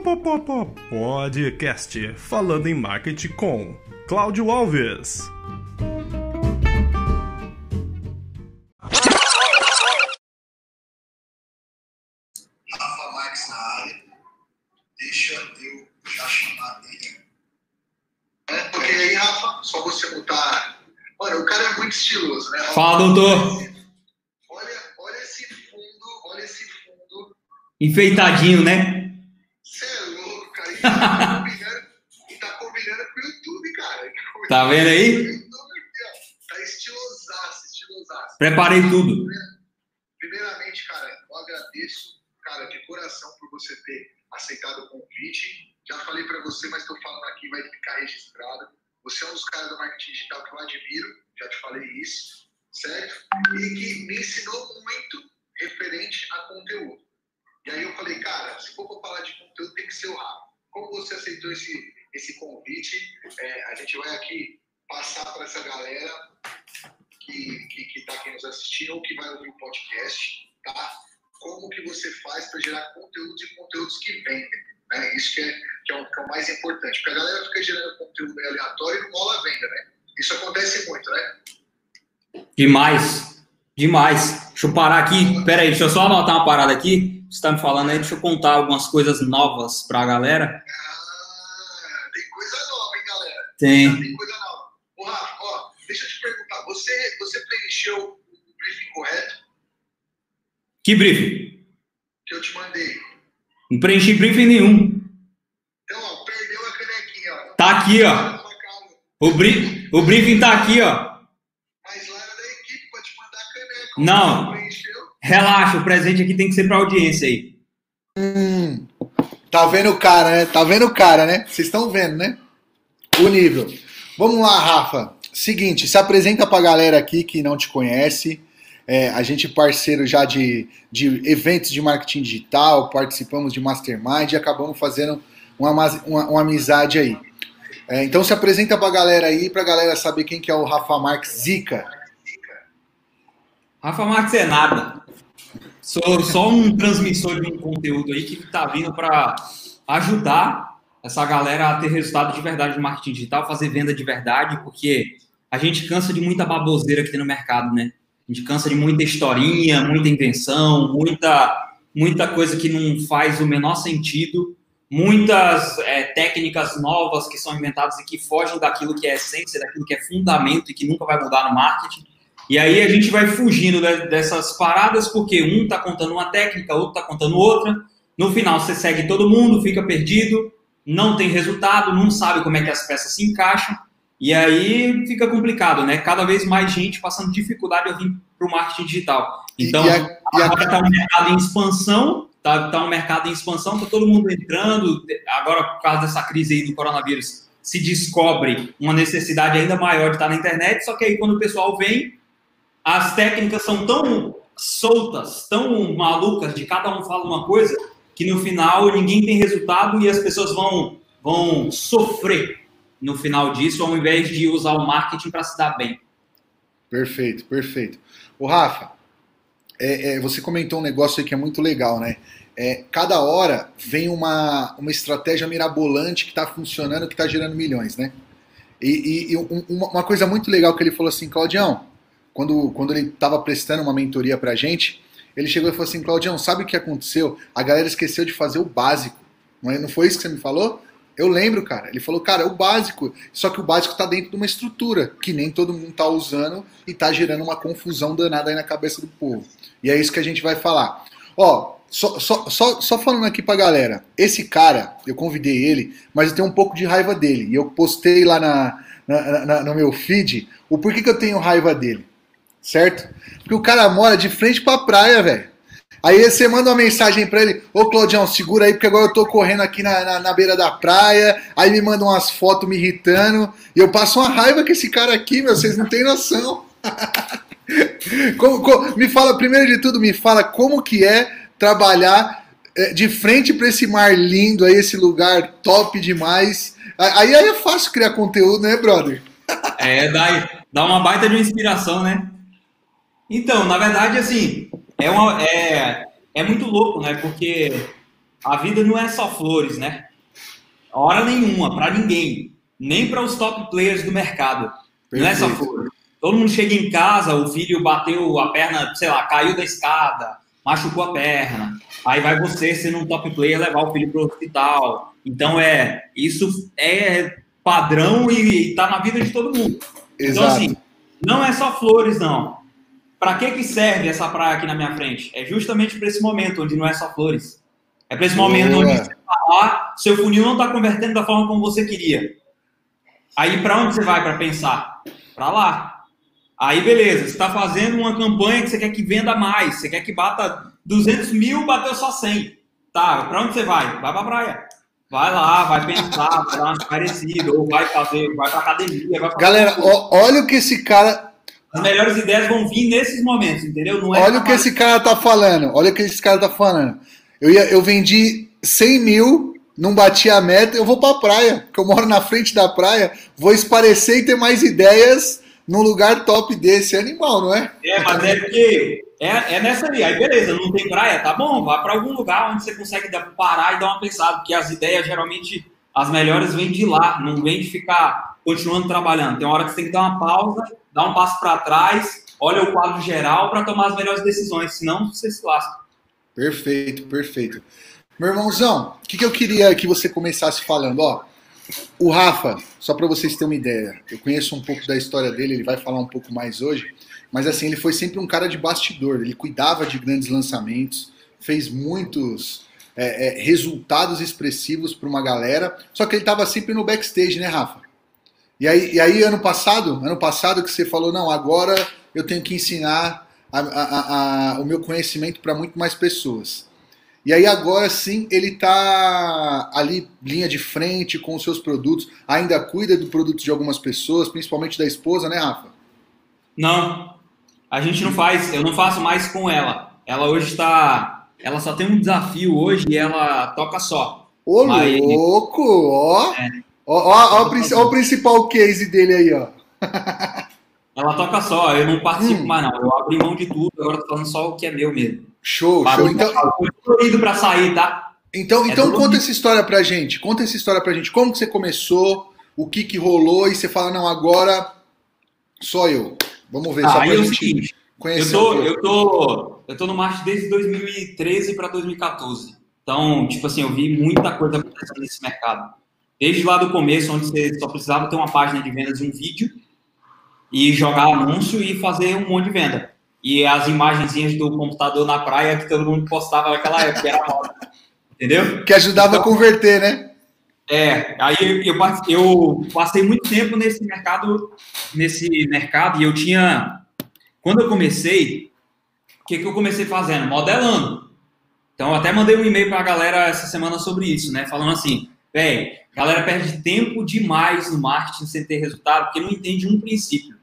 Podcast falando em marketing com Cláudio Alves. Rafa Max na área. Deixa eu já chamar dele. É, porque aí, Rafa, só você botar. Olha, o cara é muito estiloso, né? Rafa? Fala, doutor. Olha, olha esse fundo, olha esse fundo. Enfeitadinho, né? Você é louco, cara. E tá combinando, e tá combinando com o YouTube, cara. Tá vendo aí? Tá estilosaço, estilosaço. Preparei tudo. Primeiramente, cara, eu agradeço, cara, de coração por você ter aceitado o convite. Já falei para você, mas estou falando aqui, vai ficar registrado. Você é um dos caras do marketing digital que eu admiro, já te falei isso, certo? E que me ensinou muito referente a conteúdo. E aí eu falei, cara, se for falar de conteúdo, tem que ser o Rafa. Como você aceitou esse, esse convite, é, a gente vai aqui passar para essa galera que, que, que tá aqui nos assistindo ou que vai ouvir o podcast, tá? Como que você faz para gerar conteúdos e conteúdos que vendem, né? Isso que é, que, é o, que é o mais importante. Porque a galera fica gerando conteúdo aleatório e não rola a venda, né? Isso acontece muito, né? Demais. Demais. Deixa eu parar aqui. Pera aí, deixa eu só anotar uma parada aqui. Você tá me falando aí, deixa eu contar algumas coisas novas pra galera. Ah, tem coisa nova, hein, galera? Tem. Tem coisa nova. Ô, Rafa, ó, deixa eu te perguntar. Você, você preencheu o briefing correto Que briefing? que eu te mandei? Não preenchi briefing nenhum. Então, ó, perdeu a canequinha, ó. Tá aqui, ó. O, bri... o briefing tá aqui, ó. Mas lá era da equipe pra te mandar a caneca. Não. Relaxa, o presente aqui tem que ser pra audiência aí. Hum, tá vendo o cara, né? Tá vendo o cara, né? Vocês estão vendo, né? O nível. Vamos lá, Rafa. Seguinte, se apresenta pra galera aqui que não te conhece. É, a gente é parceiro já de, de eventos de marketing digital, participamos de mastermind e acabamos fazendo uma, uma, uma amizade aí. É, então se apresenta pra galera aí, pra galera saber quem que é o Rafa Marques Zica. Rafa Marques é nada. Sou só um transmissor de um conteúdo aí que tá vindo para ajudar essa galera a ter resultado de verdade no marketing digital, fazer venda de verdade, porque a gente cansa de muita baboseira que tem no mercado, né? A gente cansa de muita historinha, muita invenção, muita, muita coisa que não faz o menor sentido, muitas é, técnicas novas que são inventadas e que fogem daquilo que é essência, daquilo que é fundamento e que nunca vai mudar no marketing. E aí a gente vai fugindo de- dessas paradas porque um tá contando uma técnica, outro tá contando outra. No final você segue todo mundo, fica perdido, não tem resultado, não sabe como é que as peças se encaixam. E aí fica complicado, né? Cada vez mais gente passando dificuldade a vir para o marketing digital. Então, e a- e a- agora está um mercado em expansão, tá, tá um mercado em expansão, tá todo mundo entrando. Agora, por causa dessa crise aí do coronavírus, se descobre uma necessidade ainda maior de estar na internet. Só que aí, quando o pessoal vem, as técnicas são tão soltas, tão malucas, de cada um fala uma coisa, que no final ninguém tem resultado e as pessoas vão, vão sofrer no final disso, ao invés de usar o marketing para se dar bem. Perfeito, perfeito. O Rafa, é, é, você comentou um negócio aí que é muito legal, né? É, cada hora vem uma, uma estratégia mirabolante que está funcionando, que está gerando milhões, né? E, e- e um- uma, coisa muito legal que ele falou assim, Claudião, quando, quando ele estava prestando uma mentoria pra gente, ele chegou e falou assim, Claudião, sabe o que aconteceu? A galera esqueceu de fazer o básico. Não, é- não foi isso que você me falou? Eu lembro, cara. Ele falou, cara, é o básico. Só que o básico tá dentro de uma estrutura que nem todo mundo tá usando e tá gerando uma confusão danada aí na cabeça do povo. E é isso que a gente vai falar. Ó, só, só, só, só falando aqui pra galera. Esse cara, eu convidei ele, mas eu tenho um pouco de raiva dele. E eu postei lá na, na- na- no meu feed o porquê que eu tenho raiva dele. Certo? Porque o cara mora de frente pra praia, velho. Aí você manda uma mensagem pra ele, ô Claudião, segura aí, porque agora eu tô correndo aqui na, na, na beira da praia, aí me manda umas fotos me irritando, e eu passo uma raiva com esse cara aqui, meu, vocês não têm noção. Como- como- me fala, primeiro de tudo, me fala como que é trabalhar eh, de frente pra esse mar lindo aí, esse lugar top demais. Aí, aí é fácil criar conteúdo, né, brother? É, dá, dá uma baita de uma inspiração, né? Então, na verdade, assim, é, uma, é, é muito louco, né? Porque a vida não é só flores, né? Hora nenhuma, para ninguém. Nem para os top players do mercado. Perfeito. Não é só flores. Todo mundo chega em casa, o filho bateu a perna, sei lá, caiu da escada, machucou a perna. Aí vai você, sendo um top player, levar o filho para o hospital. Então, é isso é padrão e está na vida de todo mundo. Exato. Então, assim, não é só flores, não. Para que, que serve essa praia aqui na minha frente? É justamente para esse momento, onde não é só flores. É para esse momento Boa. onde você tá lá, seu funil não está convertendo da forma como você queria. Aí, para onde você vai para pensar? Para lá. Aí, beleza, você está fazendo uma campanha que você quer que venda mais, você quer que bata 200 mil, bateu só 100. Tá, para onde você vai? Vai para a praia. Vai lá, vai pensar, vai dar uma parecida, ou vai fazer, vai pra academia. Vai Galera, ó, olha o que esse cara. As melhores ideias vão vir nesses momentos, entendeu? Não é olha o que esse cara tá falando, olha o que esse cara tá falando. Eu, ia, eu vendi 100 mil, não bati a meta, eu vou pra praia, porque eu moro na frente da praia, vou esparecer e ter mais ideias num lugar top desse. É animal, não é? É, mas é porque é, é nessa ali. Aí, beleza, não tem praia, tá bom, vá para algum lugar onde você consegue parar e dar uma pensada, porque as ideias geralmente, as melhores vêm de lá, não vem de ficar continuando trabalhando. Tem uma hora que você tem que dar uma pausa, dar um passo para trás, olha o quadro geral para tomar as melhores decisões, senão você se lasca. Perfeito, perfeito. Meu irmãozão, o que, que eu queria que você começasse falando? Ó, o Rafa, só para vocês terem uma ideia, eu conheço um pouco da história dele, ele vai falar um pouco mais hoje. Mas assim, ele foi sempre um cara de bastidor, ele cuidava de grandes lançamentos, fez muitos é, é, resultados expressivos para uma galera, só que ele estava sempre no backstage, né, Rafa? E aí, e aí, ano passado, ano passado que você falou, não, agora eu tenho que ensinar a, a, a, o meu conhecimento para muito mais pessoas. E aí agora sim ele está ali linha de frente com os seus produtos, ainda cuida do produto de algumas pessoas, principalmente da esposa, né, Rafa? Não, a gente não faz, eu não faço mais com ela. Ela hoje está, ela só tem um desafio hoje e ela toca só. Ô, Mas, louco! Ó, é. Ó, ó, ó, o principal case dele aí, ó. ela toca só, eu não participo hum. mais não. Eu abri mão de tudo, agora tô falando só o que é meu mesmo. Show, show. Então, tô indo para sair, tá? Então, é então conta essa história pra gente. Conta essa história pra gente. Como que você começou? O que que rolou? E você fala, não, agora só eu. Vamos ver, ah, só pra gente seguinte, conhecer. Eu tô, um eu, tô, eu tô no marketing desde 2013 para 2014. Então, tipo assim, eu vi muita coisa acontecendo nesse mercado. Desde lá do começo, onde você só precisava ter uma página de vendas e um vídeo, e jogar anúncio e fazer um monte de venda. E as imagenzinhas do computador na praia que todo mundo postava naquela época, era moda. Entendeu? Que ajudava então, a converter, né? É, aí eu, eu passei muito tempo nesse mercado, nesse mercado, e eu tinha. Quando eu comecei, o que, que eu comecei fazendo? Modelando. Então, eu até mandei um e-mail para a galera essa semana sobre isso, né? Falando assim, velho, galera perde tempo demais no marketing sem ter resultado, porque não entende um princípio.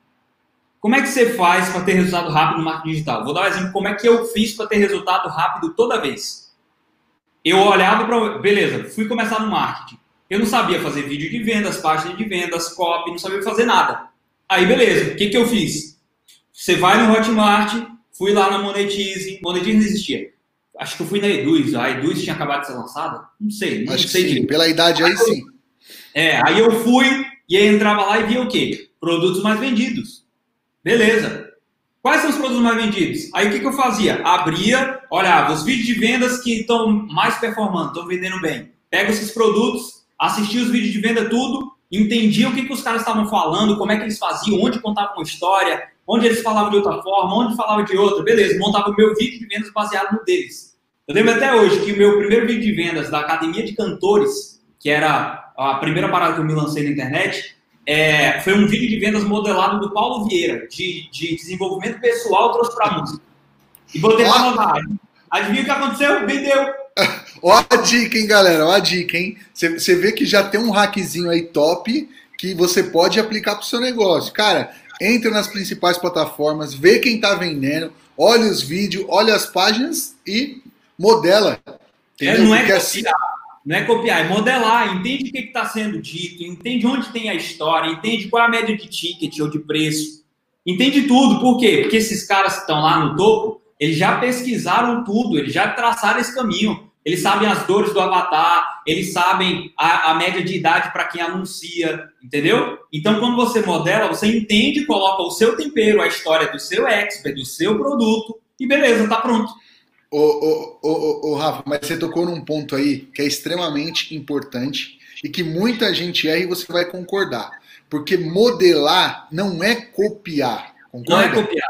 Como é que você faz para ter resultado rápido no marketing digital? Vou dar um exemplo como é que eu fiz para ter resultado rápido toda vez. Eu olhava para. Beleza, fui começar no marketing. Eu não sabia fazer vídeo de vendas, página de vendas, copy, não sabia fazer nada. Aí, beleza, o que, que eu fiz? Você vai no Hotmart, fui lá na Monetize, Monetize não existia. Acho que eu fui na Eduz, a Eduz tinha acabado de ser lançada? Não sei, não Acho sei que sim, pela idade aí, aí sim. É, aí eu fui e aí entrava lá e via o quê? Produtos mais vendidos. Beleza. Quais são os produtos mais vendidos? Aí o que, que eu fazia? Abria, olhava os vídeos de vendas que estão mais performando, estão vendendo bem. Pega esses produtos, assistia os vídeos de venda tudo, entendia o que, que os caras estavam falando, como é que eles faziam, onde contavam uma história, onde eles falavam de outra forma, onde falavam de outra, beleza, montava o meu vídeo de vendas baseado no deles. Eu lembro até hoje que o meu primeiro vídeo de vendas da Academia de Cantores, que era a primeira parada que eu me lancei na internet, é, foi um vídeo de vendas modelado do Paulo Vieira, de, de desenvolvimento pessoal, trouxe para música. E botei para rodar. Adivinha o que aconteceu? Vendeu. Ó a dica, hein, galera? Ó a dica, hein? Você vê que já tem um hackzinho aí top que você pode aplicar para o seu negócio. Cara, entra nas principais plataformas, vê quem está vendendo, olha os vídeos, olha as páginas e modela. É, não é copiar, assim... não é copiar, é modelar. Entende o que está sendo dito, entende onde tem a história, entende qual é a média de ticket ou de preço. Entende tudo. Por quê? Porque esses caras que estão lá no topo, eles já pesquisaram tudo, eles já traçaram esse caminho. Eles sabem as dores do avatar, eles sabem a, a média de idade para quem anuncia, entendeu? Então, quando você modela, você entende, coloca o seu tempero, a história do seu expert, do seu produto, e beleza, tá pronto. Ô, ô, ô, ô, Rafa, mas você tocou num ponto aí que é extremamente importante e que muita gente erra e você vai concordar. Porque modelar não é copiar. Concorda? Não é copiar.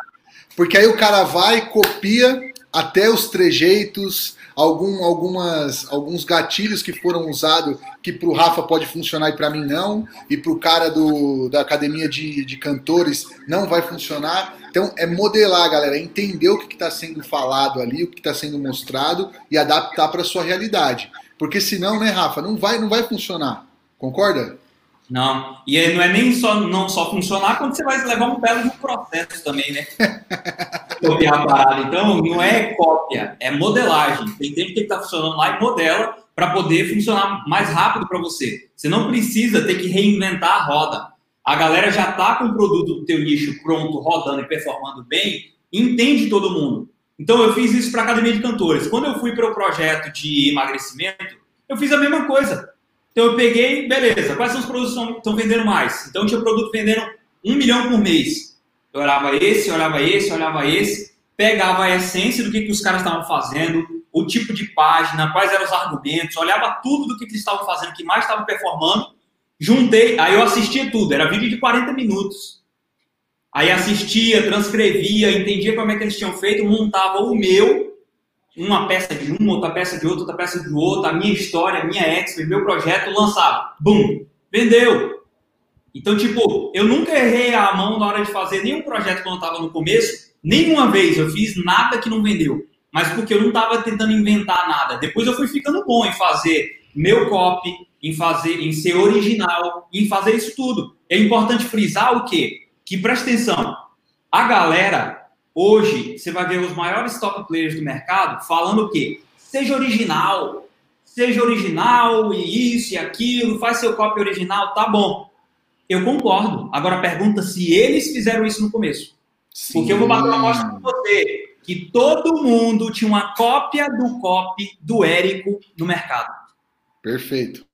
Porque aí o cara vai, copia até os trejeitos, algum, algumas, alguns gatilhos que foram usados que para o Rafa pode funcionar e para mim não, e para o cara do, da academia de, de cantores não vai funcionar. Então é modelar, galera, é entender o que está sendo falado ali, o que está sendo mostrado e adaptar para a sua realidade. Porque senão, né, Rafa, não vai, não vai funcionar. Concorda? Não. E aí não é nem só não só funcionar quando você vai levar um belo processo também, né? Copiar a parada. Então, não é cópia, é modelagem. Você entende o que está funcionando lá e modela para poder funcionar mais rápido para você. Você não precisa ter que reinventar a roda. A galera já está com o produto do teu nicho pronto, rodando e performando bem, entende todo mundo. Então, eu fiz isso para a Academia de Cantores. Quando eu fui para o projeto de emagrecimento, eu fiz a mesma coisa. Então eu peguei, beleza, quais são os produtos que estão vendendo mais? Então tinha produto vendendo um milhão por mês. Eu olhava esse, olhava esse, olhava esse, pegava a essência do que, que os caras estavam fazendo, o tipo de página, quais eram os argumentos, olhava tudo do que, que eles estavam fazendo, que mais estavam performando, juntei, aí eu assistia tudo, era vídeo de 40 minutos. Aí assistia, transcrevia, entendia como é que eles tinham feito, montava o meu uma peça de uma, outra peça de outra, outra peça de outra, a minha história, a minha expert, meu projeto, lançava. Bum! Vendeu! Então, tipo, eu nunca errei a mão na hora de fazer nenhum projeto quando eu estava no começo. Nenhuma vez eu fiz nada que não vendeu. Mas porque eu não estava tentando inventar nada. Depois eu fui ficando bom em fazer meu copy, em fazer, em ser original, em fazer isso tudo. É importante frisar o quê? Que presta atenção. A galera Hoje, você vai ver os maiores top players do mercado falando o quê? Seja original, seja original e isso e aquilo, faz seu copy original, tá bom. Eu concordo. Agora pergunta se eles fizeram isso no começo. Sim. Porque eu vou bater uma amostra com você que todo mundo tinha uma cópia do copy do Érico no mercado. Perfeito.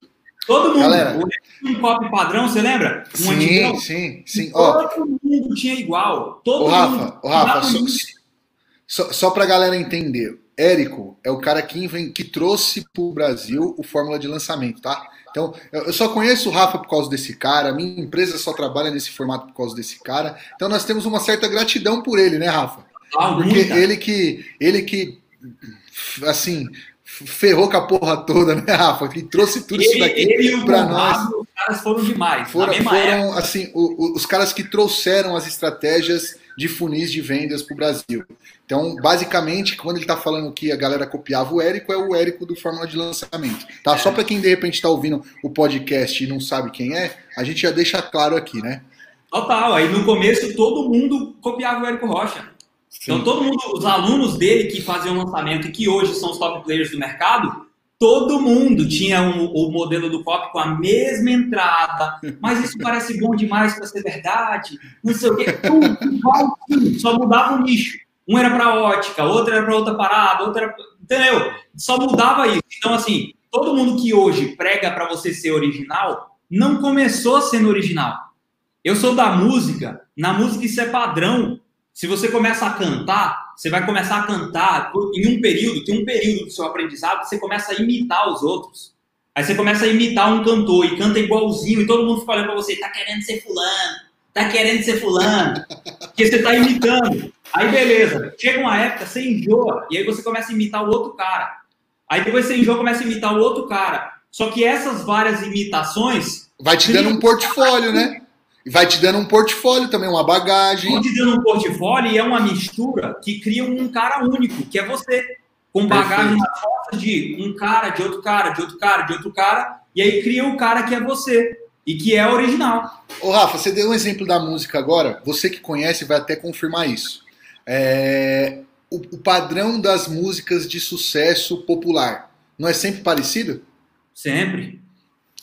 Todo mundo. Galera, um copy padrão, você lembra? Um sim, antigão. sim, sim. Todo Ó, mundo tinha igual. Todo o Rafa, mundo. O Rafa, só, só, só para a galera entender. Érico é o cara que, vem, que trouxe para o Brasil o fórmula de lançamento, tá? Então, eu só conheço o Rafa por causa desse cara, minha empresa só trabalha nesse formato por causa desse cara. Então, nós temos uma certa gratidão por ele, né, Rafa? Ah, Porque muita. ele que, ele que, assim, ferrou com a porra toda, né, Rafa? Que trouxe tudo ele, isso daqui para nós. Os caras foram demais. Foram, foram assim, o, o, os caras que trouxeram as estratégias de funis de vendas para o Brasil. Então, basicamente, quando ele está falando que a galera copiava o Érico, é o Érico do Fórmula de Lançamento. Tá? Só para quem de repente está ouvindo o podcast e não sabe quem é, a gente já deixa claro aqui, né? Total. Aí no começo todo mundo copiava o Érico Rocha. Então, todo mundo, os alunos dele que faziam o lançamento e que hoje são os top players do mercado, todo mundo tinha um, o modelo do copy com a mesma entrada. Mas isso parece bom demais para ser verdade. Não sei o quê. Tudo igual, só mudava o nicho. Um era para ótica, outro era para outra parada, outro era. Entendeu? Só mudava isso. Então, assim, todo mundo que hoje prega para você ser original não começou sendo original. Eu sou da música, na música isso é padrão. Se você começa a cantar, você vai começar a cantar em um período, tem um período do seu aprendizado, você começa a imitar os outros. Aí você começa a imitar um cantor e canta igualzinho e todo mundo fica olhando pra você, tá querendo ser fulano, tá querendo ser fulano, porque você tá imitando. Aí beleza, chega uma época, você enjoa, e aí você começa a imitar o outro cara. Aí depois você enjoa, começa a imitar o outro cara. Só que essas várias imitações... Vai te dando um portfólio, né? E vai te dando um portfólio também, uma bagagem. Vai te dando um portfólio e é uma mistura que cria um cara único, que é você. Com bagagem na foto de um cara, de outro cara, de outro cara, de outro cara, e aí cria o um cara que é você e que é original. Ô Rafa, você deu um exemplo da música agora, você que conhece vai até confirmar isso. É... O, o padrão das músicas de sucesso popular não é sempre parecido? Sempre.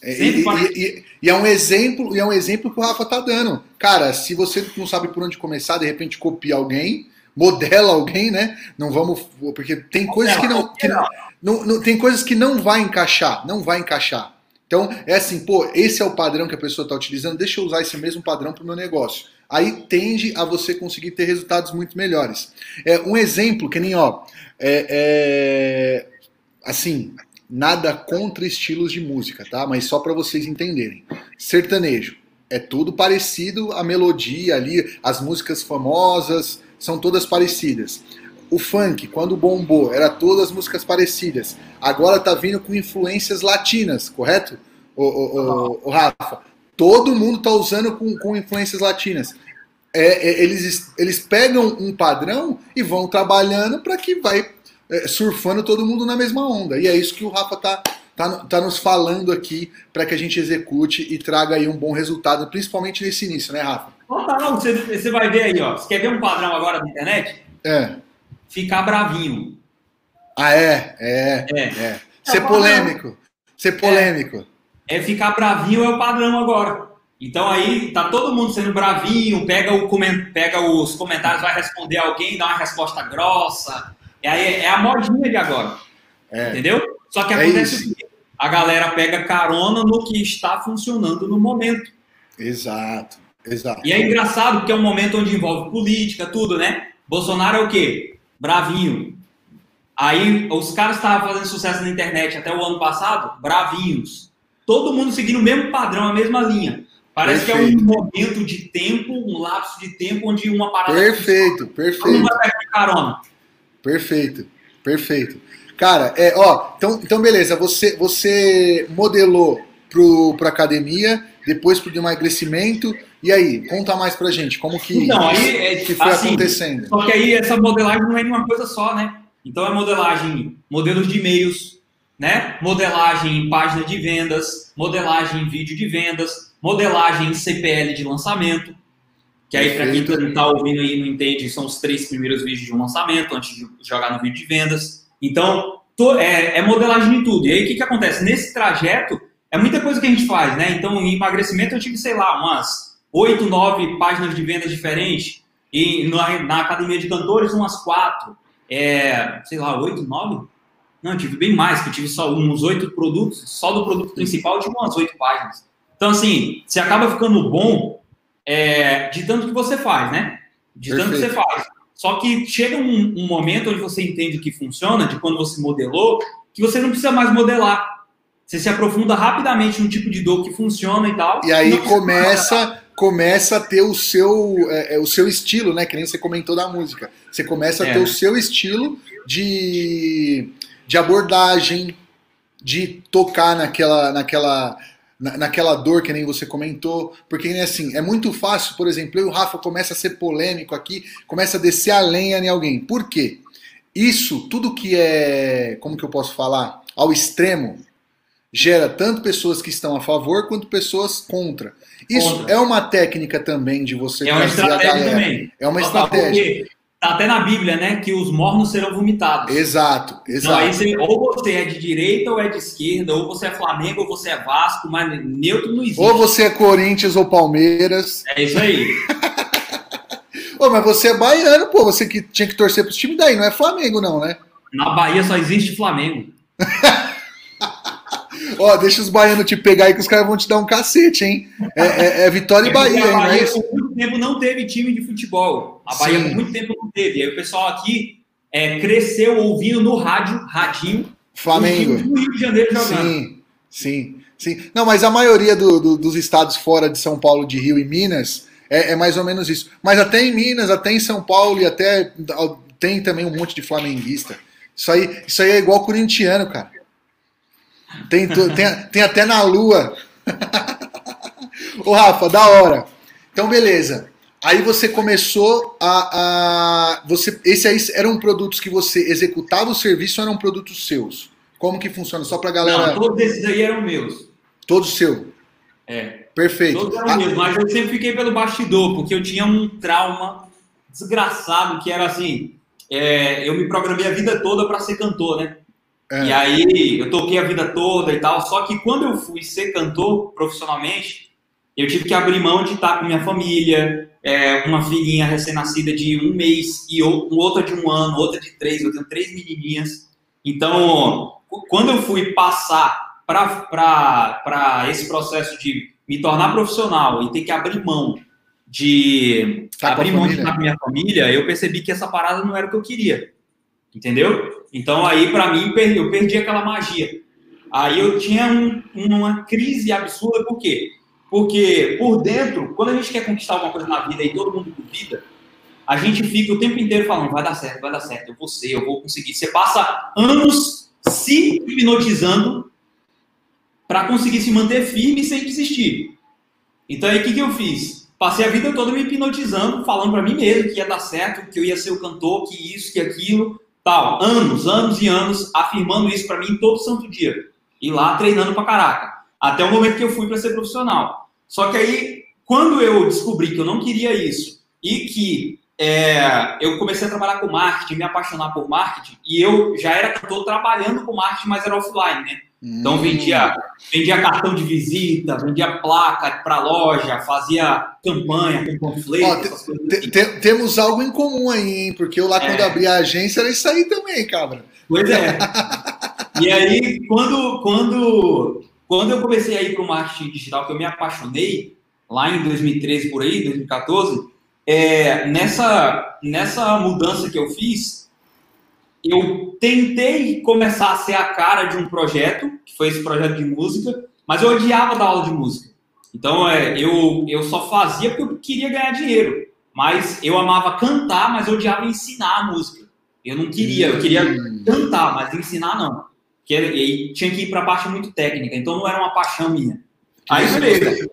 É, e, e, e, é um exemplo, e é um exemplo que o Rafa tá dando. Cara, se você não sabe por onde começar, de repente copia alguém, modela alguém, né? Não vamos. Porque tem coisas que não. Que não, não, não, tem coisas que não vai encaixar. Não vai encaixar. Então, é assim, pô, esse é o padrão que a pessoa está utilizando, deixa eu usar esse mesmo padrão para o meu negócio. Aí tende a você conseguir ter resultados muito melhores. É, um exemplo, que nem, ó, é, é, assim, nada contra estilos de música, tá? Mas só para vocês entenderem. Sertanejo é tudo parecido, a melodia ali, as músicas famosas são todas parecidas. O funk, quando bombou, era todas músicas parecidas. Agora tá vindo com influências latinas, correto? O, o, o, o Rafa. Todo mundo tá usando com, com influências latinas. É, é, eles, eles pegam um padrão e vão trabalhando para que vai surfando todo mundo na mesma onda. E é isso que o Rafa tá, tá, tá nos falando aqui para que a gente execute e traga aí um bom resultado, principalmente nesse início, né, Rafa? Não, você, você vai ver aí, ó. Você quer ver um padrão agora na internet? É. Ficar bravinho. Ah, é? É. É. é. Ser polêmico. Ser polêmico. É. é ficar bravinho é o padrão agora. Então aí tá todo mundo sendo bravinho, pega, o, pega os comentários, vai responder alguém, dá uma resposta grossa. É, é a modinha de agora. É. Entendeu? Só que é acontece é o quê? A galera pega carona no que está funcionando no momento. Exato, exato. E é engraçado porque é um momento onde envolve política, tudo, né? Bolsonaro é o quê? Bravinho. Aí os caras estavam fazendo sucesso na internet até o ano passado, bravinhos. Todo mundo seguindo o mesmo padrão, a mesma linha. Parece perfeito. que é um momento de tempo, um lapso de tempo onde uma parada. Perfeito, perfeito. Todo mundo vai pegar carona. Perfeito, perfeito. Cara, é, ó, então, então beleza, você, você modelou para academia, depois para o emagrecimento, e aí, conta mais pra gente, como que, então, aí, é, que foi assim, acontecendo? Só que aí essa modelagem não é uma coisa só, né? Então é modelagem, modelos de e-mails, né? Modelagem em página de vendas, modelagem em vídeo de vendas, modelagem em CPL de lançamento, que aí, para quem está ouvindo aí não entende, são os três primeiros vídeos de um lançamento, antes de jogar no vídeo de vendas. Então, é, é, modelagem de tudo. E aí, o que, que acontece? Nesse trajeto, é muita coisa que a gente faz, né? Então, em emagrecimento, eu tive, sei lá, umas oito, nove páginas de vendas diferentes. E na, na academia de cantores, umas quatro. É, sei lá, oito, nove? Não, eu tive bem mais, que eu tive só uns oito produtos. Só do produto principal, eu tive umas oito páginas. Então, assim, você acaba ficando bom é, de tanto que você faz, né? De tanto que você faz. Só que chega um, um, momento onde você entende que funciona, de quando você modelou, que você não precisa mais modelar. Você se aprofunda rapidamente no tipo de dor que funciona e tal. E aí começa começa a ter o seu, é, é, o seu estilo, né? Que nem você comentou da música. Você começa a é. ter o seu estilo de, de abordagem, de tocar naquela, naquela na, naquela dor que nem você comentou, porque assim, é muito fácil, por exemplo, eu e o Rafa começa a ser polêmico aqui, começa a descer a lenha em alguém. Por quê? Isso, tudo que é, como que eu posso falar, ao extremo, gera tanto pessoas que estão a favor quanto pessoas contra. Isso contra. é uma técnica também de você é uma estratégia também. É uma estratégia. Tá até na Bíblia, né? Que os mornos serão vomitados. Exato, exato. Então, aí você, ou você é de direita ou é de esquerda, ou você é Flamengo ou você é Vasco, mas neutro não existe. Ou você é Corinthians ou Palmeiras. É isso aí. Ô, mas você é baiano, pô. Você que tinha que torcer pros times daí, não é Flamengo, não, né? Na Bahia só existe Flamengo. Ó, deixa os baianos te pegar aí que os caras vão te dar um cacete, hein? É, é, é Vitória e é Bahia, hein? Bahia, por muito tempo não teve time de futebol. A Bahia Sim. por muito tempo não teve. E aí o pessoal aqui é, cresceu ouvindo no rádio, radinho, Flamengo. Rio de Janeiro jogando. Sim, sim, sim. Não, mas a maioria do, do, dos estados fora de São Paulo, de Rio e Minas, é, é, mais ou menos isso. Mas até em Minas, até em São Paulo e até tem também um monte de flamenguista. Isso aí, isso aí é igual corintiano, cara. Tem, tem, tem até na lua. Ô, Rafa, da hora. Então, beleza. Aí você começou a, a. você, esse aí eram produtos que você executava o serviço ou eram produtos seus? Como que funciona? Só pra galera. Não, todos esses aí eram meus. Todos seu? É. Perfeito. Todos eram ah. meus, mas eu sempre fiquei pelo bastidor, porque eu tinha um trauma desgraçado que era assim. É, eu me programei a vida toda para ser cantor, né? É. E aí eu toquei a vida toda e tal. Só que quando eu fui ser cantor profissionalmente, eu tive que abrir mão de estar com minha família, é, uma filhinha recém-nascida de um mês e outra de um ano, outra de três, eu tenho três menininhas. Então, quando eu fui passar para esse processo de me tornar profissional e ter que abrir mão de tá abrir mão de estar com minha família, eu percebi que essa parada não era o que eu queria. Entendeu? Então aí para mim eu perdi aquela magia. Aí eu tinha um, uma crise absurda, por quê? Porque por dentro, quando a gente quer conquistar alguma coisa na vida e todo mundo duvida, a gente fica o tempo inteiro falando, vai dar certo, vai dar certo, eu vou ser, eu vou conseguir. Você passa anos se hipnotizando para conseguir se manter firme sem desistir. Então aí o que, que eu fiz? Passei a vida toda me hipnotizando, falando para mim mesmo que ia dar certo, que eu ia ser o cantor, que isso, que aquilo, tal. Anos, anos e anos afirmando isso para mim todo santo dia. E lá treinando pra caraca. Até o momento que eu fui para ser profissional. Só que aí, quando eu descobri que eu não queria isso e que é, eu comecei a trabalhar com marketing, me apaixonar por marketing, e eu já era cantor trabalhando com marketing, mas era offline, né? Então vendia, vendia cartão de visita, vendia placa para loja, fazia campanha com panfleto. assim. Temos algo em comum aí, hein? Porque eu lá quando é. abri a agência era isso aí também, cabra. Pois é. e aí, quando, quando, quando eu comecei a ir para o marketing digital, que eu me apaixonei, lá em 2013 por aí, 2014, é, nessa, nessa mudança que eu fiz, eu tentei começar a ser a cara de um projeto, que foi esse projeto de música, mas eu odiava dar aula de música. Então, é, eu, eu só fazia porque eu queria ganhar dinheiro. Mas eu amava cantar, mas eu odiava ensinar a música. Eu não queria, eu queria hum. cantar, mas ensinar não. Que, e tinha que ir para a parte muito técnica, então não era uma paixão minha. Aí, beleza.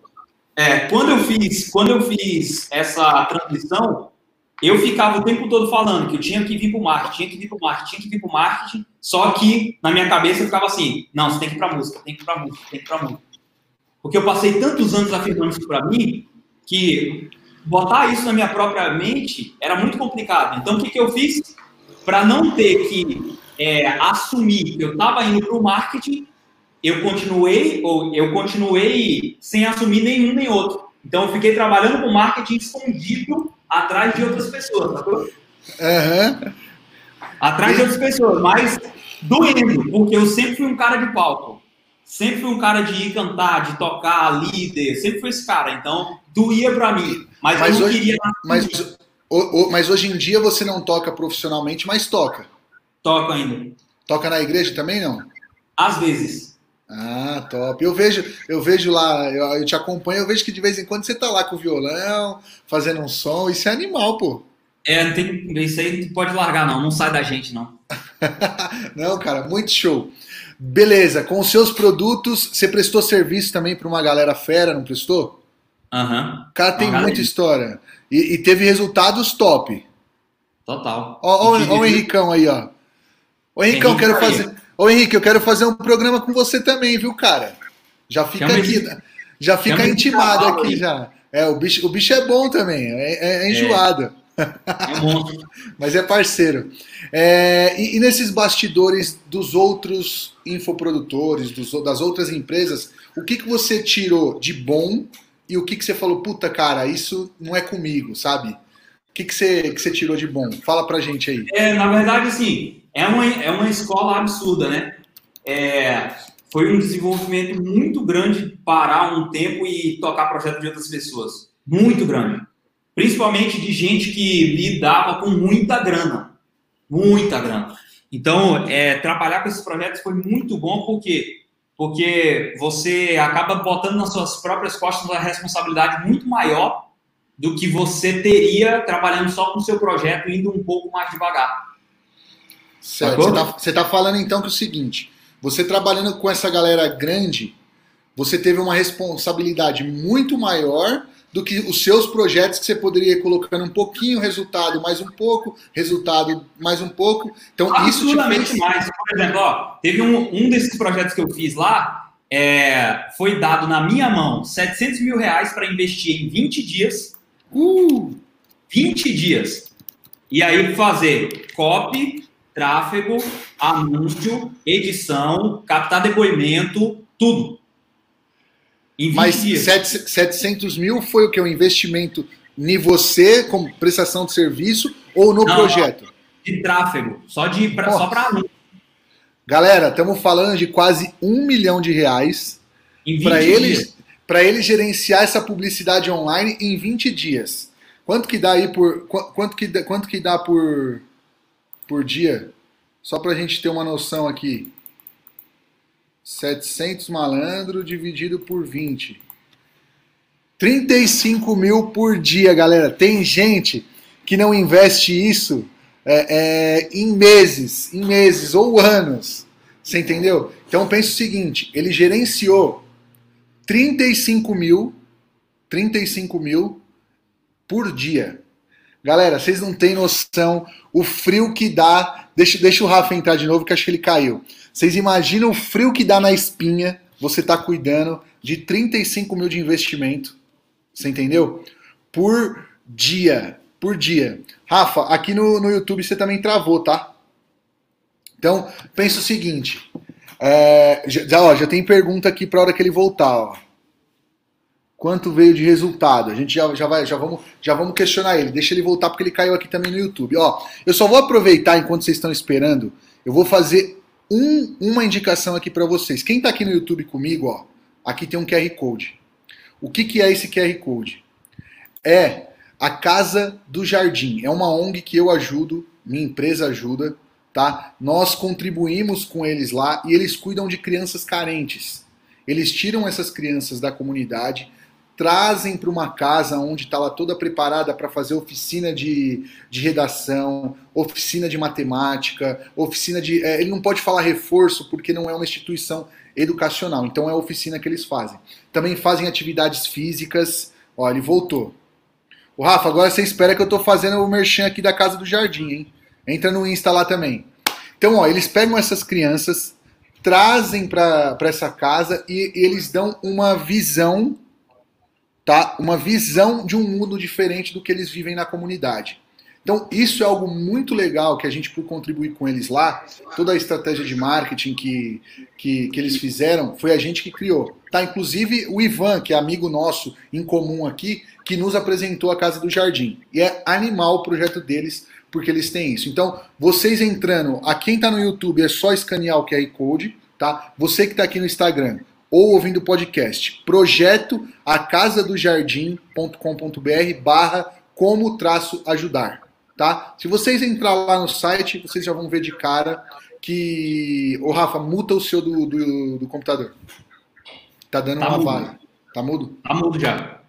É, quando eu fiz, quando eu fiz essa transição, eu ficava o tempo todo falando que eu tinha que vir para o marketing, tinha que vir para o marketing, tinha que vir para o marketing, só que na minha cabeça eu ficava assim, não, você tem que ir para música, tem que ir para música, tem que ir para música. Porque eu passei tantos anos afirmando isso para mim, que botar isso na minha própria mente era muito complicado. Então, o que, que eu fiz? Para não ter que é, assumir que eu estava indo para o marketing, eu continuei, ou eu continuei sem assumir nenhum nem outro. Então, eu fiquei trabalhando com marketing escondido atrás de outras pessoas, sacou? Uhum. Atrás de outras pessoas, mas doendo, porque eu sempre fui um cara de palco. Sempre fui um cara de ir cantar, de tocar, líder, sempre fui esse cara. Então, doía pra mim. Mas, mas eu não hoje, queria. Mas, mas hoje em dia você não toca profissionalmente, mas toca. Toca ainda. Toca na igreja também, não? Às vezes. Ah, top. Eu vejo, eu vejo lá, eu, eu, te acompanho, eu vejo que de vez em quando você tá lá com o violão, fazendo um som, isso é animal, pô. É, tem, isso aí não pode largar, não, não sai da gente, não. não, cara, muito show. Beleza, com os seus produtos, você prestou serviço também para uma galera fera, não prestou? Aham. Uhum. Cara, tem muita história. E, e, teve resultados top. Total. Ó, ó, ó o Henricão aí, ó. Ô Henricão, quero fazer. Ô Henrique, eu quero fazer um programa com você também, viu, cara? Já fica Chama aqui, de... já fica intimado aqui aí. já. É, o bicho, o bicho é bom também, é, é, é enjoado. É. é Mas é parceiro. É, e, e, nesses bastidores dos outros infoprodutores, dos, das outras empresas, o que, que você tirou de bom e o que, que você falou, puta cara, isso não é comigo, sabe? O que, que, você, que você tirou de bom? Fala pra gente aí. É, na verdade, assim, é uma, é uma escola absurda, né? É, foi um desenvolvimento muito grande parar um tempo e tocar projeto de outras pessoas. Muito grande. Principalmente de gente que lidava com muita grana. Muita grana. Então, é, trabalhar com esses projetos foi muito bom, porque porque você acaba botando nas suas próprias costas uma responsabilidade muito maior do que você teria trabalhando só com o seu projeto, indo um pouco mais devagar. Certo. Você está você tá falando então que é o seguinte: você trabalhando com essa galera grande, você teve uma responsabilidade muito maior do que os seus projetos que você poderia ir colocando um pouquinho resultado, mais um pouco, resultado mais um pouco. Então isso te fez... mais. Por exemplo, ó, teve um, um desses projetos que eu fiz lá, é, foi dado na minha mão 700 mil reais para investir em 20 dias. Uh! 20 dias. E aí fazer copy, tráfego, anúncio, edição, captar depoimento, tudo. Em 20 Mas dias. sete- 700 mil foi o que? O investimento em você, como prestação de serviço, ou no Não, projeto? De tráfego. Só, de, pra, só para anúncio. Galera, estamos falando de quase um milhão de reais Em 20 para ele, ele gerenciar essa publicidade online em 20 dias. Quanto que dá aí por qu- quanto que quanto que dá por por dia? Só para a gente ter uma noção aqui. 700 malandro dividido por 20. 35 mil por dia, galera. Tem gente que não investe isso é, é, em meses, em meses ou anos. Você entendeu? Então pensa o seguinte: ele gerenciou 35 mil, 35 mil por dia. Galera, vocês não têm noção o frio que dá. Deixa, deixa o Rafa entrar de novo, que acho que ele caiu. Vocês imaginam o frio que dá na espinha você tá cuidando de 35 mil de investimento. Você entendeu? Por dia. Por dia. Rafa, aqui no, no YouTube você também travou, tá? Então, pensa o seguinte. É, já, ó, já tem pergunta aqui para hora que ele voltar. Ó. Quanto veio de resultado? A gente já, já, vai, já, vamos, já vamos questionar ele. Deixa ele voltar porque ele caiu aqui também no YouTube. Ó, eu só vou aproveitar enquanto vocês estão esperando. Eu vou fazer um, uma indicação aqui para vocês. Quem está aqui no YouTube comigo, ó, aqui tem um QR Code. O que, que é esse QR Code? É a Casa do Jardim. É uma ONG que eu ajudo, minha empresa ajuda, tá? Nós contribuímos com eles lá e eles cuidam de crianças carentes. Eles tiram essas crianças da comunidade, trazem para uma casa onde está lá toda preparada para fazer oficina de, de redação, oficina de matemática, oficina de. é, ele não pode falar reforço porque não é uma instituição educacional, então é a oficina que eles fazem. Também fazem atividades físicas. Ó, ele voltou. O Rafa, agora você espera que eu tô fazendo o merchan aqui da Casa do Jardim, hein? Entra no Insta lá também. Então, ó, eles pegam essas crianças, trazem para essa casa e eles dão uma visão, tá? Uma visão de um mundo diferente do que eles vivem na comunidade. Então, isso é algo muito legal que a gente, por contribuir com eles lá, toda a estratégia de marketing que, que, que eles fizeram, foi a gente que criou. Tá? Inclusive o Ivan, que é amigo nosso em comum aqui, que nos apresentou a Casa do Jardim. E é animal o projeto deles, porque eles têm isso. Então, vocês entrando, a quem está no YouTube é só escanear o QR Code, tá? Você que está aqui no Instagram ou ouvindo o podcast, projeto acasadojardim.com.br barra como traço ajudar, tá? Se vocês entrar lá no site, vocês já vão ver de cara que... Ô Rafa, muta o seu do, do, do computador. Tá dando Tá uma mudo. vaga. Tá mudo? Tá mudo já.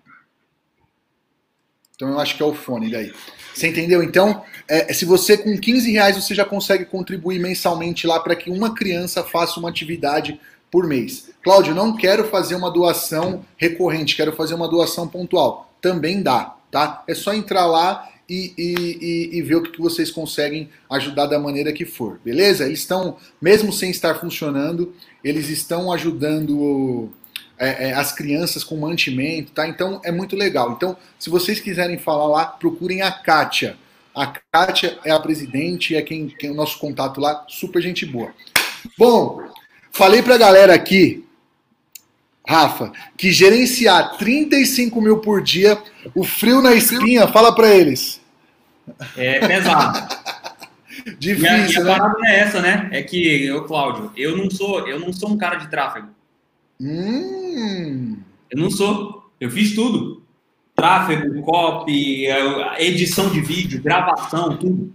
Então eu acho que é o fone daí. Você entendeu? Então, é, se você com 15 reais você já consegue contribuir mensalmente lá para que uma criança faça uma atividade por mês. Cláudio, não quero fazer uma doação recorrente, quero fazer uma doação pontual. Também dá, tá? É só entrar lá e, e, e, ver o que vocês conseguem ajudar da maneira que for, beleza? Eles estão, mesmo sem estar funcionando, eles estão ajudando é, é, as crianças com mantimento, tá? Então é muito legal. Então, se vocês quiserem falar lá, procurem a Kátia. A Kátia é a presidente, é quem tem o nosso contato lá, super gente boa. Bom, falei pra galera aqui, Rafa, que gerenciar 35 mil por dia, o frio na espinha, fala pra eles. É pesado. E a, e Difícil, a né? parada é essa, né? É que, eu, Cláudio, eu não sou, eu não sou um cara de tráfego. Hum, Eu não sou. Eu fiz tudo. Tráfego, copy, eh, edição de vídeo, gravação, tudo.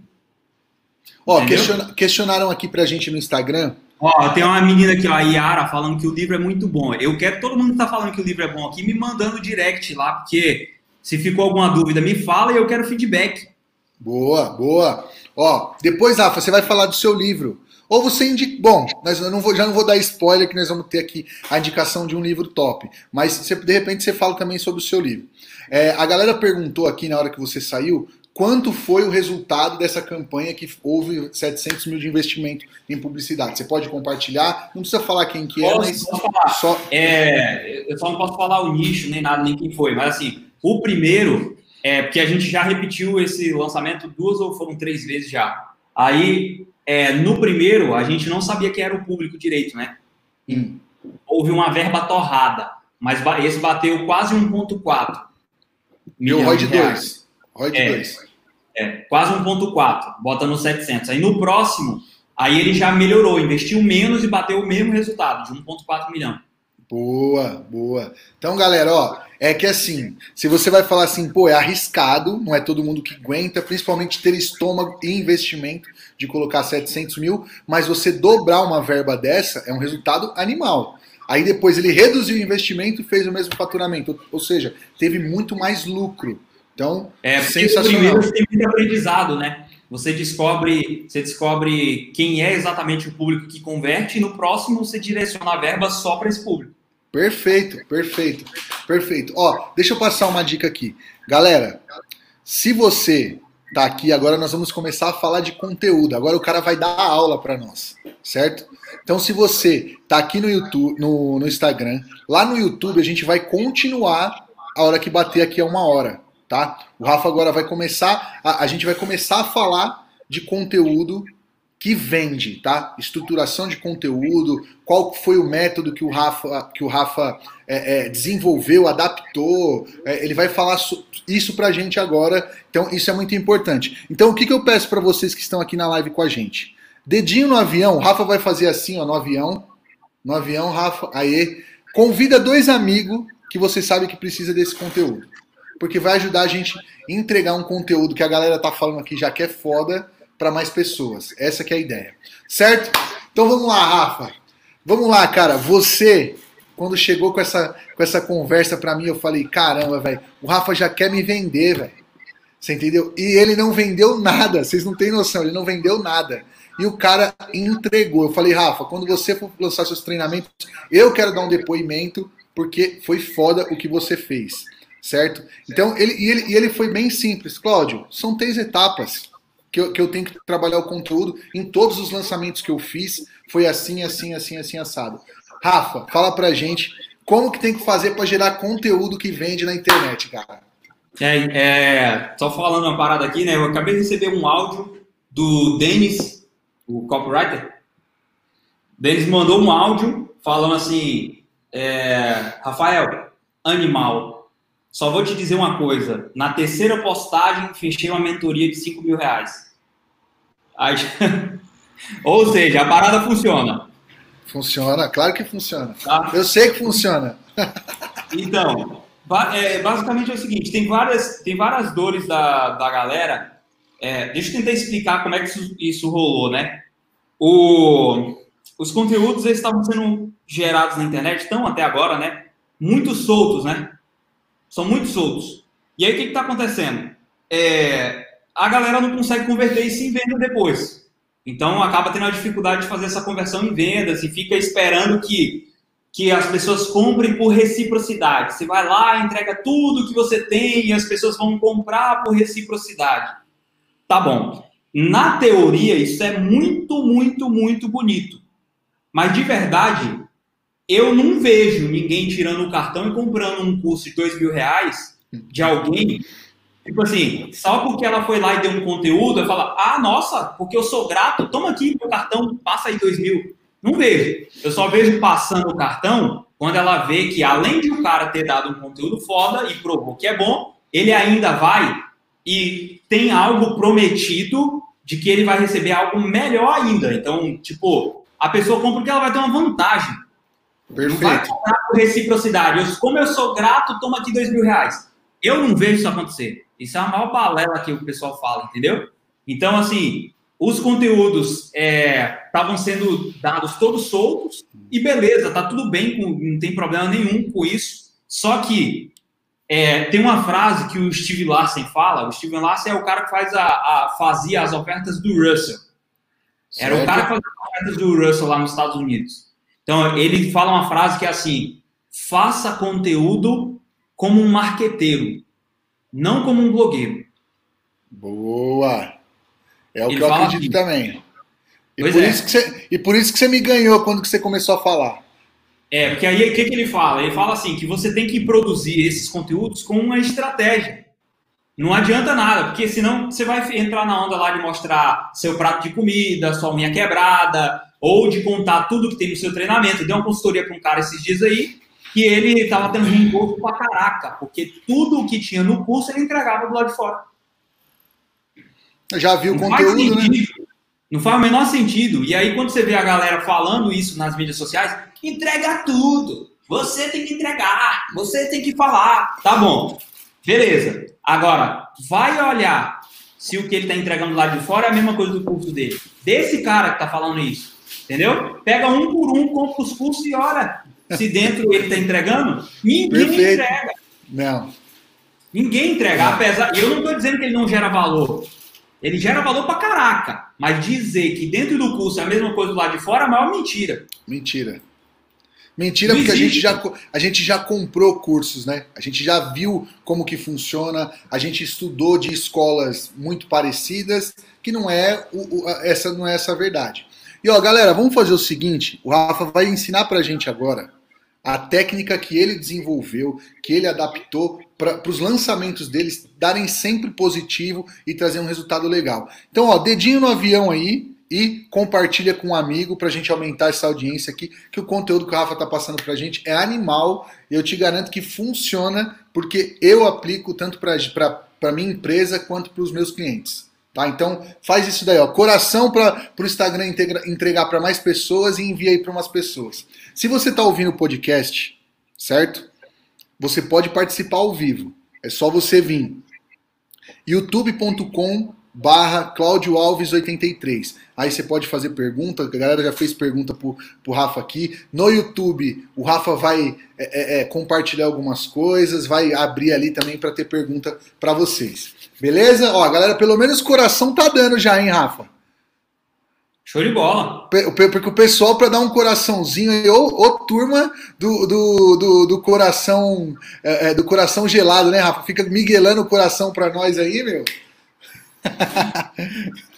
Ó, Entendeu? questionaram aqui pra gente no Instagram. Ó, tem uma menina aqui, ó, a Yara, falando que o livro é muito bom. Eu quero todo mundo que tá falando que o livro é bom aqui me mandando direct lá, porque se ficou alguma dúvida, me fala e eu quero feedback. Boa, boa. Ó, depois, Rafa, você vai falar do seu livro. Ou você indica. Bom, nós, não vou, já não vou dar spoiler que nós vamos ter aqui a indicação de um livro top. Mas você- de repente você fala também sobre o seu livro. É, a galera perguntou aqui na hora que você saiu quanto foi o resultado dessa campanha que houve 700 mil de investimento em publicidade. Você pode compartilhar? Não precisa falar quem que é, Posso- mas posso só. É, eu só não posso falar o nicho, nem nada, nem quem foi, mas assim, o primeiro, é porque a gente já repetiu esse lançamento duas ou foram três vezes já. Aí, é, no primeiro, a gente não sabia quem era o público direito, né? Hum. Houve uma verba torrada. mas esse bateu quase 1,4. E o ROI de 2. ROI de 2. É, quase 1,4. Bota no 700. Aí no próximo, aí ele já melhorou, investiu menos e bateu o mesmo resultado, de 1,4 milhão. Boa, boa. Então, galera, ó, é que assim, se você vai falar assim, pô, é arriscado, não é todo mundo que aguenta, principalmente ter estômago e investimento de colocar 700 mil, mas você dobrar uma verba dessa é um resultado animal. Aí depois ele reduziu o investimento e fez o mesmo faturamento, ou seja, teve muito mais lucro. Então, é sensacional. Primeiro tem muito aprendizado, né? Você descobre, você descobre quem é exatamente o público que converte e no próximo você direciona a verba só para esse público. Perfeito, perfeito, perfeito. Ó, deixa eu passar uma dica aqui. Galera, se você tá aqui, agora nós vamos começar a falar de conteúdo. Agora o cara vai dar aula para nós, certo? Então, se você tá aqui no YouTube, no, no Instagram, lá no YouTube a gente vai continuar a hora que bater aqui é uma hora, tá? O Rafa agora vai começar, a, a gente vai começar a falar de conteúdo que vende, tá? Estruturação de conteúdo, qual foi o método que o Rafa, que o Rafa é, é, desenvolveu, adaptou. É, ele vai falar isso pra gente agora, então isso é muito importante. Então o que, que eu peço para vocês que estão aqui na live com a gente? Dedinho no avião, o Rafa vai fazer assim, ó, no avião. No avião, Rafa, aí. Convida dois amigos que você sabe que precisa desse conteúdo. Porque vai ajudar a gente a entregar um conteúdo que a galera tá falando aqui já que é foda para mais pessoas. Essa que é a ideia. Certo? Então vamos lá, Rafa. Vamos lá, cara. Você, quando chegou com essa, com essa conversa para mim, eu falei: caramba, velho, o Rafa já quer me vender, velho. Você entendeu? E ele não vendeu nada. Vocês não têm noção, ele não vendeu nada. E o cara entregou. Eu falei, Rafa, quando você for lançar seus treinamentos, eu quero dar um depoimento, porque foi foda o que você fez. Certo? Então, ele, e, ele, e ele foi bem simples. Cláudio, são três etapas que eu, que eu tenho que trabalhar o conteúdo. Em todos os lançamentos que eu fiz, foi assim, assim, assim, assim, assado. Rafa, fala pra gente como que tem que fazer para gerar conteúdo que vende na internet, cara. É, é, só falando uma parada aqui, né? Eu acabei de receber um áudio do Denis, o copywriter. Denis mandou um áudio falando assim: é, Rafael, animal, só vou te dizer uma coisa. Na terceira postagem, fechei uma mentoria de 5 mil reais. Aí... Ou seja, a parada funciona. Funciona, claro que funciona. Tá? Eu sei que funciona. então, é, basicamente é o seguinte: tem várias, tem várias dores da, da galera. É, deixa eu tentar explicar como é que isso, isso rolou, né? O, os conteúdos eles estavam sendo gerados na internet, estão até agora, né? Muito soltos, né? São muito soltos. E aí o que está acontecendo? É, a galera não consegue converter isso em venda depois. Então acaba tendo a dificuldade de fazer essa conversão em vendas e fica esperando que, que as pessoas comprem por reciprocidade. Você vai lá, entrega tudo que você tem e as pessoas vão comprar por reciprocidade. Tá bom. Na teoria, isso é muito, muito, muito bonito. Mas de verdade, eu não vejo ninguém tirando o cartão e comprando um curso de dois mil reais de alguém. Tipo assim, só porque ela foi lá e deu um conteúdo, eu falo, ah, nossa, porque eu sou grato, toma aqui meu cartão, passa aí dois mil. Não vejo. Eu só vejo passando o cartão quando ela vê que, além de o cara ter dado um conteúdo foda e provou que é bom, ele ainda vai e tem algo prometido de que ele vai receber algo melhor ainda. Então, tipo, a pessoa compra porque ela vai ter uma vantagem. Perfeito. Não vai por reciprocidade. Eu, como eu sou grato, toma aqui dois mil reais. Eu não vejo isso acontecer. Isso é a maior balela que o pessoal fala, entendeu? Então, assim, os conteúdos estavam é, sendo dados todos soltos e beleza, tá tudo bem, não tem problema nenhum com isso. Só que é, tem uma frase que o Steve Larsen fala. O Steve Larsen é o cara que faz a, a fazia as ofertas do Russell. Era o cara que fazia as ofertas do Russell lá nos Estados Unidos. Então, ele fala uma frase que é assim: faça conteúdo como um marqueteiro, não como um blogueiro. Boa! É o ele que eu acredito assim. também. E por, é. isso que você, e por isso que você me ganhou quando você começou a falar. É, porque aí o que, que ele fala? Ele fala assim: que você tem que produzir esses conteúdos com uma estratégia. Não adianta nada, porque senão você vai entrar na onda lá de mostrar seu prato de comida, sua unha quebrada, ou de contar tudo que tem no seu treinamento. Deu uma consultoria para um cara esses dias aí, que ele estava tendo um encontro pra caraca, porque tudo o que tinha no curso ele entregava do lado de fora. Já viu o conteúdo, né? Não faz o menor sentido. E aí, quando você vê a galera falando isso nas mídias sociais, entrega tudo. Você tem que entregar. Você tem que falar. Tá bom. Beleza. Agora, vai olhar se o que ele está entregando lá de fora é a mesma coisa do curso dele. Desse cara que tá falando isso. Entendeu? Pega um por um, compra os cursos e olha se dentro ele está entregando. Ninguém Perfeito. entrega. Não. Ninguém entrega, apesar. E eu não estou dizendo que ele não gera valor. Ele gera valor pra caraca. Mas dizer que dentro do curso é a mesma coisa do lado de fora é a maior mentira. Mentira. Mentira, porque a gente, já, a gente já comprou cursos, né? A gente já viu como que funciona, a gente estudou de escolas muito parecidas, que não é o, o- essa não é essa a verdade. E ó, galera, vamos fazer o seguinte: o Rafa vai ensinar pra gente agora a técnica que ele desenvolveu, que ele adaptou para os lançamentos deles darem sempre positivo e trazer um resultado legal. Então, ó, dedinho no avião aí e compartilha com um amigo pra gente aumentar essa audiência aqui, que o conteúdo que o Rafa tá passando pra gente é animal e eu te garanto que funciona porque eu aplico tanto para para minha empresa quanto para os meus clientes. Tá? Então faz isso daí, ó. Coração para o Instagram integra- entregar para mais pessoas e envia aí para umas pessoas. Se você está ouvindo o podcast, certo? Você pode participar ao vivo. É só você vir. youtube.com barra Cláudio Alves 83. Aí você pode fazer pergunta, a galera já fez pergunta pro, pro Rafa aqui. No YouTube, o Rafa vai é, é, é, compartilhar algumas coisas, vai abrir ali também para ter pergunta para vocês. Beleza? Ó, galera, pelo menos coração tá dando já, hein, Rafa? Show de bola. Porque o pessoal, para dar um coraçãozinho aí, ô, ô turma do, do, do, do coração é, é, do coração gelado, né, Rafa? Fica miguelando o coração para nós aí, meu.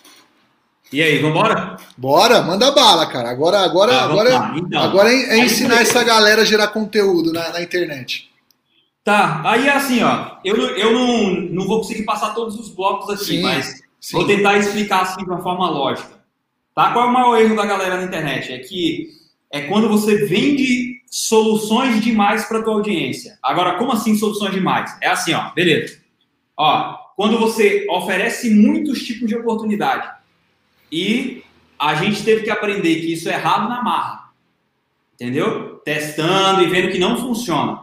E aí, vambora? Bora, manda bala, cara. Agora, agora, vamos agora, lá. Então, agora é, é aí ensinar você- essa galera a gerar conteúdo na, na internet. Tá, aí é assim, ó. Eu, não- eu não, não vou conseguir passar todos os blocos aqui, Sim, mas sim. vou tentar explicar assim de uma forma lógica. Tá? Qual é o maior erro da galera na internet? É que é quando você vende soluções demais para tua audiência. Agora, como assim soluções demais? É assim, ó, beleza. Ó, quando você oferece muitos tipos de oportunidade e a gente teve que aprender que isso é errado na marra. Entendeu? Testando e vendo que não funciona.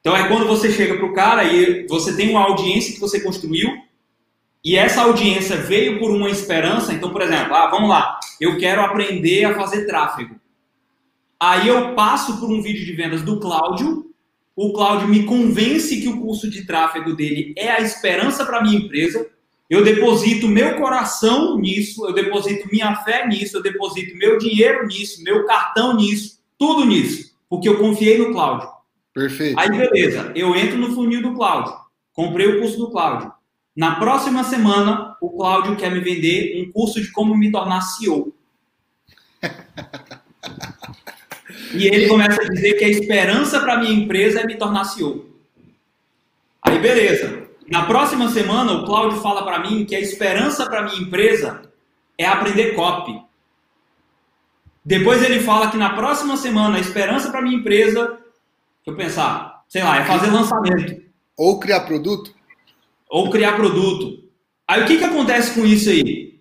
Então é quando você chega pro cara e você tem uma audiência que você construiu e essa audiência veio por uma esperança. Então, por exemplo, ah, vamos lá, eu quero aprender a fazer tráfego. Aí eu passo por um vídeo de vendas do Cláudio. O Cláudio me convence que o curso de tráfego dele é a esperança para minha empresa. Eu deposito meu coração nisso, eu deposito minha fé nisso, eu deposito meu dinheiro nisso, meu cartão nisso, tudo nisso, porque eu confiei no Cláudio. Perfeito. Aí, beleza, eu entro no funil do Cláudio, comprei o curso do Cláudio. Na próxima semana, o Cláudio quer me vender um curso de como me tornar CEO. E ele começa a dizer que a esperança para minha empresa é me tornar CEO. Aí, beleza. Na próxima semana, o Cláudio fala para mim que a esperança para minha empresa é aprender copy. Depois ele fala que na próxima semana a esperança para minha empresa, eu pensar, sei lá, é fazer lançamento Ou criar produto. ou criar produto. Aí o que, que acontece com isso aí?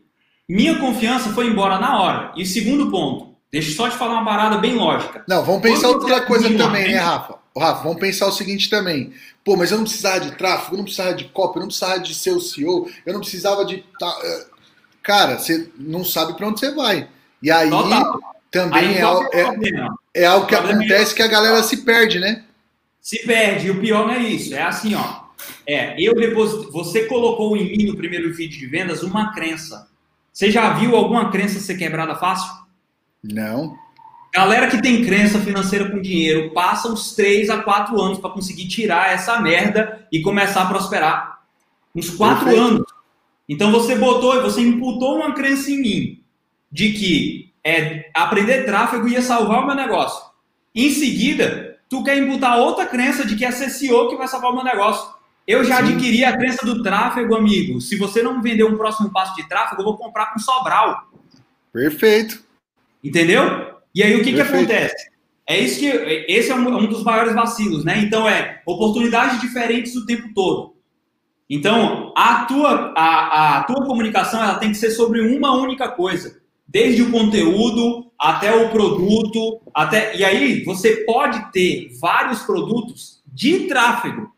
Minha confiança foi embora na hora. E segundo ponto, deixa eu só te falar uma parada bem lógica. Não, vamos pensar Quando outra coisa também, né, Rafa? Rafa, vamos pensar o seguinte também. Pô, mas eu não precisava de tráfego, eu não precisava de copy, eu não precisava de ser o CEO, eu não precisava de. é, Cara, você não sabe pra onde você vai. E aí Total. também Aí é, qual al- que é o é, é algo que é- acontece que a galera se perde, né? Se perde. E o pior não é isso. É assim, ó. É, eu deposito, você colocou em mim no primeiro vídeo de vendas uma crença. Você já viu alguma crença ser quebrada fácil? Não. Galera que tem crença financeira com dinheiro passa uns 3 a 4 anos para conseguir tirar essa merda e começar a prosperar. Uns 4 Perfeito. anos. Então você botou, você imputou uma crença em mim de que é, aprender tráfego ia salvar o meu negócio. Em seguida, tu quer imputar outra crença de que é ser CEO que vai salvar o meu negócio. Eu já Sim. adquiri a crença do tráfego, amigo. Se você não vender um próximo passo de tráfego, eu vou comprar com Sobral. Perfeito. Entendeu? E aí o que, que acontece? É isso que esse é um, um dos maiores vacilos, né? Então é oportunidades diferentes o tempo todo. Então a tua a, a tua comunicação ela tem que ser sobre uma única coisa, desde o conteúdo até o produto, até e aí você pode ter vários produtos de tráfego.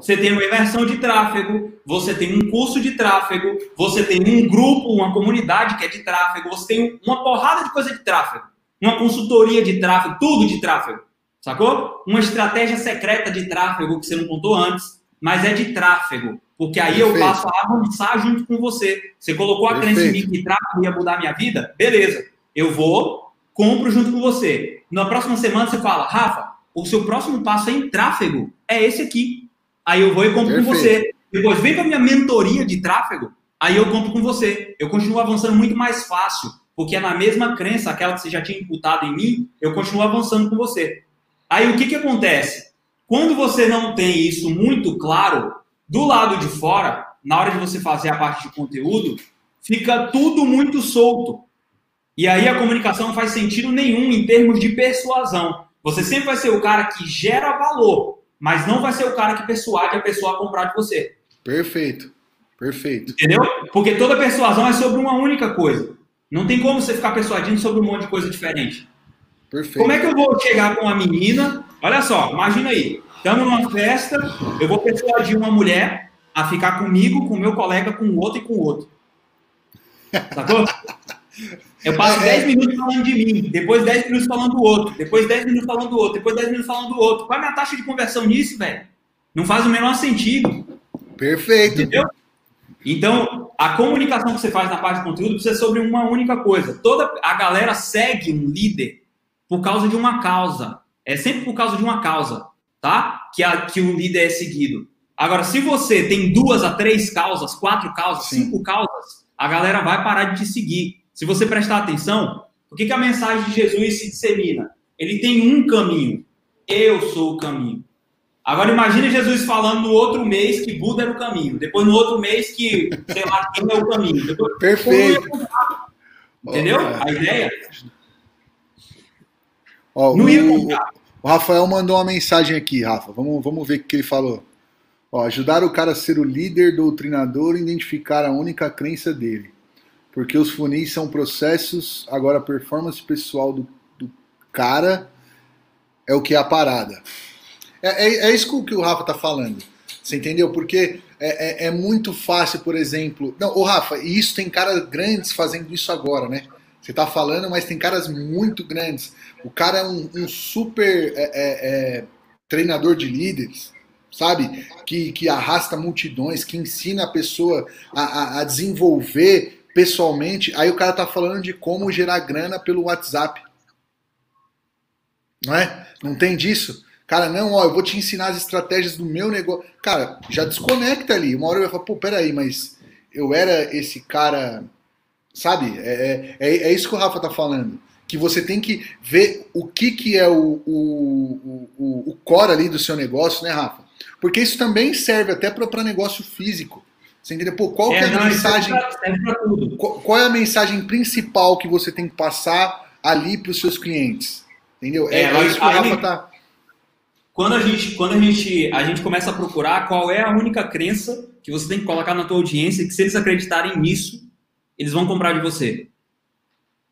Você tem uma imersão de tráfego, você tem um curso de tráfego, você tem um grupo, uma comunidade que é de tráfego, você tem uma porrada de coisa de tráfego uma consultoria de tráfego, tudo de tráfego, sacou? Uma estratégia secreta de tráfego que você não contou antes, mas é de tráfego, porque aí Perfeito. eu passo a avançar junto com você. Você colocou a Perfeito. crença em mim que tráfego ia mudar a minha vida? Beleza, eu vou, compro junto com você. Na próxima semana você fala, Rafa, o seu próximo passo em tráfego é esse aqui. Aí eu vou e compro Perfeito. com você. Depois vem com a minha mentoria de tráfego, aí eu compro com você. Eu continuo avançando muito mais fácil porque é na mesma crença, aquela que você já tinha imputado em mim, eu continuo avançando com você. Aí o que, que acontece? Quando você não tem isso muito claro, do lado de fora, na hora de você fazer a parte de conteúdo, fica tudo muito solto. E aí a comunicação não faz sentido nenhum em termos de persuasão. Você sempre vai ser o cara que gera valor, mas não vai ser o cara que persuade a pessoa a comprar de você. Perfeito. Perfeito. Entendeu? Porque toda persuasão é sobre uma única coisa. Não tem como você ficar persuadindo sobre um monte de coisa diferente. Perfeito. Como é que eu vou chegar com uma menina? Olha só, imagina aí. Estamos numa festa, eu vou persuadir uma mulher a ficar comigo, com meu colega, com o outro e com o outro. Sacou? Eu passo 10 é, minutos falando de mim, depois 10 minutos falando do outro, depois 10 minutos falando do outro, depois 10 minutos falando do outro. Qual é a minha taxa de conversão nisso, velho? Não faz o menor sentido. Perfeito. Entendeu? Então, a comunicação que você faz na parte de conteúdo precisa ser sobre uma única coisa. Toda a galera segue um líder por causa de uma causa. É sempre por causa de uma causa, tá? Que, a, que o líder é seguido. Agora, se você tem duas a três causas, quatro causas, Sim. cinco causas, a galera vai parar de te seguir. Se você prestar atenção, o que, que a mensagem de Jesus se dissemina? Ele tem um caminho. Eu sou o caminho. Agora imagine Jesus falando no outro mês que Buda era o caminho, depois no outro mês que, sei lá, quem é o caminho. Depois, Perfeito. Entendeu? A ideia? Oh, não ia comprar. O Rafael mandou uma mensagem aqui, Rafa. Vamos, vamos ver o que ele falou. Ó, ajudar o cara a ser o líder, doutrinador e identificar a única crença dele. Porque os funis são processos, agora a performance pessoal do, do cara é o que é a parada. É, é, é isso que o Rafa tá falando. Você entendeu? Porque é, é, é, muito fácil, por exemplo. Não, o Rafa, e isso tem caras grandes fazendo isso agora, né? Você tá falando, mas tem caras muito grandes. O cara é um, um super é, é, é, treinador de líderes, sabe? Que, que arrasta multidões, que ensina a pessoa a, a, a desenvolver pessoalmente. Aí o cara tá falando de como gerar grana pelo WhatsApp. Não é? Não tem disso? Cara, não, ó, eu vou te ensinar as estratégias do meu negócio. Cara, já desconecta ali. Uma hora eu vai falar, pô, peraí, mas eu era esse cara. Sabe? É, é, é, é isso que o Rafa tá falando. Que você tem que ver o que, que é o, o, o, o core ali do seu negócio, né, Rafa? Porque isso também serve até para negócio físico. Você entendeu? Pô, qual é, é a mensagem? Qual, qual é a mensagem principal que você tem que passar ali para os seus clientes? Entendeu? É, é isso que o Rafa tá quando a gente, quando a gente, a gente começa a procurar qual é a única crença que você tem que colocar na tua audiência, que se eles acreditarem nisso, eles vão comprar de você.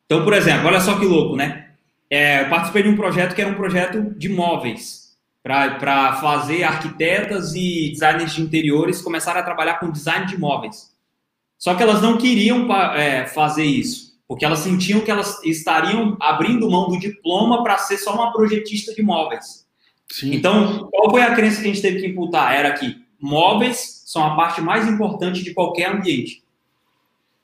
Então, por exemplo, olha só que louco, né? É, eu participei de um projeto que era um projeto de móveis, para fazer arquitetas e designers de interiores começarem a trabalhar com design de móveis. Só que elas não queriam é, fazer isso, porque elas sentiam que elas estariam abrindo mão do diploma para ser só uma projetista de móveis. Sim. Então, qual foi a crença que a gente teve que imputar? Era que móveis são a parte mais importante de qualquer ambiente.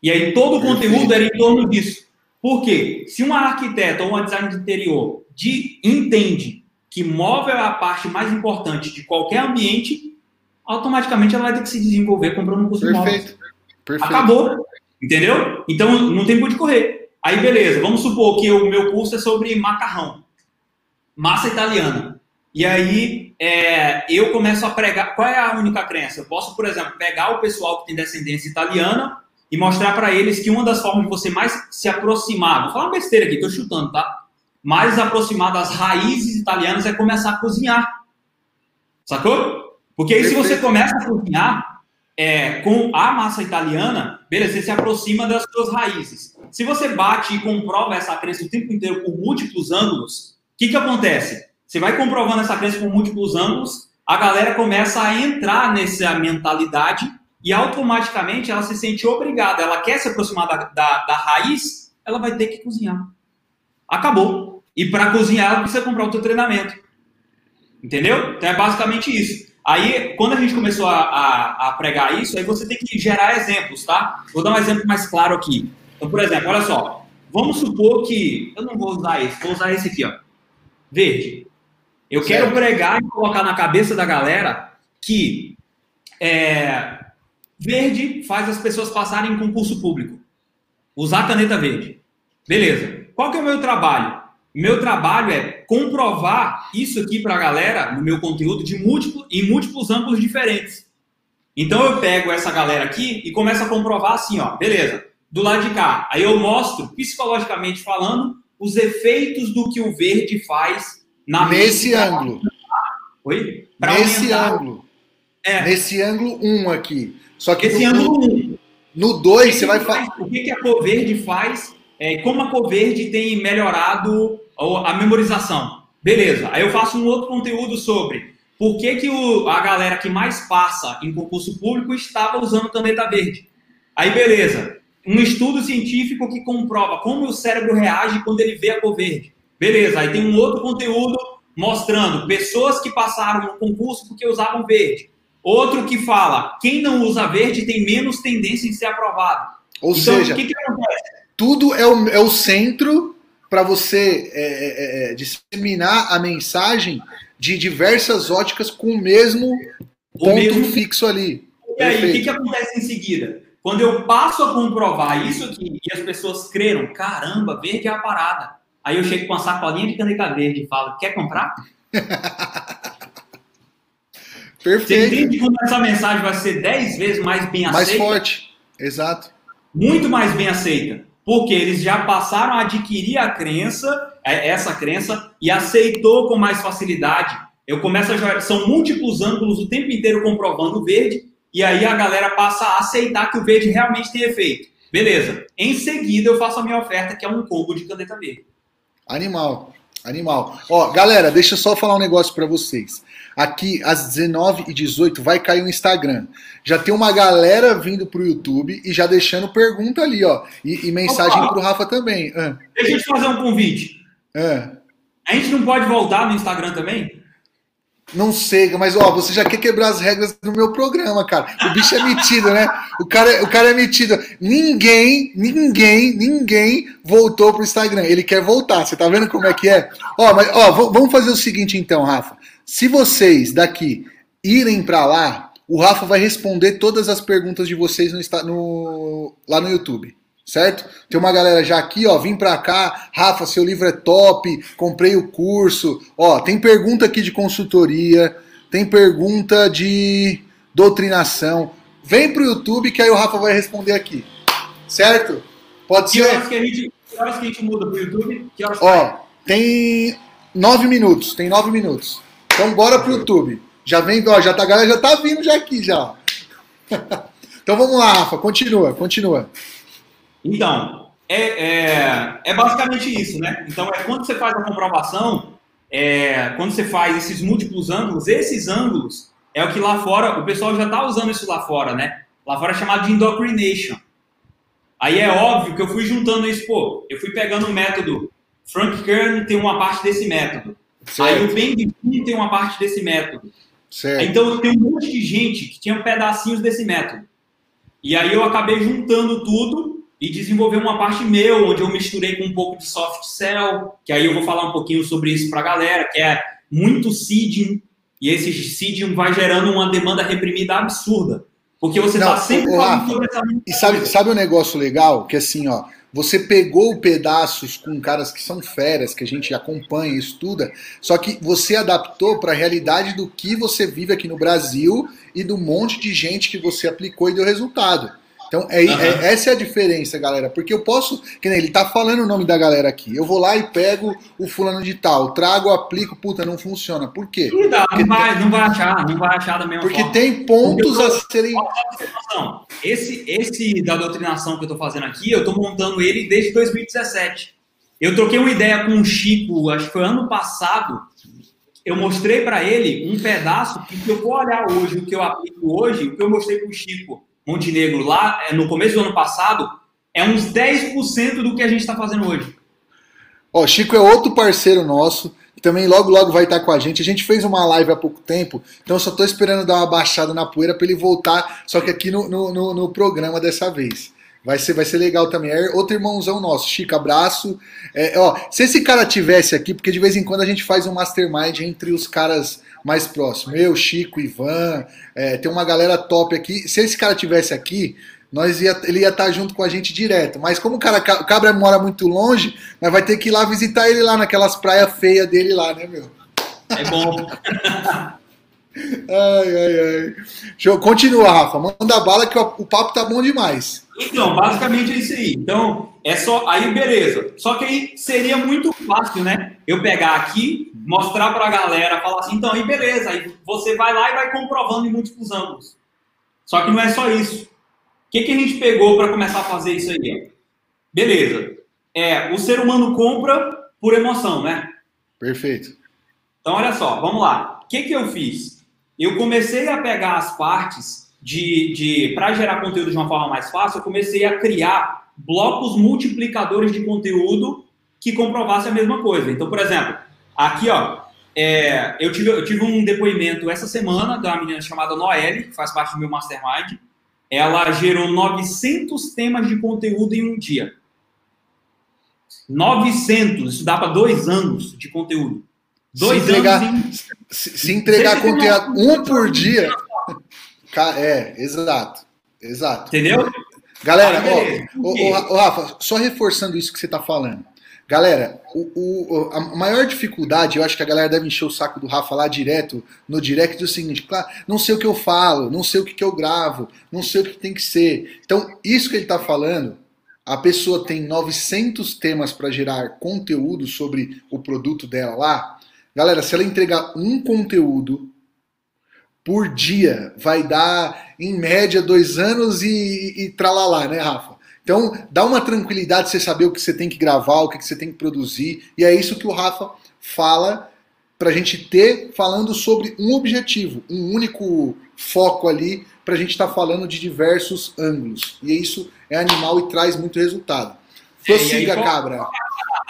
E aí todo o conteúdo era em torno disso. Por quê? Se uma arquiteta ou uma designer de interior de, entende que móvel é a parte mais importante de qualquer ambiente, automaticamente ela vai ter que se desenvolver comprando um curso Perfeito. de. Perfeito. Acabou. Entendeu? Então não tem por onde correr. Aí beleza, vamos supor que o meu curso é sobre macarrão. Massa italiana. E aí é, eu começo a pregar. Qual é a única crença? Eu posso, por exemplo, pegar o pessoal que tem descendência italiana e mostrar para eles que uma das formas de você mais se aproximar, vou falar uma besteira aqui, estou chutando, tá? Mais aproximado às raízes italianas é começar a cozinhar. Sacou? Porque aí, se você começa a cozinhar é, com a massa italiana, beleza, você se aproxima das suas raízes. Se você bate e comprova essa crença o tempo inteiro por múltiplos ângulos, o que, que acontece? Você vai comprovando essa crença por múltiplos ângulos, a galera começa a entrar nessa mentalidade e automaticamente ela se sente obrigada, ela quer se aproximar da, da, da raiz, ela vai ter que cozinhar. Acabou. E para cozinhar, ela precisa comprar o teu treinamento. Entendeu? Então é basicamente isso. Aí, quando a gente começou a, a, a, pregar isso, aí você tem que gerar exemplos, tá? Vou dar um exemplo mais claro aqui. Então, por exemplo, olha só. Vamos supor que. Eu não vou usar esse, vou usar esse aqui, ó. Verde. Eu certo. quero pregar e colocar na cabeça da galera que é, verde faz as pessoas passarem em concurso público. Usar caneta verde. Beleza. Qual que é o meu trabalho? Meu trabalho é comprovar isso aqui para a galera no meu conteúdo de múltiplo, em múltiplos ângulos diferentes. Então eu pego essa galera aqui e começo a comprovar assim, ó, beleza. Do lado de cá, aí eu mostro, psicologicamente falando, os efeitos do que o verde faz na Nesse ângulo. Oi? Pra Nesse aumentar... ângulo. É. Nesse ângulo 1 um aqui. Só que Esse no, ângulo 1. Um. No 2 você vai fazer. O que, que a cor verde faz? É, como a cor verde tem melhorado a memorização. Beleza. Aí eu faço um outro conteúdo sobre por que, que o, a galera que mais passa em concurso público estava usando caneta verde. Aí beleza um estudo científico que comprova como o cérebro reage quando ele vê a cor verde. Beleza, aí tem um outro conteúdo mostrando pessoas que passaram no concurso porque usavam verde. Outro que fala, quem não usa verde tem menos tendência em ser aprovado. Ou então, seja, que que tudo é o, é o centro para você é, é, é, disseminar a mensagem de diversas óticas com o mesmo ponto o mesmo... fixo ali. E aí, o que, que acontece em seguida? Quando eu passo a comprovar isso aqui e as pessoas creram, caramba, verde é a parada. Aí eu chego com uma sacolinha de caneta verde e falo, quer comprar? Perfeito. Você entende como essa mensagem vai ser 10 vezes mais bem aceita? Mais forte, exato. Muito mais bem aceita. Porque eles já passaram a adquirir a crença, é, essa crença, e aceitou com mais facilidade. Eu começo a jogar, são múltiplos ângulos o tempo inteiro comprovando o verde, e aí a galera passa a aceitar que o verde realmente tem efeito. Beleza. Em seguida, eu faço a minha oferta, que é um combo de caneta verde. Animal. Animal. Ó, galera, deixa eu só falar um negócio para vocês. Aqui, às 19h18, vai cair o Instagram. Já tem uma galera vindo pro YouTube e já deixando pergunta ali, ó. E, e mensagem Opa. pro Rafa também. Ah. Deixa eu te fazer um convite. Ah. A gente não pode voltar no Instagram também? Não sei, mas ó, você já quer quebrar as regras do meu programa, cara. O bicho é metido, né? O cara, o cara é metido. Ninguém, ninguém, ninguém voltou pro Instagram. Ele quer voltar. Você tá vendo como é que é? Ó, mas ó, vamos fazer o seguinte então, Rafa. Se vocês daqui irem para lá, o Rafa vai responder todas as perguntas de vocês no, no, lá no YouTube certo? Tem uma galera já aqui, ó, vim pra cá, Rafa, seu livro é top, comprei o curso, ó, tem pergunta aqui de consultoria, tem pergunta de doutrinação. Vem pro YouTube que aí o Rafa vai responder aqui, certo? Pode que ser? Horas que, a gente, que horas que a gente muda pro YouTube? Que horas ó, tem nove minutos, tem nove minutos. Então bora pro YouTube. Já vem, ó, já tá, a galera já tá vindo já aqui já. então vamos lá, Rafa, continua, continua. Então, é, é, é, basicamente isso, né? Então, é quando você faz a comprovação, é, quando você faz esses múltiplos ângulos, esses ângulos é o que lá fora, o pessoal já está usando isso lá fora, né? Lá fora é chamado de indoctrination. Aí é óbvio que eu fui juntando isso, pô, eu fui pegando o método, Frank Kern tem uma parte desse método. Certo. Aí o Ben tem uma parte desse método. Certo. Então tem um monte de gente que tinha pedacinhos desse método. E aí eu acabei juntando tudo e desenvolver uma parte meu, onde eu misturei com um pouco de soft cell, que aí eu vou falar um pouquinho sobre isso para a galera, que é muito seeding, e esse seeding vai gerando uma demanda reprimida absurda. Porque você está sempre falando sobre essa E sabe, sabe um negócio legal? Que assim, ó, você pegou pedaços com caras que são feras, que a gente acompanha estuda, só que você adaptou para a realidade do que você vive aqui no Brasil e do monte de gente que você aplicou e deu resultado. Então, é, uhum. é, essa é a diferença, galera. Porque eu posso. Que nem ele tá falando o nome da galera aqui. Eu vou lá e pego o fulano de tal, trago, aplico, puta, não funciona. Por quê? Não, dá, não, vai, não vai achar, não vai achar da mesma porque forma. Porque tem pontos a serem. Esse, esse da doutrinação que eu tô fazendo aqui, eu tô montando ele desde 2017. Eu troquei uma ideia com o Chico, acho que foi ano passado. Eu mostrei para ele um pedaço que, se eu for olhar hoje, o que eu aplico hoje, o que eu mostrei para o Chico Montenegro lá é, no começo do ano passado, é uns 10% do que a gente está fazendo hoje. Ó, Chico é outro parceiro nosso, também logo logo vai estar com a gente. A gente fez uma live há pouco tempo, então só estou esperando dar uma baixada na poeira para ele voltar, só que aqui no, no, no, no programa dessa vez. Vai ser, vai ser legal também. É outro irmãozão nosso, Chico, abraço. É, ó, se esse cara tivesse aqui, porque de vez em quando a gente faz um mastermind entre os caras mais próximos. Eu, Chico, Ivan, é, tem uma galera top aqui. Se esse cara tivesse aqui, nós ia, ele ia estar junto com a gente direto. Mas como o cara o Cabra mora muito longe, nós vai ter que ir lá visitar ele lá naquelas praias feias dele lá, né, meu? É bom. ai, ai, ai. Show. Continua, Rafa. Manda bala que o papo tá bom demais. Então, basicamente é isso aí. Então, é só. Aí, beleza. Só que aí seria muito fácil, né? Eu pegar aqui, mostrar pra galera, falar assim, então, aí beleza. Aí você vai lá e vai comprovando em múltiplos ângulos. Só que não é só isso. O que, que a gente pegou para começar a fazer isso aí? Beleza. É, o ser humano compra por emoção, né? Perfeito. Então, olha só, vamos lá. O que, que eu fiz? Eu comecei a pegar as partes de, de para gerar conteúdo de uma forma mais fácil, eu comecei a criar blocos multiplicadores de conteúdo que comprovasse a mesma coisa. Então, por exemplo, aqui, ó, é, eu, tive, eu tive um depoimento essa semana da menina chamada Noelle, que faz parte do meu mastermind. Ela gerou 900 temas de conteúdo em um dia. 900, isso dá para dois anos de conteúdo. Dois se entregar, anos em... se, se entregar conteúdo um por dia. É, exato. Exato. Entendeu? Galera, ó, Rafa, só reforçando isso que você está falando. Galera, o, o, a maior dificuldade, eu acho que a galera deve encher o saco do Rafa lá direto no direct do seguinte, claro, não sei o que eu falo, não sei o que, que eu gravo, não sei o que tem que ser. Então, isso que ele está falando, a pessoa tem 900 temas para gerar conteúdo sobre o produto dela lá. Galera, se ela entregar um conteúdo por dia. Vai dar, em média, dois anos e, e, tralalá, né, Rafa? Então, dá uma tranquilidade você saber o que você tem que gravar, o que você tem que produzir. E é isso que o Rafa fala para a gente ter falando sobre um objetivo, um único foco ali, para a gente estar tá falando de diversos ângulos. E isso é animal e traz muito resultado. Prossiga, é, aí, cabra.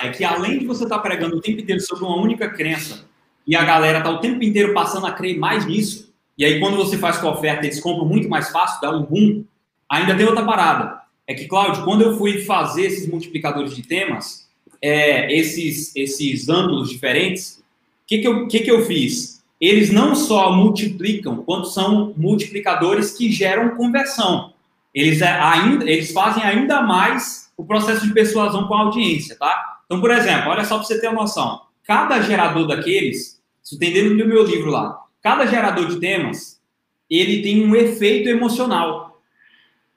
É que além de você estar tá pregando o tempo inteiro sobre uma única crença, e a galera tá o tempo inteiro passando a crer mais nisso, e aí, quando você faz com a oferta, eles compram muito mais fácil, dá um boom. Ainda tem outra parada. É que, Cláudio, quando eu fui fazer esses multiplicadores de temas, é, esses, esses ângulos diferentes, o que, que, eu, que, que eu fiz? Eles não só multiplicam, quanto são multiplicadores que geram conversão. Eles, é, ainda, eles fazem ainda mais o processo de persuasão com a audiência, tá? Então, por exemplo, olha só para você ter uma noção. Cada gerador daqueles, isso tem dentro do meu livro lá, Cada gerador de temas, ele tem um efeito emocional,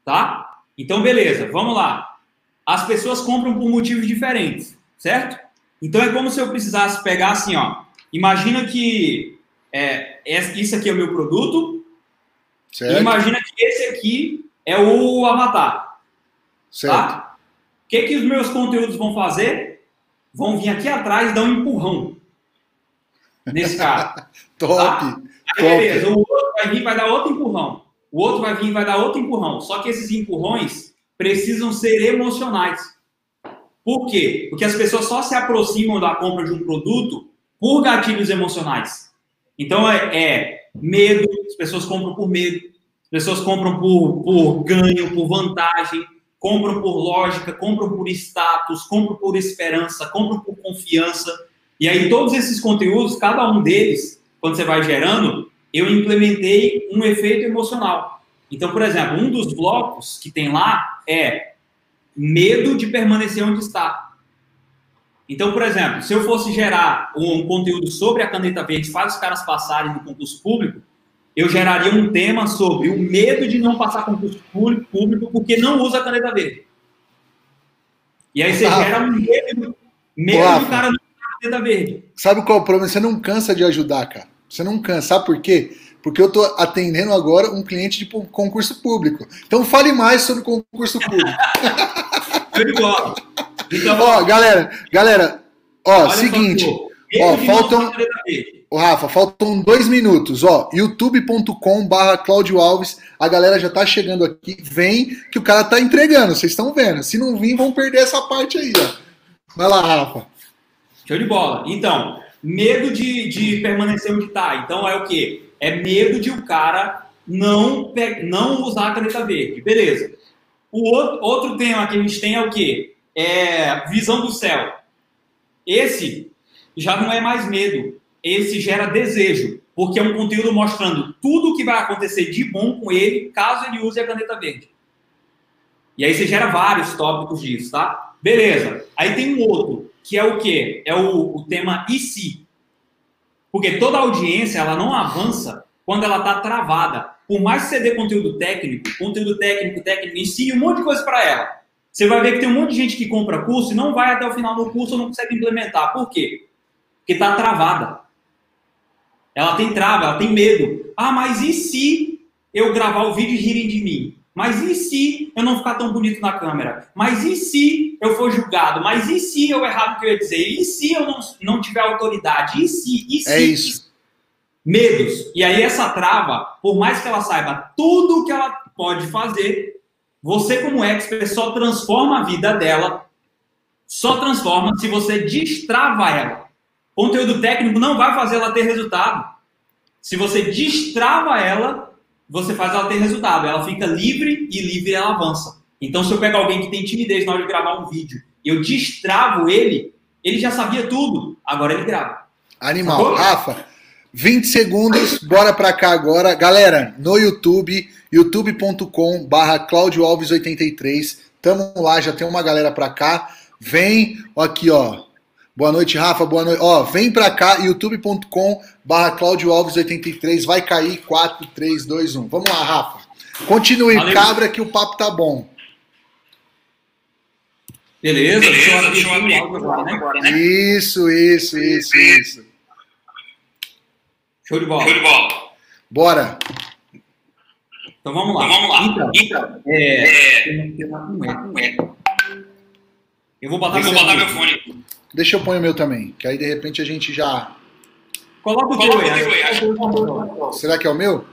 tá? Então, beleza, vamos lá. As pessoas compram por motivos diferentes, certo? Então, é como se eu precisasse pegar assim, ó. Imagina que é, isso aqui é o meu produto. Certo. E imagina que esse aqui é o avatar. Certo. Tá? O que, que os meus conteúdos vão fazer? Vão vir aqui atrás e dar um empurrão nesse cara. Top! Tá? Aí, beleza, o outro vai vir e vai dar outro empurrão. O outro vai vir vai dar outro empurrão. Só que esses empurrões precisam ser emocionais. Por quê? Porque as pessoas só se aproximam da compra de um produto por gatilhos emocionais. Então é, é medo, as pessoas compram por medo, as pessoas compram por, por ganho, por vantagem, compram por lógica, compram por status, compram por esperança, compram por confiança. E aí todos esses conteúdos, cada um deles quando você vai gerando, eu implementei um efeito emocional. Então, por exemplo, um dos blocos que tem lá é medo de permanecer onde está. Então, por exemplo, se eu fosse gerar um conteúdo sobre a caneta verde, faz os caras passarem no concurso público, eu geraria um tema sobre o medo de não passar concurso público porque não usa a caneta verde. E aí você ah, gera um medo, medo do cara não verde. Sabe qual é o problema? Você não cansa de ajudar, cara. Você não cansa. Sabe por quê? Porque eu estou atendendo agora um cliente de concurso público. Então fale mais sobre concurso público. então, ó, galera, galera, ó, seguinte, ó, faltam, Ô, Rafa, faltam dois minutos, ó, youtube.com barra Cláudio Alves, a galera já tá chegando aqui, vem que o cara tá entregando, vocês estão vendo, se não vir vão perder essa parte aí, ó. Vai lá, Rafa. Show de bola. Então, medo de, de permanecer onde tá, então é o quê? É medo de o cara não, não usar a caneta verde, beleza. O outro, outro tema que a gente tem é o quê? É visão do céu. Esse já não é mais medo, esse gera desejo, porque é um conteúdo mostrando tudo o que vai acontecer de bom com ele caso ele use a caneta verde. E aí você gera vários tópicos disso, tá? Beleza. Aí tem um outro, que é o quê? É o, o tema e se. Porque toda audiência, ela não avança quando ela está travada. Por mais que você dê conteúdo técnico, conteúdo técnico, técnico, ensine um monte de coisa para ela. Você vai ver que tem um monte de gente que compra curso e não vai até o final do curso ou não consegue implementar. Por quê? Porque está travada. Ela tem trava, ela tem medo. Ah, mas e se eu gravar o vídeo e rirem de mim? Mas e se eu não ficar tão bonito na câmera? Mas e se eu for julgado? Mas e se eu errar o que eu ia dizer? E se eu não, não tiver autoridade? E se? E se? É isso. Medos. E aí essa trava, por mais que ela saiba tudo o que ela pode fazer, você como expert só transforma a vida dela, só transforma se você destrava ela. Conteúdo técnico não vai fazer ela ter resultado. Se você destrava ela, você faz ela ter resultado. Ela fica livre e livre ela avança. Então, se eu pegar alguém que tem timidez na hora de gravar um vídeo, eu destravo ele, ele já sabia tudo. Agora ele grava. Animal. Sacou? Rafa, 20 segundos, bora pra cá agora. Galera, no YouTube, youtube.com barra Claudio Alves 83. Tamo lá, já tem uma galera pra cá. Vem, aqui ó, Boa noite, Rafa. Boa noite. Ó, vem pra cá, youtube.com barra Claudio Alves 83. Vai cair 4, 3, 2, 1. Vamos lá, Rafa. Continue, Valeu. cabra, que o papo tá bom. Beleza, deixa eu abrir, o áudio agora, né? agora, né? Isso, isso, isso, isso. Show de bola. Show de bola. Bora. Então vamos lá. Então, vamos lá. Então, então é, é, eu vou botar, eu vou botar meu fone. Deixa eu pôr o meu também, que aí de repente a gente já. Coloca o teu aí. Será que é o meu?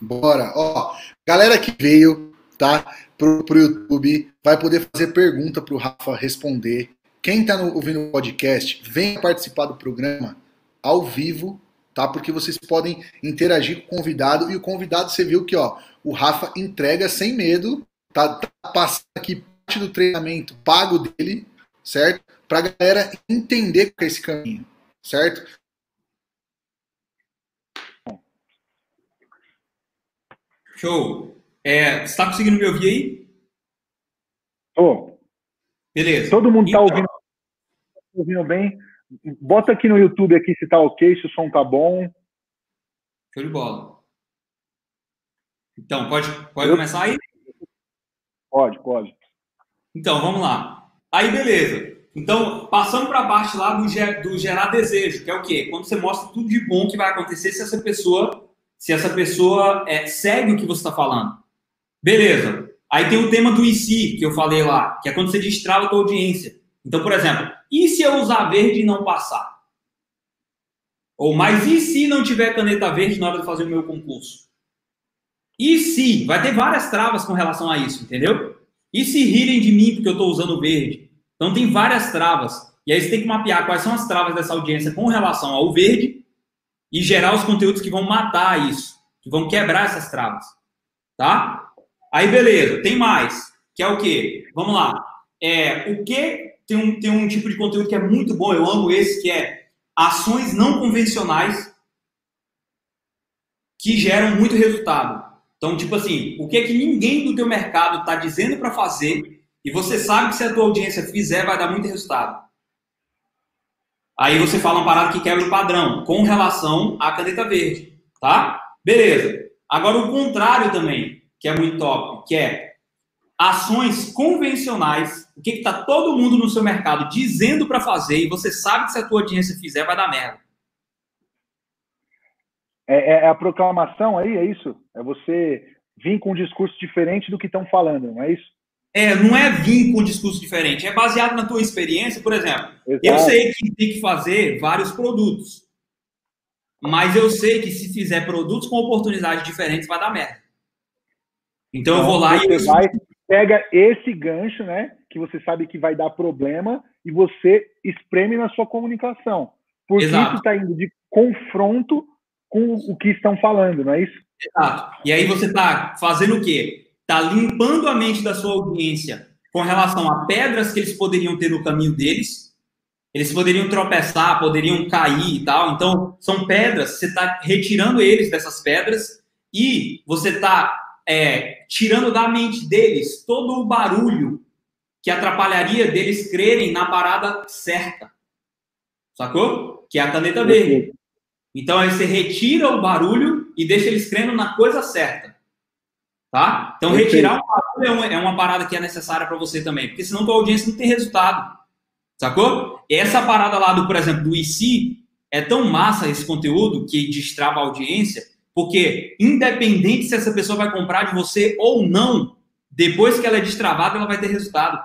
Bora. Ó, galera que veio, tá? Pro, pro YouTube, vai poder fazer pergunta pro Rafa responder. Quem tá no, ouvindo o podcast, venha participar do programa ao vivo tá? Porque vocês podem interagir com o convidado e o convidado você viu que, ó, o Rafa entrega sem medo, tá, tá passando aqui parte do treinamento pago dele, certo? Pra galera entender que é esse caminho, certo? Show. É, você está conseguindo me ouvir aí? Tô. Beleza. Todo mundo está então... ouvindo, ouvindo bem? Bota aqui no YouTube aqui se tá ok, se o som tá bom. Show de bola. Então, pode, pode Eu... começar aí? Pode, pode. Então, vamos lá. Aí, beleza. Então, passando para a parte lá do, do, gerar desejo, que é o quê? Quando você mostra tudo de bom que vai acontecer se essa pessoa, se essa pessoa é, segue o que você está falando. Beleza. Aí tem o tema do IC, que eu falei lá, que é quando você destrava a tua audiência. Então, por exemplo, e se eu usar verde e não passar? Ou, mas e se não tiver caneta verde na hora de fazer o meu concurso? E se? Vai ter várias travas com relação a isso, entendeu? E se rirem de mim porque eu estou usando verde? Então tem várias travas. E aí você tem que mapear quais são as travas dessa audiência com relação ao verde e gerar os conteúdos que vão matar isso, que vão quebrar essas travas. Tá? Aí beleza, tem mais, que é o quê? Vamos lá. É, o que tem um, tem um tipo de conteúdo que é muito bom, eu amo esse, que é ações não convencionais que geram muito resultado. Então, tipo assim, o que é que ninguém do teu mercado está dizendo para fazer e você sabe que se a tua audiência fizer, vai dar muito resultado. Aí você fala uma parada que quebra o padrão com relação à caneta verde, tá? Beleza. Agora o contrário também, que é muito top, que é ações convencionais, o que está todo mundo no seu mercado dizendo para fazer e você sabe que se a tua audiência fizer, vai dar merda. É, é, é a proclamação aí, é isso? É você vir com um discurso diferente do que estão falando, não é isso? É, não é vir com um discurso diferente, é baseado na tua experiência, por exemplo. Exato. Eu sei que tem que fazer vários produtos, mas eu sei que se fizer produtos com oportunidades diferentes vai dar merda. Então, então eu vou lá e eu... vai pega esse gancho, né, que você sabe que vai dar problema e você espreme na sua comunicação. Porque Exato. isso está indo de confronto com o que estão falando, não é isso? Exato. E aí você está fazendo o quê? Está limpando a mente da sua audiência com relação a pedras que eles poderiam ter no caminho deles. Eles poderiam tropeçar, poderiam cair e tal. Então, são pedras, você está retirando eles dessas pedras e você está é, tirando da mente deles todo o barulho que atrapalharia deles crerem na parada certa. Sacou? Que é a caneta verde. Então aí você retira o barulho e deixa eles crendo na coisa certa. Tá? Então retirar o barulho é uma, é uma parada que é necessária para você também, porque senão tua audiência não tem resultado. Sacou? Essa parada lá do, por exemplo, do IC é tão massa esse conteúdo que destrava a audiência, porque independente se essa pessoa vai comprar de você ou não, depois que ela é destravada, ela vai ter resultado.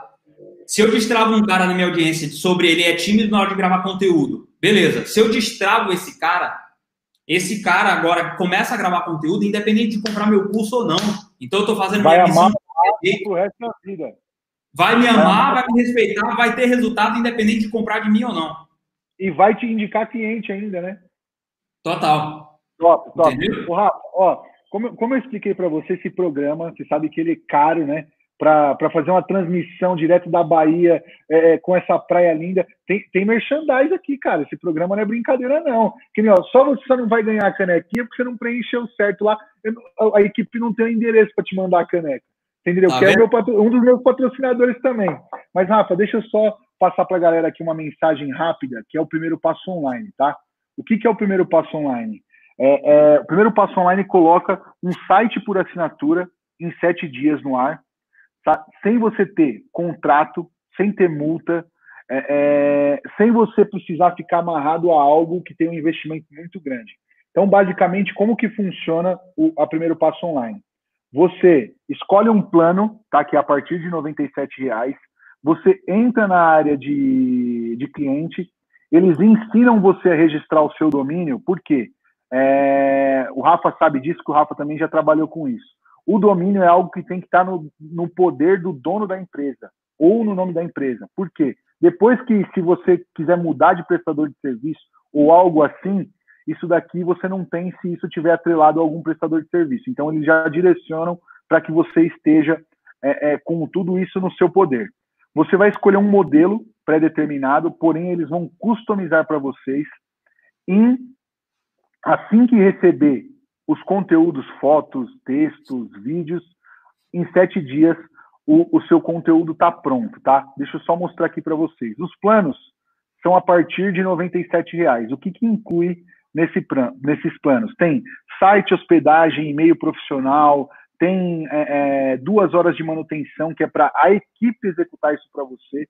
Se eu destravo um cara na minha audiência sobre ele é tímido na hora de gravar conteúdo, Beleza. Se eu destravo esse cara, esse cara agora começa a gravar conteúdo, independente de comprar meu curso ou não. Então eu estou fazendo vai minha amar o resto da vida. Vai me amar, vai me respeitar, vai ter resultado independente de comprar de mim ou não. E vai te indicar cliente ainda, né? Total. Top, top. Entendeu? ó, como, como eu expliquei para você esse programa, você sabe que ele é caro, né? para fazer uma transmissão direto da Bahia é, é, com essa praia linda. Tem, tem merchandise aqui, cara. Esse programa não é brincadeira, não. Que nem, ó, só você só não vai ganhar a canequinha porque você não preencheu certo lá. A, a equipe não tem o endereço para te mandar a caneca. Entendeu? Tá que é um dos meus patrocinadores também. Mas, Rafa, deixa eu só passar para a galera aqui uma mensagem rápida, que é o primeiro passo online, tá? O que, que é o primeiro passo online? É, é, o primeiro passo online coloca um site por assinatura em sete dias no ar tá? sem você ter contrato, sem ter multa, é, é, sem você precisar ficar amarrado a algo que tem um investimento muito grande. Então, basicamente, como que funciona o a primeiro passo online? Você escolhe um plano, tá? Que é a partir de R$ reais. Você entra na área de, de cliente, eles ensinam você a registrar o seu domínio, por quê? É, o Rafa sabe disso, que o Rafa também já trabalhou com isso o domínio é algo que tem que estar no, no poder do dono da empresa ou no nome da empresa. Por quê? Depois que, se você quiser mudar de prestador de serviço ou algo assim, isso daqui você não tem se isso tiver atrelado a algum prestador de serviço. Então, eles já direcionam para que você esteja é, é, com tudo isso no seu poder. Você vai escolher um modelo pré-determinado, porém, eles vão customizar para vocês. E assim que receber os conteúdos, fotos, textos, vídeos. Em sete dias, o, o seu conteúdo está pronto, tá? Deixa eu só mostrar aqui para vocês. Os planos são a partir de R$ reais. O que, que inclui nesse nesses planos? Tem site, hospedagem, e-mail profissional, tem é, é, duas horas de manutenção, que é para a equipe executar isso para você.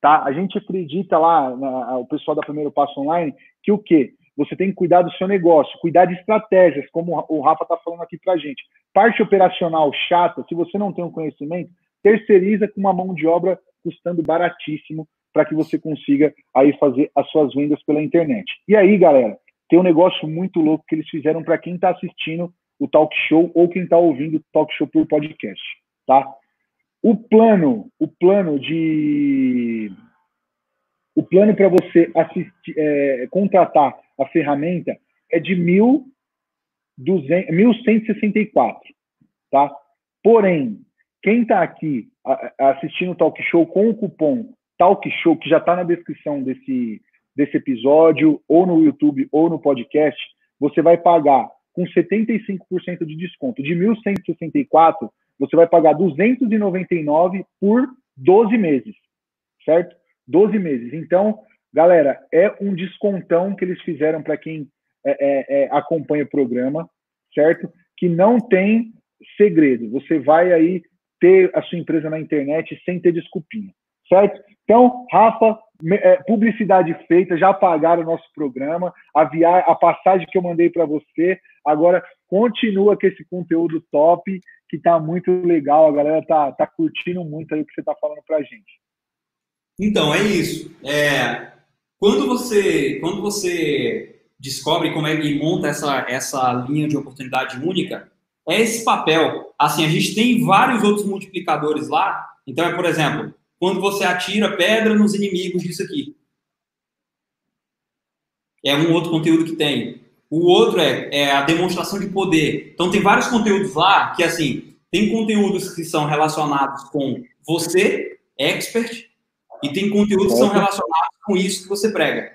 Tá? A gente acredita lá, na, o pessoal da Primeiro Passo Online, que o quê? Você tem que cuidar do seu negócio, cuidar de estratégias, como o Rafa está falando aqui para gente. Parte operacional chata, se você não tem um conhecimento, terceiriza com uma mão de obra custando baratíssimo para que você consiga aí fazer as suas vendas pela internet. E aí, galera, tem um negócio muito louco que eles fizeram para quem está assistindo o talk show ou quem está ouvindo o talk show por podcast, tá? O plano, o plano de o plano para você assistir, é, contratar a ferramenta é de 1.164, tá? Porém, quem está aqui assistindo o Talk Show com o cupom Talk Show, que já está na descrição desse, desse episódio, ou no YouTube, ou no podcast, você vai pagar com 75% de desconto. De 1.164, você vai pagar 299 por 12 meses, certo? 12 meses. Então, galera, é um descontão que eles fizeram para quem é, é, é, acompanha o programa, certo? Que não tem segredo. Você vai aí ter a sua empresa na internet sem ter desculpinha, certo? Então, Rafa, é, publicidade feita, já pagaram o nosso programa, a, via, a passagem que eu mandei para você. Agora, continua com esse conteúdo top, que está muito legal. A galera tá, tá curtindo muito aí o que você está falando para a gente. Então, é isso. É, quando, você, quando você descobre como é que monta essa, essa linha de oportunidade única, é esse papel. Assim, a gente tem vários outros multiplicadores lá. Então, é, por exemplo, quando você atira pedra nos inimigos disso aqui. É um outro conteúdo que tem. O outro é, é a demonstração de poder. Então, tem vários conteúdos lá que, assim, tem conteúdos que são relacionados com você, expert, e tem conteúdos que são relacionados com isso que você prega.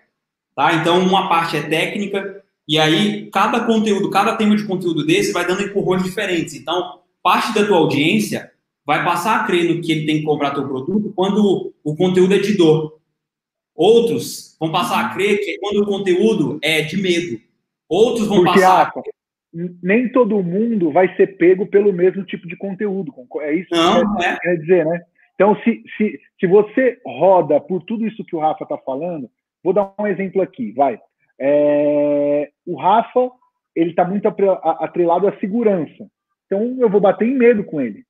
Tá? Então, uma parte é técnica, e aí cada conteúdo, cada tema de conteúdo desse vai dando empurrões diferentes. Então, parte da tua audiência vai passar a crer no que ele tem que comprar teu produto quando o conteúdo é de dor. Outros vão passar a crer que é quando o conteúdo é de medo. Outros vão Porque, passar. Ah, nem todo mundo vai ser pego pelo mesmo tipo de conteúdo. É isso Não, que é. quer dizer, né? Então, se, se, se você roda por tudo isso que o Rafa está falando, vou dar um exemplo aqui, vai. É, o Rafa, ele está muito atrelado à segurança. Então, eu vou bater em medo com ele.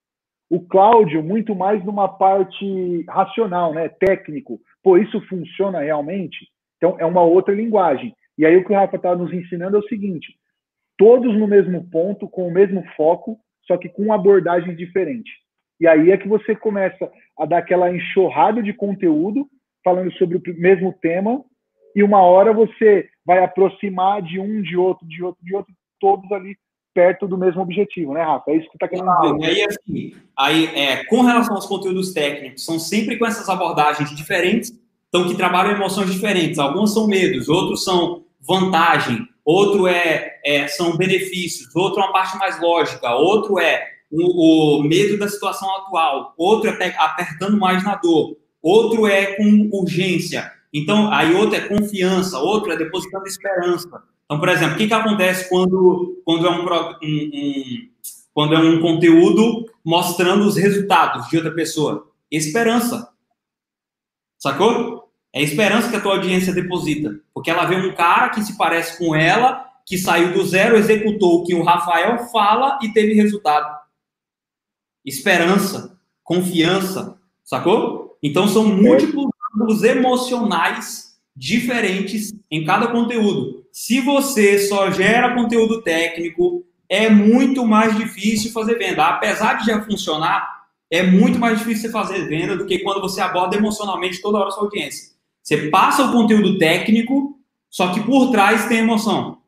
O Cláudio, muito mais numa parte racional, né? técnico. Pô, isso funciona realmente? Então, é uma outra linguagem. E aí, o que o Rafa está nos ensinando é o seguinte: todos no mesmo ponto, com o mesmo foco, só que com abordagens diferentes. E aí é que você começa a dar aquela enxurrada de conteúdo falando sobre o mesmo tema, e uma hora você vai aproximar de um, de outro, de outro, de outro, todos ali perto do mesmo objetivo, né, Rafa? É isso que está querendo dizer. E aí, assim, aí é, com relação aos conteúdos técnicos, são sempre com essas abordagens diferentes, então que trabalham emoções diferentes. Alguns são medos, outros são vantagem, outro é, é são benefícios, outro é uma parte mais lógica, outro é o, o medo da situação atual, outro é apertando mais na dor, outro é com urgência. Então, aí outro é confiança, outro é depositando esperança. Então, por exemplo, o que, que acontece quando, quando, é um, um, um, quando é um conteúdo mostrando os resultados de outra pessoa? Esperança. Sacou? É esperança que a tua audiência deposita. Porque ela vê um cara que se parece com ela, que saiu do zero, executou o que o Rafael fala e teve resultado esperança, confiança, sacou? Então são múltiplos ângulos emocionais diferentes em cada conteúdo. Se você só gera conteúdo técnico, é muito mais difícil fazer venda. Apesar de já funcionar, é muito mais difícil você fazer venda do que quando você aborda emocionalmente toda hora a sua audiência. Você passa o conteúdo técnico, só que por trás tem emoção.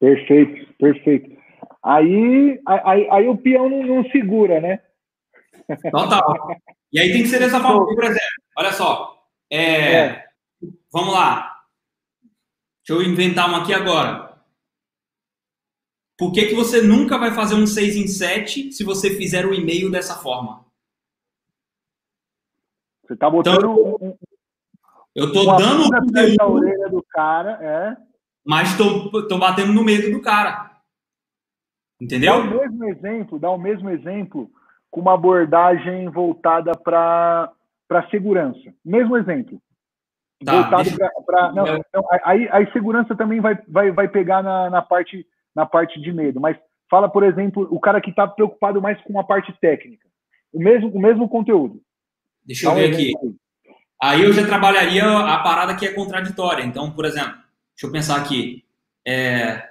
Perfeito, perfeito. Aí, aí, aí o peão não, não segura, né? Total. E aí tem que ser dessa forma, por exemplo, olha só. É, é. Vamos lá. Deixa eu inventar uma aqui agora. Por que, que você nunca vai fazer um 6 em 7 se você fizer o e-mail dessa forma? Você tá botando então, um, Eu tô dando o conteúdo. Orelha do cara, é. Mas tô, tô batendo no medo do cara. Entendeu? Dá o mesmo exemplo, dá o mesmo exemplo com uma abordagem voltada para segurança. Mesmo exemplo. Tá, voltado deixa... para. Não, não, aí, aí segurança também vai, vai, vai pegar na, na, parte, na parte de medo. Mas fala, por exemplo, o cara que está preocupado mais com a parte técnica. O mesmo, o mesmo conteúdo. Deixa eu ver aqui. Aí. aí eu já trabalharia a parada que é contraditória. Então, por exemplo, deixa eu pensar aqui. É,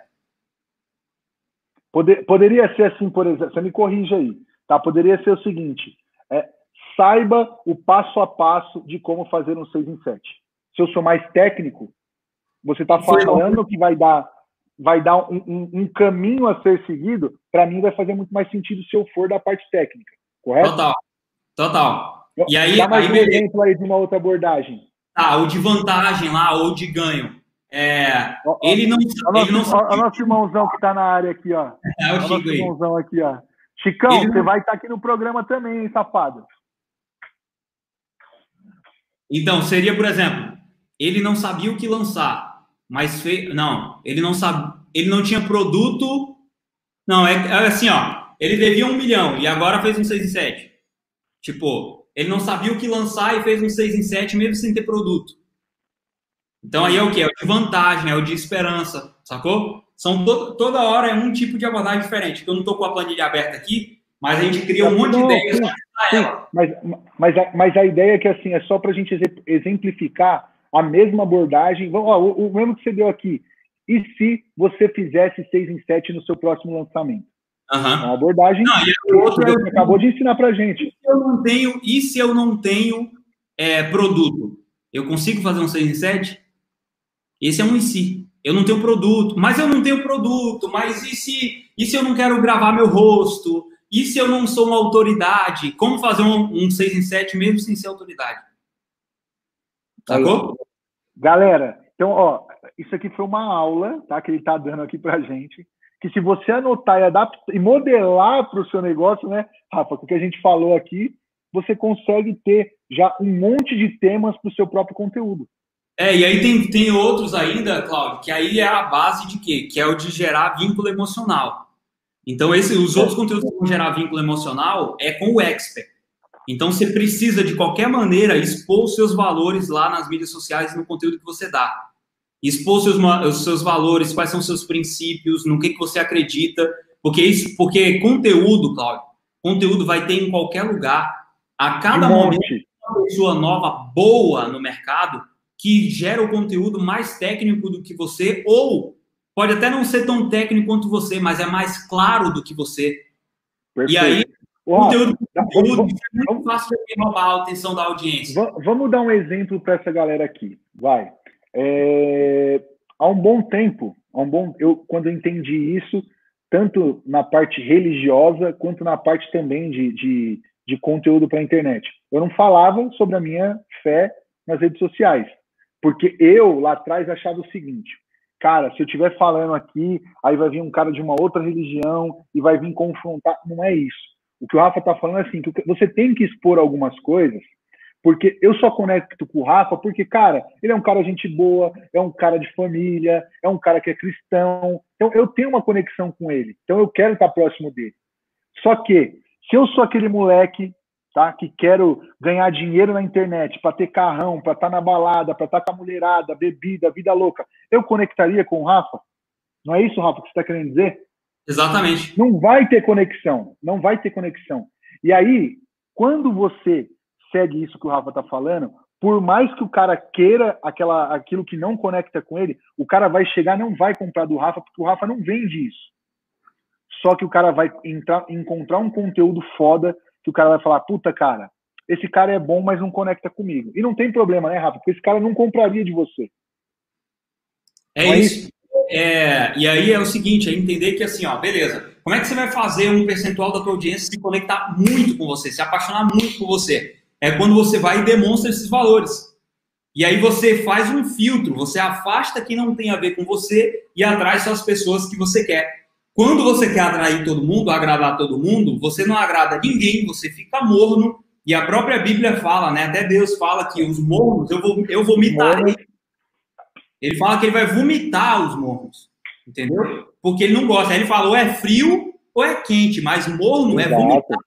Poder, poderia ser assim, por exemplo, você me corrija aí, tá? Poderia ser o seguinte: é, saiba o passo a passo de como fazer um 6 em 7. Se eu sou mais técnico, você está falando que vai dar, vai dar um, um, um caminho a ser seguido, para mim vai fazer muito mais sentido se eu for da parte técnica, correto? Total, total. E aí, Dá mais aí, um exemplo aí de uma outra abordagem. Ah, ou de vantagem lá, ou de ganho. É, ele não. Olha ele nosso, não... nosso irmãozão que está na área aqui, ó. É o Chico irmãozão aqui, ó. Chicão, ele você não... vai estar tá aqui no programa também, hein, safado? Então, seria, por exemplo, ele não sabia o que lançar, mas fez. Não, ele não sabe, ele não tinha produto. Não, é, é assim, ó. Ele devia um milhão e agora fez um 6 em 7. Tipo, ele não sabia o que lançar e fez um 6 em 7 mesmo sem ter produto. Então aí é o que? É o de vantagem, é o de esperança, sacou? São to toda hora é um tipo de abordagem diferente. Eu não estou com a planilha aberta aqui, mas a gente cria um monte de ideias. Mas, mas, a, mas a ideia é que assim, é só para a gente exemplificar a mesma abordagem. Ó, o, o mesmo que você deu aqui. E se você fizesse 6 em 7 no seu próximo lançamento? Uhum. Uma abordagem não, que outro, você acabou de ensinar para gente. E se eu não tenho, e se eu não tenho é, produto? Eu consigo fazer um 6 em 7? Esse é um em si. Eu não tenho produto, mas eu não tenho produto, mas e se, e se eu não quero gravar meu rosto? E se eu não sou uma autoridade? Como fazer um, um 6 em 7 mesmo sem ser autoridade? Sacou? Galera, então, ó, isso aqui foi uma aula, tá? Que ele tá dando aqui pra gente. Que se você anotar e adaptar e modelar para o seu negócio, né, Rafa, com o que a gente falou aqui, você consegue ter já um monte de temas para o seu próprio conteúdo. É, e aí tem, tem outros ainda, Cláudio, que aí é a base de quê? Que é o de gerar vínculo emocional. Então, esse, os outros conteúdos que vão gerar vínculo emocional é com o expert. Então, você precisa, de qualquer maneira, expor os seus valores lá nas mídias sociais e no conteúdo que você dá. Expor os seus, os seus valores, quais são os seus princípios, no que, que você acredita. Porque, isso, porque conteúdo, Cláudio, conteúdo vai ter em qualquer lugar. A cada momento, uma pessoa nova, boa no mercado, que gera o conteúdo mais técnico do que você, ou pode até não ser tão técnico quanto você, mas é mais claro do que você. Perfeito. E aí, o conteúdo, conteúdo é muito fácil de roubar a atenção da audiência. Vamos dar um exemplo para essa galera aqui. Vai. É, há um bom tempo, há um bom, eu quando eu entendi isso, tanto na parte religiosa quanto na parte também de, de, de conteúdo para a internet. Eu não falava sobre a minha fé nas redes sociais. Porque eu, lá atrás, achava o seguinte: cara, se eu estiver falando aqui, aí vai vir um cara de uma outra religião e vai vir confrontar. Não é isso. O que o Rafa está falando é assim: que você tem que expor algumas coisas, porque eu só conecto com o Rafa porque, cara, ele é um cara gente boa, é um cara de família, é um cara que é cristão. Então eu tenho uma conexão com ele. Então eu quero estar próximo dele. Só que, se eu sou aquele moleque tá? Que quero ganhar dinheiro na internet, para ter carrão, para estar tá na balada, para estar tá com a mulherada, bebida, vida louca. Eu conectaria com o Rafa? Não é isso, Rafa, que você está querendo dizer? Exatamente. Não vai ter conexão, não vai ter conexão. E aí, quando você segue isso que o Rafa está falando, por mais que o cara queira aquela, aquilo que não conecta com ele, o cara vai chegar não vai comprar do Rafa, porque o Rafa não vende isso. Só que o cara vai entrar, encontrar um conteúdo foda que o cara vai falar, puta, cara, esse cara é bom, mas não conecta comigo. E não tem problema, né, Rafa? Porque esse cara não compraria de você. É, é isso. É, e aí é o seguinte, é entender que assim, ó, beleza. Como é que você vai fazer um percentual da tua audiência se conectar muito com você, se apaixonar muito por você? É quando você vai e demonstra esses valores. E aí você faz um filtro, você afasta quem não tem a ver com você e atrai só as pessoas que você quer. Quando você quer atrair todo mundo, agradar todo mundo, você não agrada ninguém, você fica morno. E a própria Bíblia fala, né? Até Deus fala que os mornos eu, vou, eu vomitarei. Ele fala que ele vai vomitar os mornos. Entendeu? Porque ele não gosta. Aí ele fala, ou é frio ou é quente, mas morno Exato. é vomitar.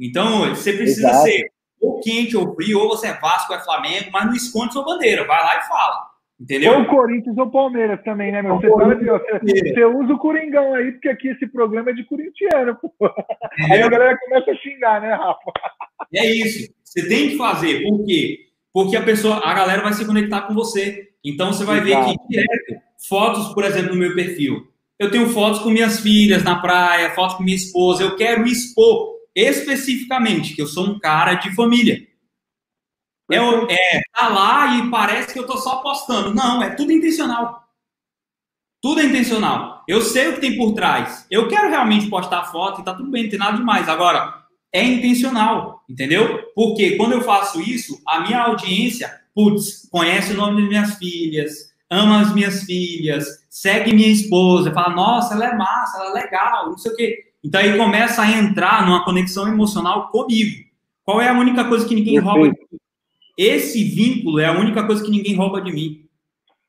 Então, você precisa Exato. ser ou quente ou frio, ou você é Vasco ou é Flamengo, mas não esconde sua bandeira. Vai lá e fala. Entendeu? Ou o Corinthians ou o Palmeiras também, né, meu? Você, sabe, você, você, usa o Coringão aí, porque aqui esse programa é de corintiano, pô. Aí a galera começa a xingar, né, Rafa? É isso. Você tem que fazer. Por quê? Porque a pessoa, a galera vai se conectar com você. Então você vai Exato. ver que direto, fotos, por exemplo, no meu perfil. Eu tenho fotos com minhas filhas na praia, fotos com minha esposa. Eu quero expor especificamente que eu sou um cara de família. É, é, tá lá e parece que eu tô só postando. Não, é tudo intencional. Tudo é intencional. Eu sei o que tem por trás. Eu quero realmente postar foto e tá tudo bem, não tem nada demais. Agora, é intencional, entendeu? Porque quando eu faço isso, a minha audiência, putz, conhece o nome das minhas filhas, ama as minhas filhas, segue minha esposa, fala, nossa, ela é massa, ela é legal, não sei o quê. Então aí começa a entrar numa conexão emocional comigo. Qual é a única coisa que ninguém Perfeito. rouba esse vínculo é a única coisa que ninguém rouba de mim.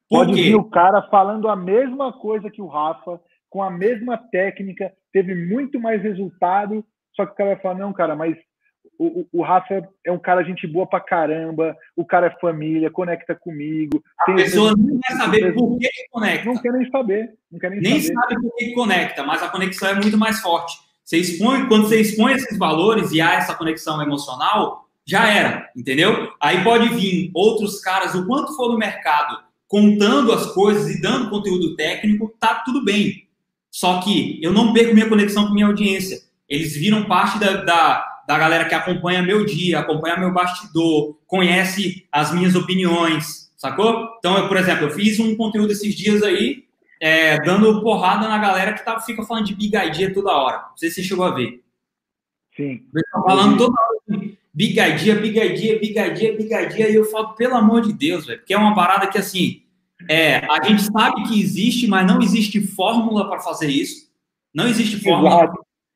Por Pode quê? vir o cara falando a mesma coisa que o Rafa, com a mesma técnica, teve muito mais resultado, só que o cara vai falar, não, cara, mas o, o, Rafa é um cara gente boa pra caramba, o cara é família, conecta comigo. A pessoa não quer saber por que, conecta. Não quer nem saber. Não quer nem, nem saber. sabe por que, que conecta, mas a conexão é muito mais forte. Você expõe, quando você expõe esses valores e há essa conexão emocional, já era, entendeu? Aí pode vir outros caras, o quanto for no mercado, contando as coisas e dando conteúdo técnico, tá tudo bem. Só que eu não perco minha conexão com minha audiência. Eles viram parte da, da, da galera que acompanha meu dia, acompanha meu bastidor, conhece as minhas opiniões, sacou? Então, eu, por exemplo, eu fiz um conteúdo esses dias aí, é, dando porrada na galera que tá, fica falando de big idea toda hora. Não sei se você chegou a ver. Sim. Falando toda hora de big idea, big idea, big idea, big idea, e eu falo, pelo amor de Deus, velho, porque é uma parada que, assim, é, a gente sabe que existe, mas não existe fórmula para fazer isso. Não existe fórmula.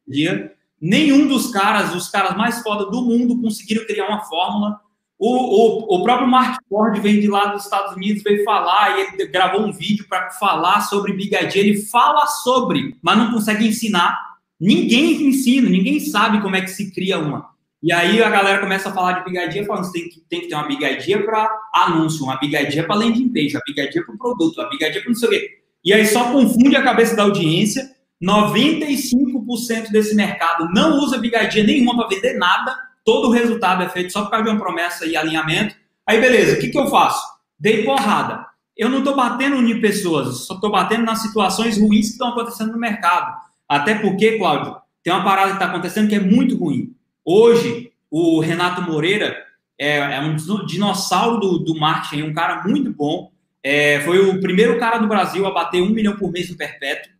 Dia. Nenhum dos caras, os caras mais foda do mundo, conseguiram criar uma fórmula. O, o, o próprio Mark Ford veio de lá dos Estados Unidos, veio falar, e ele gravou um vídeo para falar sobre Big Idea. Ele fala sobre, mas não consegue ensinar. Ninguém ensina, ninguém sabe como é que se cria uma. E aí a galera começa a falar de bigadia, falando que tem que, tem que ter uma bigadia para anúncio, uma bigadia para landing page, uma bigadia para o produto, uma bigadia para não sei o quê. E aí só confunde a cabeça da audiência. 95% desse mercado não usa bigadia nenhuma para vender nada. Todo o resultado é feito só por causa de uma promessa e alinhamento. Aí, beleza, o que, que eu faço? Dei porrada. Eu não estou batendo em pessoas, só estou batendo nas situações ruins que estão acontecendo no mercado. Até porque, Cláudio, tem uma parada que está acontecendo que é muito ruim. Hoje, o Renato Moreira é, é um dinossauro do, do marketing, um cara muito bom. É, foi o primeiro cara do Brasil a bater um milhão por mês no perpétuo.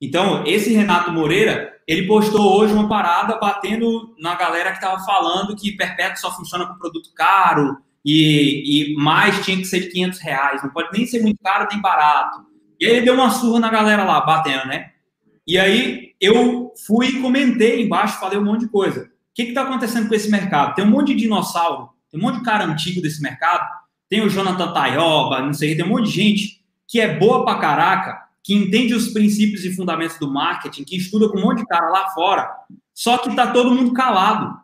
Então, esse Renato Moreira, ele postou hoje uma parada batendo na galera que estava falando que perpétuo só funciona com produto caro e, e, mais tinha que ser de 500 reais. Não pode nem ser muito caro nem barato. E aí ele deu uma surra na galera lá, batendo, né? E aí eu fui e comentei embaixo, falei um monte de coisa que está acontecendo com esse mercado? Tem um monte de dinossauro, tem um monte de cara antigo desse mercado, tem o Jonathan Tayoba, não sei, tem um monte de gente que é boa pra caraca, que entende os princípios e fundamentos do marketing, que estuda com um monte de cara lá fora, só que tá todo mundo calado.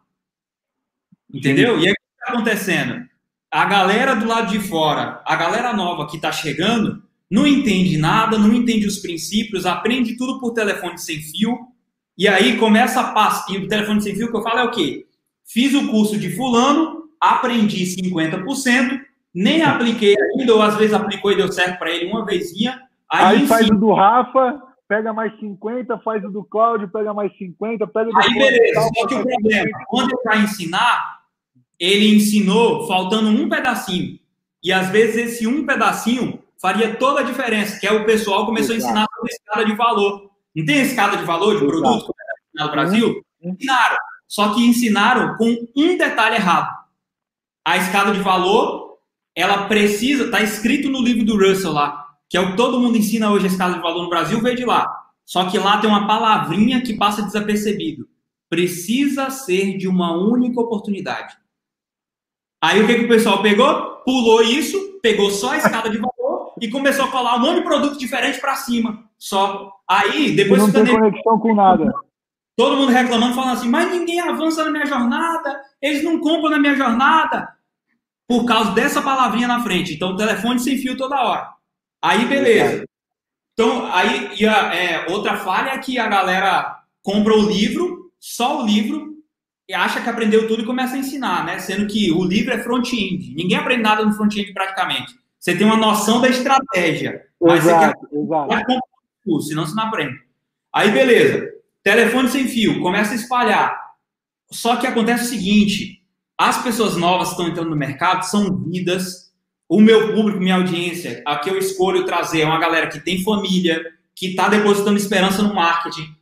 Entendeu? E aí o que está acontecendo? A galera do lado de fora, a galera nova que está chegando, não entende nada, não entende os princípios, aprende tudo por telefone sem fio, e aí começa a passar. E o telefone sem fio que eu falo é o quê? Fiz o curso de fulano, aprendi 50%, nem apliquei ainda, ou às vezes aplicou e deu certo para ele uma vezinha. Aí, aí faz o do Rafa, pega mais 50, faz o do Cláudio, pega mais 50, pega do Aí beleza, só que o problema, quando ele vai ensinar, ele ensinou faltando um pedacinho. E às vezes esse um pedacinho faria toda a diferença, que é o pessoal começou Exato. a ensinar sobre escala de valor. Não tem escada de valor de produto no Brasil? Ensinaram. Só que ensinaram com um detalhe errado. A escada de valor, ela precisa, está escrito no livro do Russell lá, que é o que todo mundo ensina hoje a escada de valor no Brasil, veio de lá. Só que lá tem uma palavrinha que passa desapercebido. Precisa ser de uma única oportunidade. Aí o que, que o pessoal pegou? Pulou isso, pegou só a escada de valor e começou a colar um monte de produto diferente para cima. Só. Aí, depois não tem conexão com nada. Todo mundo reclamando, falando assim, mas ninguém avança na minha jornada, eles não compram na minha jornada. Por causa dessa palavrinha na frente. Então, telefone sem fio toda hora. Aí, beleza. Então, aí, e a, é, outra falha é que a galera compra o livro, só o livro, e acha que aprendeu tudo e começa a ensinar, né? Sendo que o livro é front-end. Ninguém aprende nada no front-end praticamente. Você tem uma noção da estratégia. Mas exato, você quer, exato curso, senão você não aprende. Aí, beleza. Telefone sem fio, começa a espalhar. Só que acontece o seguinte: as pessoas novas que estão entrando no mercado são vidas. O meu público, minha audiência, a que eu escolho trazer é uma galera que tem família, que está depositando esperança no marketing,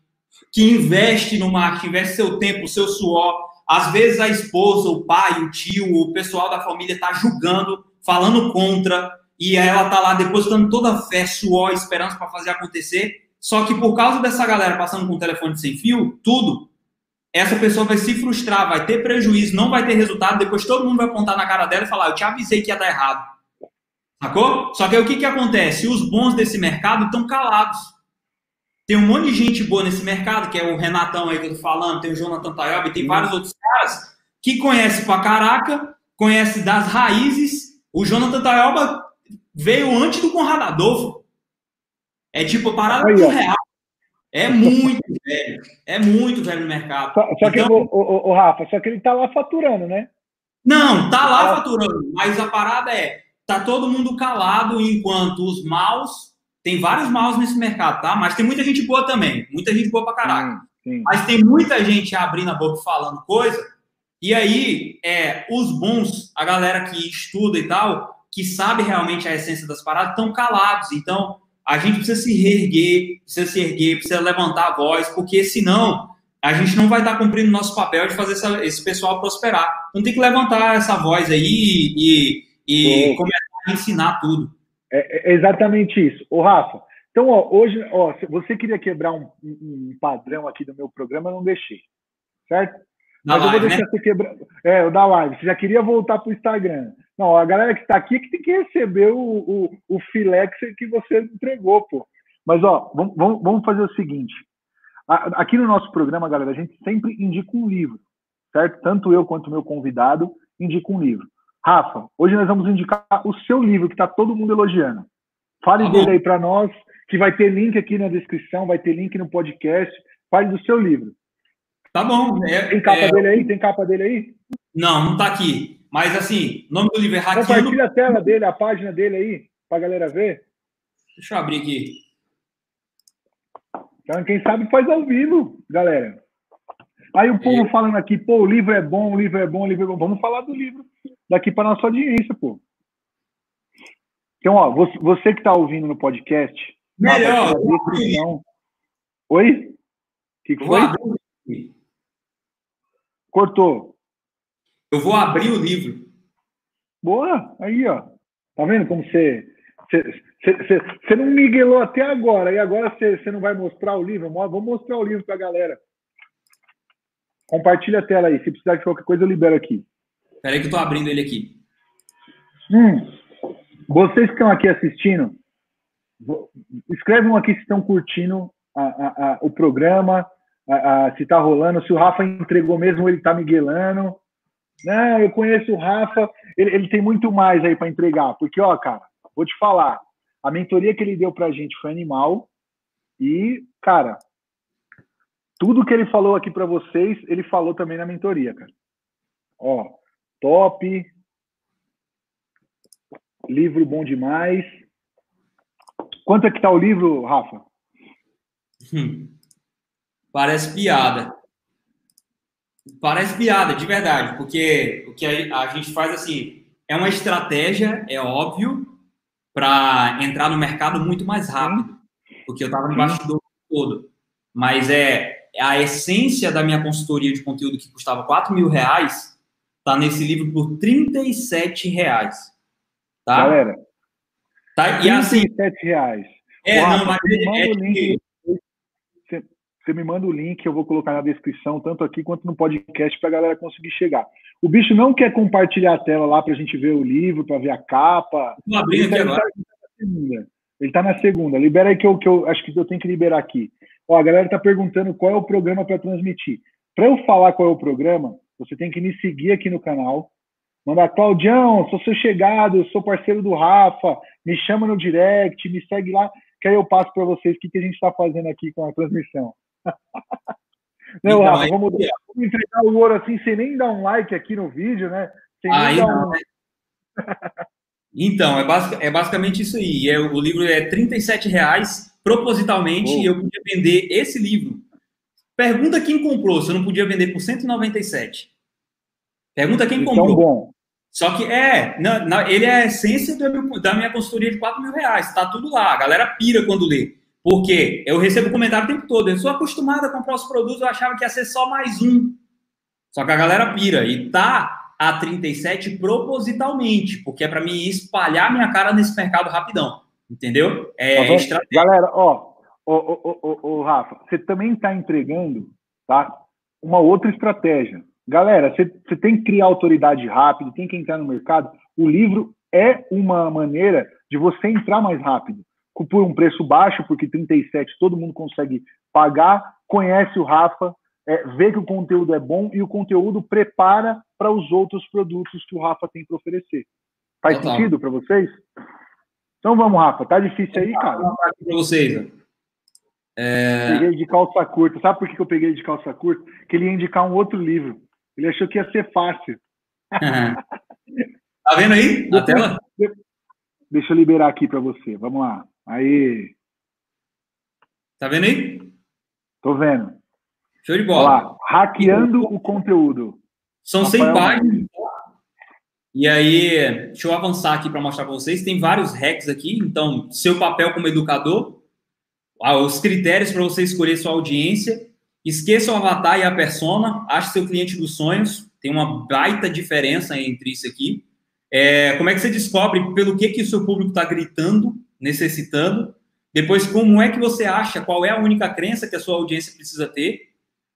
que investe no marketing, investe seu tempo, seu suor. Às vezes a esposa, o pai, o tio, o pessoal da família está julgando, falando contra, e ela tá lá depositando toda a fé, suor, esperança para fazer acontecer. Só que por causa dessa galera passando com o telefone sem fio, tudo, essa pessoa vai se frustrar, vai ter prejuízo, não vai ter resultado, depois todo mundo vai apontar na cara dela e falar, eu te avisei que ia dar errado. Sacou? Só que aí o que, que acontece? Os bons desse mercado estão calados. Tem um monte de gente boa nesse mercado, que é o Renatão aí que eu tô falando, tem o Jonathan Tayobi, tem vários outros caras que conhece pra caraca, conhece das raízes. O Jonathan Tayoba veio antes do Conrado Adolfo. É tipo parada Aí, real. É muito velho. É muito velho no mercado. Só, só que, Então- o, o, o Rafa, só que ele tá lá faturando, né? Não, tá lá Ah. faturando, mas a parada é, tá todo mundo calado enquanto os maus, tem vários maus nesse mercado, tá? Mas tem muita gente boa também, muita gente boa pra caraca. Sim. Mas tem muita gente abrindo a boca falando coisa, e aí, é, os bons, a galera que estuda e tal, que sabe realmente a essência das paradas, estão calados. Então, a gente precisa se reerguer, precisa se erguer, precisa levantar a voz, porque senão a gente não vai estar cumprindo nosso papel de fazer essa- esse pessoal prosperar. Então tem que levantar essa voz aí e, e começar a ensinar tudo. É, é exatamente isso. Ô, Rafa, então, ó, hoje, ó, você queria quebrar um- um padrão aqui do meu programa, eu não deixei. Certo? Mas eu vou live, né? deixar você quebrar. É, o da live. Você já queria voltar pro Instagram. Não, a galera que está aqui é que tem que receber o, o, o filé que você, entregou, pô. Mas, ó, vamos, vamos, fazer o seguinte. Aqui no nosso programa, galera, a gente sempre indica um livro, certo? Tanto eu quanto o meu convidado indicam um livro. Rafa, hoje nós vamos indicar o seu livro, que está todo mundo elogiando. Fale Tá bom. dele aí para nós, que vai ter link aqui na descrição, vai ter link no podcast. Fale do seu livro. Tá bom. É- Tem capa é- dele aí? Tem capa dele aí? não, não tá aqui. Mas assim, o nome do livro é Hackeando. Compartilha a tela dele, a página dele aí, pra galera ver. Deixa eu abrir aqui. Então, quem sabe faz ao vivo, galera. Aí o povo falando aqui, pô, o livro é bom, o livro é bom, o livro é bom. Vamos falar do livro daqui para nossa audiência, pô. Então, ó, você, que está ouvindo no podcast, Melhor, descrição- Oi? O que, que foi? Cortou. eu vou abrir o livro. Boa, aí, ó. Tá vendo como você. Você, não miguelou até agora, e agora você, não vai mostrar o livro? Vamos mostrar o livro pra galera. Compartilha a tela aí. Se precisar de qualquer coisa, eu libero aqui. Peraí que eu tô abrindo ele aqui. Hum, vocês que estão aqui assistindo, um aqui se estão curtindo a- a- a- o programa, se está rolando, se o Rafa entregou mesmo ele está miguelando. Não, eu conheço o Rafa, ele, ele tem muito mais aí para entregar, porque, ó, cara, vou te falar, a mentoria que ele deu pra gente foi animal e, cara, tudo que ele falou aqui para vocês, ele falou também na mentoria, cara. Ó, top, livro bom demais. Quanto é que tá o livro, Rafa? Hum. Parece piada. Parece piada, de verdade, porque o que a, gente faz assim é uma estratégia, é óbvio, para entrar no mercado muito mais rápido, porque eu estava no bastidor todo. Mas é a essência da minha consultoria de conteúdo que custava 4 mil reais, tá nesse livro por 37 reais. Tá? Galera, tá? E assim, 37 reais. é, não, mas é, é. Você, me manda o link, eu vou colocar na descrição, tanto aqui quanto no podcast, para a galera conseguir chegar. O bicho não quer compartilhar a tela lá para a gente ver o livro, para ver a capa. tô abrindo aqui Ele agora. ele tá na segunda. Ele tá na segunda. Libera aí que eu, que eu acho que eu tenho que liberar aqui. Ó, a galera tá perguntando qual é o programa para transmitir. Para eu falar qual é o programa, você tem que me seguir aqui no canal. Mandar, Claudião, sou seu chegado, sou parceiro do Rafa, me chama no direct, me segue lá, que aí eu passo para vocês o que, que a gente está fazendo aqui com a transmissão. Não, Então, Rafa, vamos, vamos entregar o ouro assim, sem nem dar um like aqui no vídeo, né? Sem Aí um- né? Então, é, basic- é basicamente isso aí. É, o livro é 37 reais, propositalmente, e eu podia vender esse livro. Pergunta quem comprou, se eu não podia vender por 197. Pergunta quem Então, comprou. bom. Só que é, na- na- ele é a essência do da minha consultoria de 4 mil reais. Tá tudo lá. A galera pira quando lê. Porque eu recebo comentário o tempo todo. Eu sou acostumado a comprar os produtos, eu achava que ia ser só mais um. Só que a galera pira. E tá a 37 propositalmente, porque é para mim espalhar minha cara nesse mercado rapidão. Entendeu? É Tá estratégia. Galera, ó, ô, ô, ô, ô, ô, Rafa, você também está entregando, tá? uma outra estratégia. Galera, você tem que criar autoridade rápido, tem que entrar no mercado. O livro é uma maneira de você entrar mais rápido, por um preço baixo, porque 37 todo mundo consegue pagar, conhece o Rafa, é, vê que o conteúdo é bom e o conteúdo prepara para os outros produtos que o Rafa tem para oferecer. Faz Total. sentido para vocês? Então vamos, Rafa. Tá difícil aí, cara? Para vocês. É... Peguei de calça curta. Sabe por que eu peguei de calça curta? Que ele ia indicar um outro livro. Ele achou que ia ser fácil. tá vendo aí na tela? Deixa eu liberar aqui para você. Vamos lá. Aí. Tá vendo aí? Tô vendo. Show de bola. Lá, hackeando o conteúdo. São 100 páginas. E aí, deixa eu avançar aqui para mostrar para vocês. Tem vários hacks aqui. Então, seu papel como educador, ah, os critérios para você escolher sua audiência. Esqueça o avatar e a persona. Ache seu cliente dos sonhos. Tem uma baita diferença entre isso aqui. É, como é que você descobre pelo que, que o seu público está gritando, necessitando? Depois, como é que você acha qual é a única crença que a sua audiência precisa ter?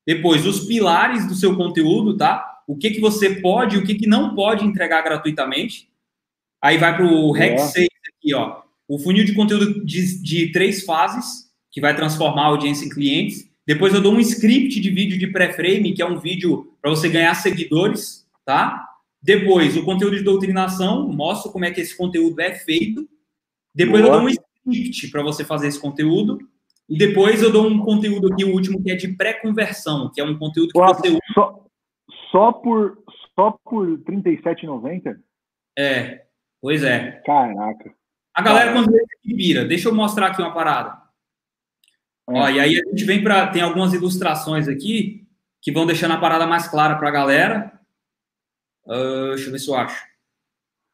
Depois, os pilares do seu conteúdo, tá? O que, que você pode e o que, que não pode entregar gratuitamente. Aí vai para o REC 6 aqui, ó. O funil de conteúdo de, de três fases, que vai transformar a audiência em clientes. Depois eu dou um script de vídeo de pré-frame, que é um vídeo para você ganhar seguidores, tá? Depois, o conteúdo de doutrinação, mostro como é que esse conteúdo é feito. Depois Boa. eu dou um script para você fazer esse conteúdo. E depois eu dou um conteúdo aqui, o último, que é de pré-conversão, que é um conteúdo que você usa. Só, só por, só por R$ 37,90? É, pois é. Caraca. A galera, quando vira, deixa eu mostrar aqui uma parada. É. Ó, e aí a gente vem para. Tem algumas ilustrações aqui que vão deixando a parada mais clara para a galera. Uh, deixa eu ver se eu acho.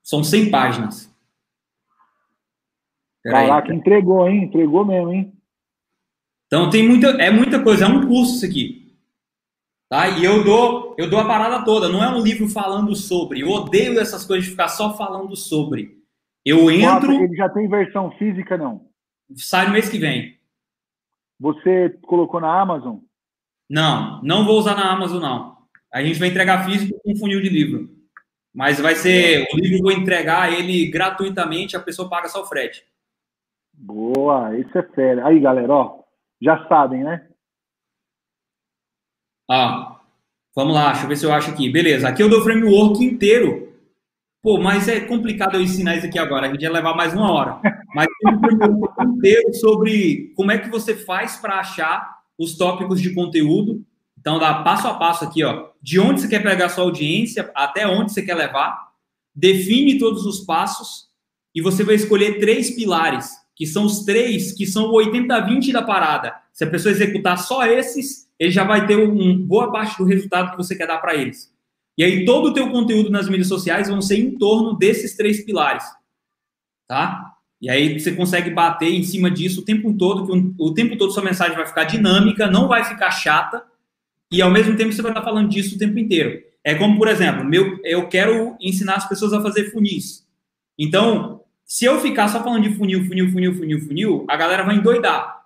São 100 páginas. Caraca, entregou, hein? Entregou mesmo, hein? Então tem muita, é muita coisa, é um curso isso aqui. Tá? E eu dou, eu dou a parada toda, não é um livro falando sobre. Eu odeio essas coisas de ficar só falando sobre. Eu entro. Ele já tem versão física, não? Sai no mês que vem. Você colocou na Amazon? Não, não vou usar na Amazon, não. A gente vai entregar físico com funil de livro. Mas vai ser. O livro eu vou entregar ele gratuitamente, a pessoa paga só o frete. Boa, isso é fera. Aí, galera, ó já sabem, né? Ah, vamos lá, deixa eu ver se eu acho aqui. Beleza, aqui eu dou framework inteiro. Pô, mas é complicado eu ensinar isso aqui agora, a gente ia levar mais uma hora. Mas tem um framework inteiro sobre como é que você faz para achar os tópicos de conteúdo. Então, dá passo a passo aqui, ó. De onde você quer pegar sua audiência, até onde você quer levar. Define todos os passos e você vai escolher três pilares que são os três, que são o 80-20 da parada. Se a pessoa executar só esses, ele já vai ter um, boa parte do resultado que você quer dar para eles. E aí todo o teu conteúdo nas mídias sociais vão ser em torno desses três pilares, tá? E aí você consegue bater em cima disso o tempo todo, que o tempo todo sua mensagem vai ficar dinâmica, não vai ficar chata, e ao mesmo tempo você vai estar falando disso o tempo inteiro. É como, por exemplo, meu, eu quero ensinar as pessoas a fazer funis. Então, se eu ficar só falando de funil, funil, funil, funil, funil, a galera vai endoidar.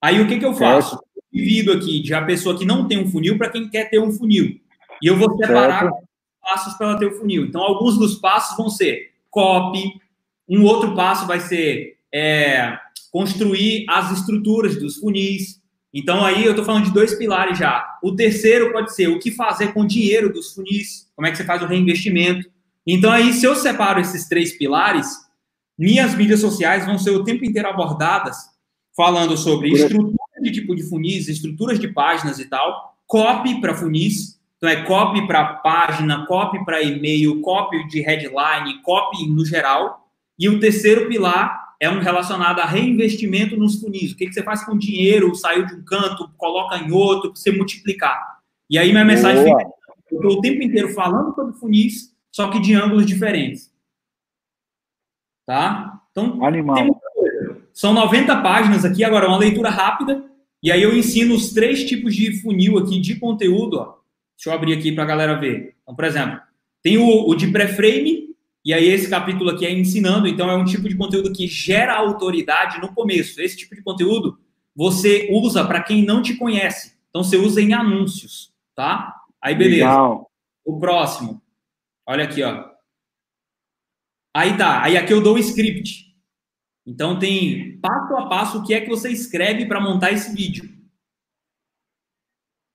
Aí o que, que eu faço? Eu divido aqui de a pessoa que não tem um funil para quem quer ter um funil. E eu vou separar certo. passos para ela ter o um funil. Então, alguns dos passos vão ser copy, um outro passo vai ser é, construir as estruturas dos funis. Então, aí eu estou falando de dois pilares já. O terceiro pode ser o que fazer com o dinheiro dos funis, como é que você faz o reinvestimento. Então, aí, se eu separo esses três pilares, minhas mídias sociais vão ser o tempo inteiro abordadas falando sobre estrutura de tipo de funis, estruturas de páginas e tal, copy para funis, então é copy para página, copy para e-mail, copy de headline, copy no geral. E o terceiro pilar é um relacionado a reinvestimento nos funis. O que, que você faz com o dinheiro, saiu de um canto, coloca em outro, para você multiplicar. E aí minha mensagem Boa. fica eu estou o tempo inteiro falando sobre funis, só que de ângulos diferentes tá? Então, Animal. São 90 páginas aqui, agora uma leitura rápida, e aí eu ensino os três tipos de funil aqui de conteúdo, ó. Deixa eu abrir aqui para a galera ver. Então, por exemplo, tem o, o de pré-frame, e aí esse capítulo aqui é ensinando, então é um tipo de conteúdo que gera autoridade no começo. Esse tipo de conteúdo você usa para quem não te conhece. Então você usa em anúncios. tá? Aí, beleza. Legal. O próximo. Olha aqui, ó. Aí tá. Aí aqui eu dou o script. Então tem passo a passo o que é que você escreve para montar esse vídeo.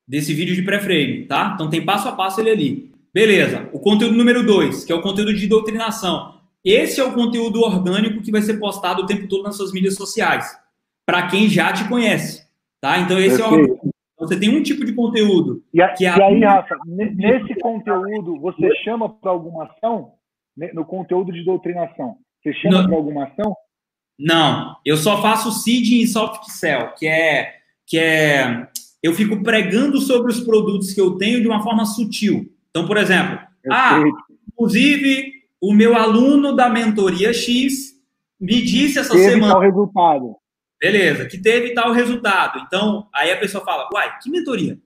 Desse vídeo de pré-frame, tá? Então tem passo a passo ele ali. Beleza. O conteúdo número dois, que é o conteúdo de doutrinação. Esse é o conteúdo orgânico que vai ser postado o tempo todo nas suas mídias sociais. Para quem já te conhece, tá? Então esse é o então, você tem um tipo de conteúdo E, a- que é e aí, Rafa, ne- nesse conteúdo, você chama para alguma ação? Ne- No conteúdo de doutrinação, você chama para alguma ação? Não, eu só faço seeding e soft sell, que é que é eu fico pregando sobre os produtos que eu tenho de uma forma sutil. Então, por exemplo, ah, Perfeito. inclusive o meu aluno da mentoria X me disse essa Teve semana, tal resultado. beleza, que teve tal resultado. Então, aí a pessoa fala: "Uai, que mentoria?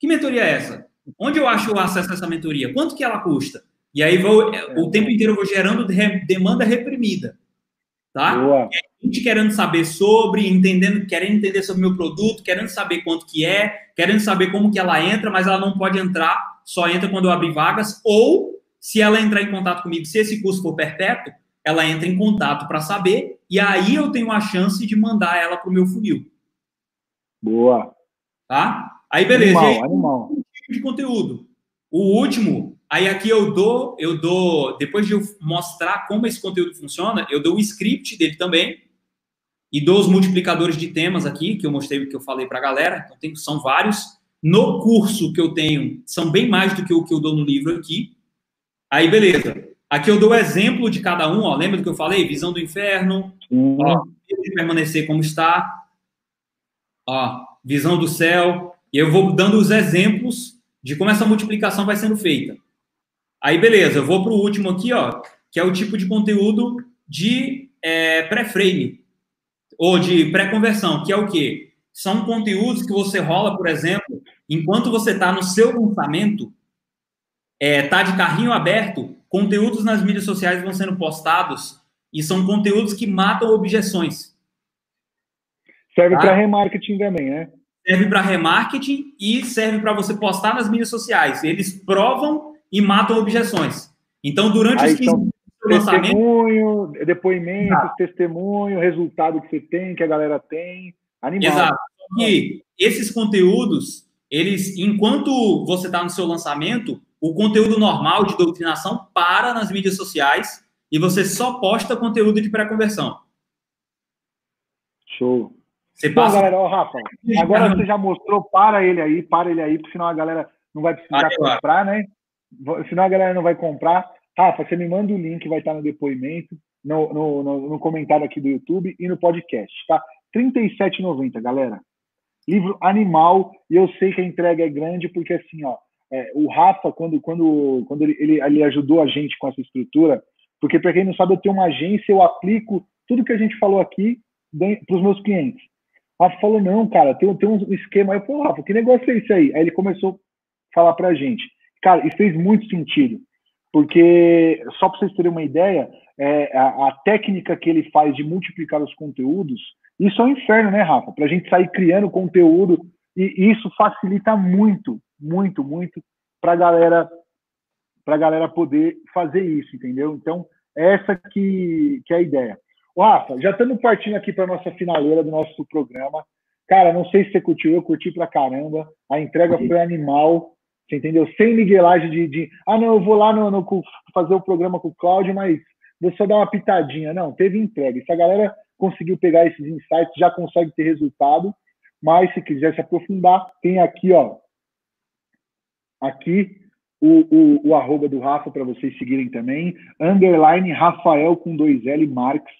Que mentoria é essa? Onde eu acho o acesso a essa mentoria? Quanto que ela custa?" E aí vou o tempo inteiro eu vou gerando de- demanda reprimida. Tá? Boa. gente querendo saber sobre, entendendo, querendo entender sobre o meu produto, querendo saber quanto que é, querendo saber como que ela entra, mas ela não pode entrar, só entra quando eu abrir vagas, ou se ela entrar em contato comigo, se esse curso for perpétuo, ela entra em contato para saber, e aí eu tenho a chance de mandar ela para o meu funil, Boa. tá? Aí beleza, e aí, Animal, animal. tipo de conteúdo. O último, aí aqui eu dou, eu dou, depois de eu mostrar como esse conteúdo funciona, eu dou o script dele também e dou os multiplicadores de temas aqui que eu mostrei, que eu falei para a galera. Então tem, são vários. No curso que eu tenho, são bem mais do que o que eu dou no livro aqui. Aí beleza. Aqui eu dou o exemplo de cada um, ó. Lembra do que eu falei? Visão do inferno. Ó, de permanecer como está. Ó, visão do céu. E eu vou dando os exemplos de como essa multiplicação vai sendo feita. Aí, beleza, eu vou para o último aqui, ó, que é o tipo de conteúdo de é, pré-frame, ou de pré-conversão, que é o quê? São conteúdos que você rola, por exemplo, enquanto você está no seu lançamento, é, tá de carrinho aberto, conteúdos nas mídias sociais vão sendo postados e são conteúdos que matam objeções. Serve Tá. para remarketing também, né? Serve para remarketing e serve para você postar nas mídias sociais. Eles provam e matam objeções. Então, durante Aí os 15 são dias do lançamento, Testemunho, depoimento, testemunho, resultado que você tem, que a galera tem. Animal. Exato. E esses conteúdos, eles, enquanto você está no seu lançamento, o conteúdo normal de doutrinação para nas mídias sociais e você só posta conteúdo de pré-conversão. Show. Você Bom, passa. galera, ó, Rafa, agora você já mostrou, para ele aí, para ele aí, porque senão a galera não vai precisar comprar, né? Senão a galera não vai comprar. Rafa, você me manda o link, vai estar no depoimento, no, no, no- no comentário aqui do YouTube e no podcast, tá? R$ 37,90, galera. Livro animal, e eu sei que a entrega é grande, porque assim, ó, é, o Rafa, quando, quando, quando ele, ele, ele ajudou a gente com essa estrutura, porque para quem não sabe, eu tenho uma agência, eu aplico tudo que a gente falou aqui para os meus clientes. O Rafa falou, não, cara, tem, tem um esquema. Eu falei, Rafa, que negócio é isso aí? Aí ele começou a falar pra gente. Cara, e fez muito sentido. Porque, só para vocês terem uma ideia, é, a, a técnica que ele faz de multiplicar os conteúdos, isso é um inferno, né, Rafa? Pra gente sair criando conteúdo, e isso facilita muito, muito, muito pra galera, pra galera poder fazer isso, entendeu? Então, essa que, que é a ideia. Ô, Rafa, já estamos partindo aqui para nossa finaleira do nosso programa. Cara, não sei se você curtiu, eu curti pra caramba. A entrega foi animal, você entendeu? Sem miguelagem de, de ah, não, eu vou lá no, no- fazer o programa com o Cláudio, mas vou só dar uma pitadinha. Não, teve entrega. Se a galera conseguiu pegar esses insights, já consegue ter resultado. Mas se quiser se aprofundar, tem aqui, ó, aqui o, o, o arroba do Rafa para vocês seguirem também. Underline Rafael com dois L Marques.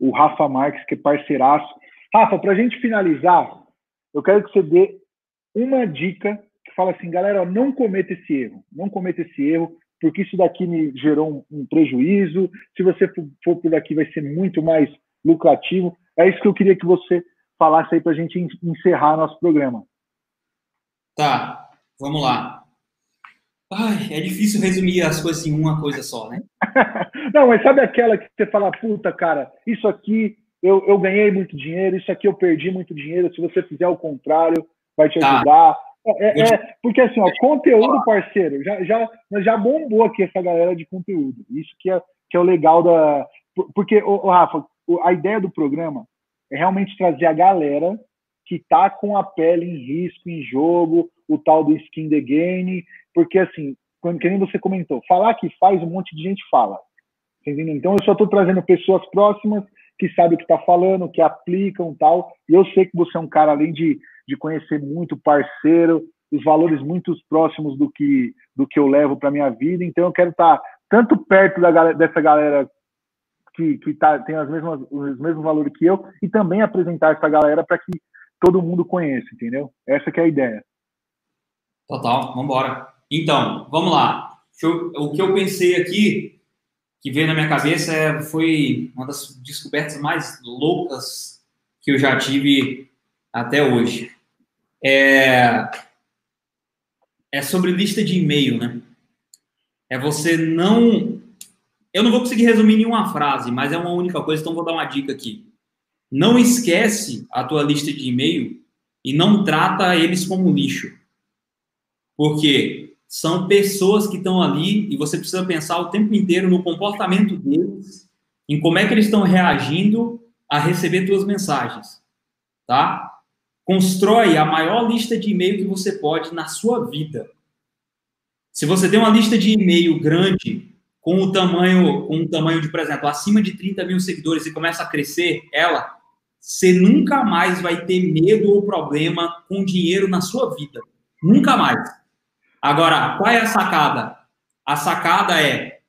O Rafa Marques, que é parceiraço. Rafa, para a gente finalizar, eu quero que você dê uma dica que fala assim, galera, não cometa esse erro. Não cometa esse erro, porque isso daqui me gerou um, um prejuízo. Se você for, for por daqui, vai ser muito mais lucrativo. É isso que eu queria que você falasse aí para a gente en- encerrar nosso programa. Tá, vamos lá. Ai, é difícil resumir as coisas em uma coisa só, né? Não, mas sabe aquela que você fala, puta, cara, isso aqui eu, eu ganhei muito dinheiro, isso aqui eu perdi muito dinheiro. Se você fizer o contrário, vai te Tá. ajudar. É, é, porque assim, ó, conteúdo, parceiro, já, já, já bombou aqui essa galera de conteúdo. Isso que é, que é o legal da. Porque, ô, Rafa, a ideia do programa é realmente trazer a galera que tá com a pele em risco, em jogo, o tal do skin the game, porque assim, quando que nem você comentou, falar que faz, um monte de gente fala. Entendeu? Então eu só estou trazendo pessoas próximas que sabem o que está falando, que aplicam tal. E eu sei que você é um cara, além de, de conhecer muito parceiro, os valores muito próximos do que, do que eu levo para minha vida. Então eu quero estar tá tanto perto da, dessa galera que, que tá, tem as mesmas, os mesmos valores que eu e também apresentar essa galera para que todo mundo conheça, entendeu? Essa que é a ideia. Total, vamos embora. Então, vamos lá. Eu, o que eu pensei aqui que veio na minha cabeça é, foi uma das descobertas mais loucas que eu já tive até hoje. É, é sobre lista de e-mail, né? É você não. Eu não vou conseguir resumir em uma frase, mas é uma única coisa, então vou dar uma dica aqui. Não esquece a tua lista de e-mail e não trata eles como lixo. Porque são pessoas que estão ali e você precisa pensar o tempo inteiro no comportamento deles, em como é que eles estão reagindo a receber suas mensagens, tá? Constrói a maior lista de e-mail que você pode na sua vida. Se você tem uma lista de e-mail grande, com o tamanho, com um tamanho de, por exemplo, acima de 30 mil seguidores e começa a crescer ela, você nunca mais vai ter medo ou problema com dinheiro na sua vida. Nunca mais. Agora, qual é a sacada? A sacada é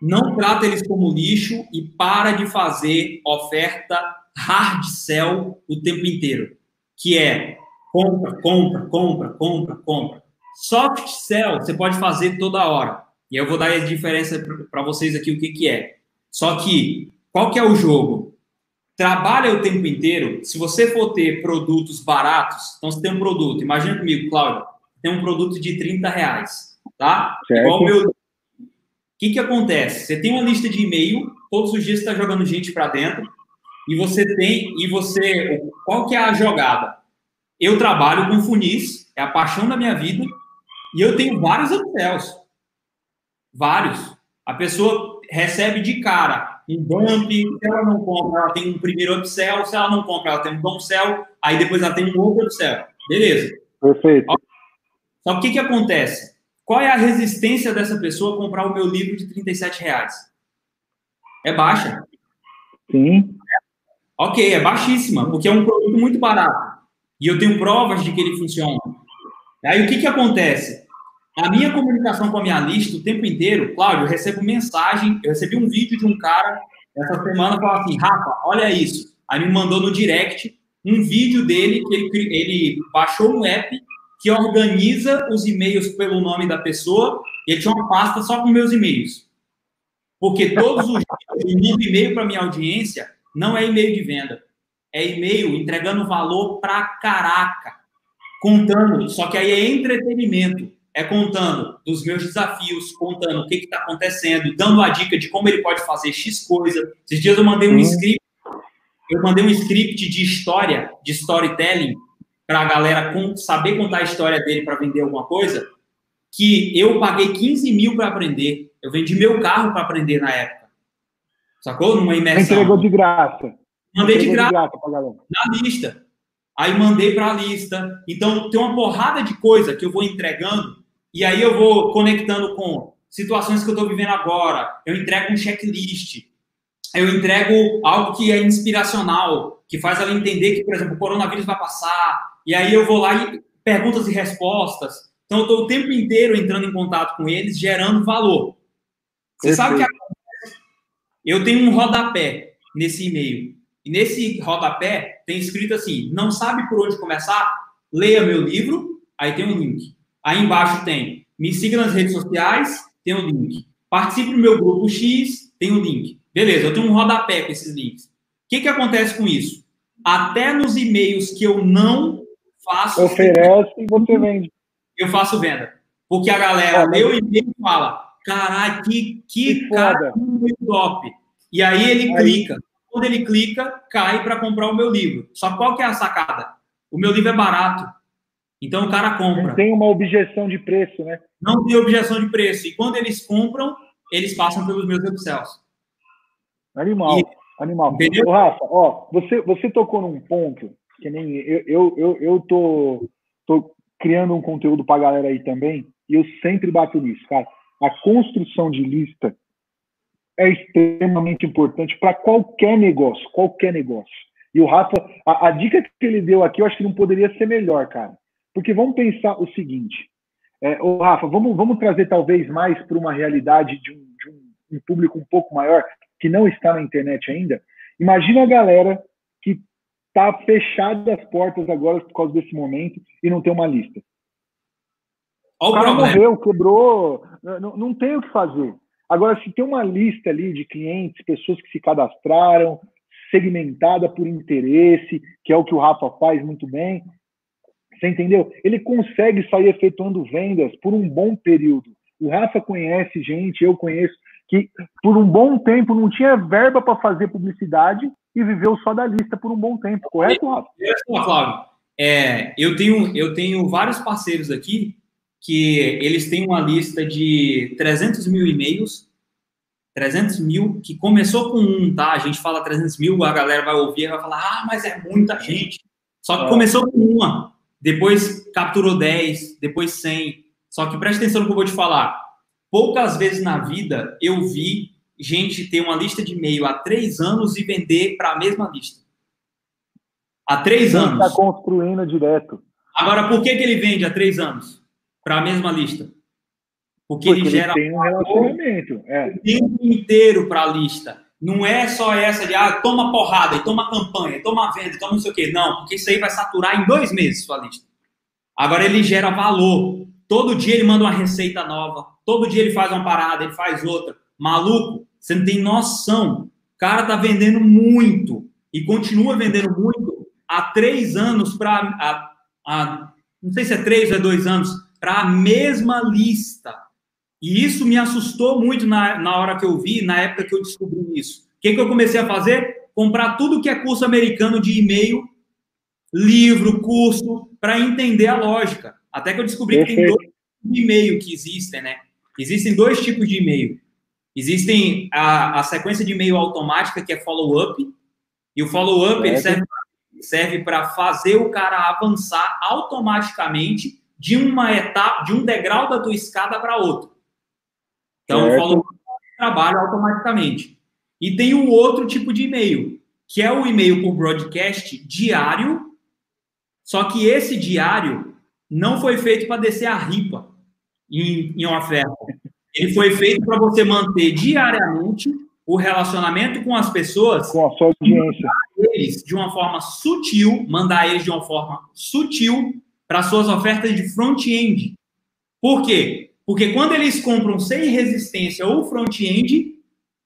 não trata eles como lixo e para de fazer oferta hard sell o tempo inteiro, que é compra, compra, compra, compra, compra. Soft sell você pode fazer toda hora. E eu vou dar a diferença para vocês aqui o que, que é. Só que, qual que é o jogo? Trabalha o tempo inteiro. Se você for ter produtos baratos, então você tem um produto, imagina comigo, Cláudio, tem um produto de 30 reais, tá? Certo. Igual o meu. O que, que acontece? Você tem uma lista de e-mail, todos os dias você está jogando gente para dentro, e você tem, e você, qual que é a jogada? Eu trabalho com funis, é a paixão da minha vida, e eu tenho vários upsells. Vários. A pessoa recebe de cara um bump, se ela não compra, ela tem um primeiro upsell, se ela não compra, ela tem um downsell, aí depois ela tem um outro upsell. Beleza. Perfeito. Só que o que, que acontece? Qual é a resistência dessa pessoa a comprar o meu livro de 37 reais? É baixa. Sim. Ok, é baixíssima, porque é um produto muito barato. E eu tenho provas de que ele funciona. Aí o que, que acontece? A minha comunicação com a minha lista o tempo inteiro, Cláudio, eu recebo mensagem, eu recebi um vídeo de um cara essa semana falando assim, Rafa, olha isso. Aí me mandou no direct um vídeo dele que ele, ele baixou um app que organiza os e-mails pelo nome da pessoa e ele tinha uma pasta só com meus e-mails. Porque todos os dias eu e-mail para minha audiência não é e-mail de venda. É e-mail entregando valor pra caraca. Contando, só que aí é entretenimento. É contando dos meus desafios, contando o que está acontecendo, dando a dica de como ele pode fazer X coisa. Esses dias eu mandei um script, eu mandei um script de história, de storytelling, para a galera saber contar a história dele para vender alguma coisa, que eu paguei 15 mil para aprender. Eu vendi meu carro para aprender na época. Sacou? Numa imersão. Entregou de graça. Mandei de graça, de graça na lista. Aí mandei para a lista. Então, tem uma porrada de coisa que eu vou entregando e aí eu vou conectando com situações que eu estou vivendo agora. Eu entrego um checklist. Eu entrego algo que é inspiracional, que faz ela entender que, por exemplo, o coronavírus vai passar, e aí eu vou lá e perguntas e respostas. Então, eu estou o tempo inteiro entrando em contato com eles, gerando valor. Você Perfeito. sabe que eu tenho um rodapé nesse e-mail. E nesse rodapé tem escrito assim: não sabe por onde começar? Leia meu livro, aí tem um link. Aí embaixo tem me siga nas redes sociais, tem um link. Participe do meu grupo X, tem um link. Beleza, eu tenho um rodapé com esses links. O que, que acontece com isso? Até nos e-mails que eu não faço. Oferece e você vende. Eu faço venda. Porque a galera lê o e-mail e fala: caralho, que, que, que cara muito top. E aí ele aí. clica. Quando ele clica, cai para comprar o meu livro. Só qual que é a sacada? O meu livro é barato. Então o cara compra. Não tem uma objeção de preço, né? Não tem objeção de preço. E quando eles compram, eles passam pelos meus upsells. Animal, e, animal. Ô, Rafa, ó, você, você tocou num ponto que nem eu, eu, eu, eu tô, tô criando um conteúdo pra galera aí também, e eu sempre bato nisso, cara. A construção de lista é extremamente importante para qualquer negócio, qualquer negócio. E o Rafa, a, a, dica que ele deu aqui, eu acho que não poderia ser melhor, cara. Porque vamos pensar o seguinte, é, o Rafa, vamos, vamos trazer talvez mais para uma realidade de, um, de um, um, público um pouco maior que não está na internet ainda. Imagina a galera que está fechada as portas agora por causa desse momento e não tem uma lista. o cara morreu, quebrou, não, não tem o que fazer. Agora, se tem uma lista ali de clientes, pessoas que se cadastraram, segmentada por interesse, que é o que o Rafa faz muito bem, você entendeu? Ele consegue sair efetuando vendas por um bom período. O Rafa conhece gente, eu conheço, que por um bom tempo não tinha verba para fazer publicidade e viveu só da lista por um bom tempo, correto, Rafa? Flávio, é, eu, tenho, eu tenho vários parceiros aqui que eles têm uma lista de 300 mil e-mails, 300 mil, que começou com um, tá? A gente fala 300 mil, a galera vai ouvir e vai falar, ah, mas é muita gente. Só que é. começou com uma, depois capturou 10, depois 100. Só que preste atenção no que eu vou te falar. Poucas vezes na vida eu vi gente ter uma lista de e-mail há três anos e vender para a mesma lista. Há três anos. Está construindo direto. Agora, por que, que ele vende há três anos? Para a mesma lista. Porque, Porque ele gera tem um relacionamento. É. o tempo inteiro para a lista. Não é só essa de ah, toma porrada, toma campanha, toma venda, toma não sei o quê. Não, porque isso aí vai saturar em dois meses sua lista. Agora ele gera valor. Todo dia ele manda uma receita nova. Todo dia ele faz uma parada, ele faz outra. Maluco, você não tem noção. O cara tá vendendo muito e continua vendendo muito há três anos para. Não sei se é três ou é dois anos para a mesma lista. E isso me assustou muito na, na hora que eu vi, na época que eu descobri isso. O que, que eu comecei a fazer? Comprar tudo que é curso americano de e-mail, livro, curso, para entender a lógica. Até que eu descobri que tem dois tipos de e-mail que existem, né? Existem dois tipos de e-mail. Existem a, a sequência de e-mail automática, que é follow-up, e o follow-up serve, serve para fazer o cara avançar automaticamente de uma etapa, de um degrau da tua escada para outro. Então, certo. follow trabalho automaticamente. E tem um outro tipo de e-mail, que é o e-mail por broadcast diário, só que esse diário não foi feito para descer a ripa em, em oferta. Ele foi feito para você manter diariamente o relacionamento com as pessoas, com a sua audiência, eles de uma forma sutil, mandar eles de uma forma sutil para suas ofertas de front-end. Por quê? Porque quando eles compram sem resistência ou front-end,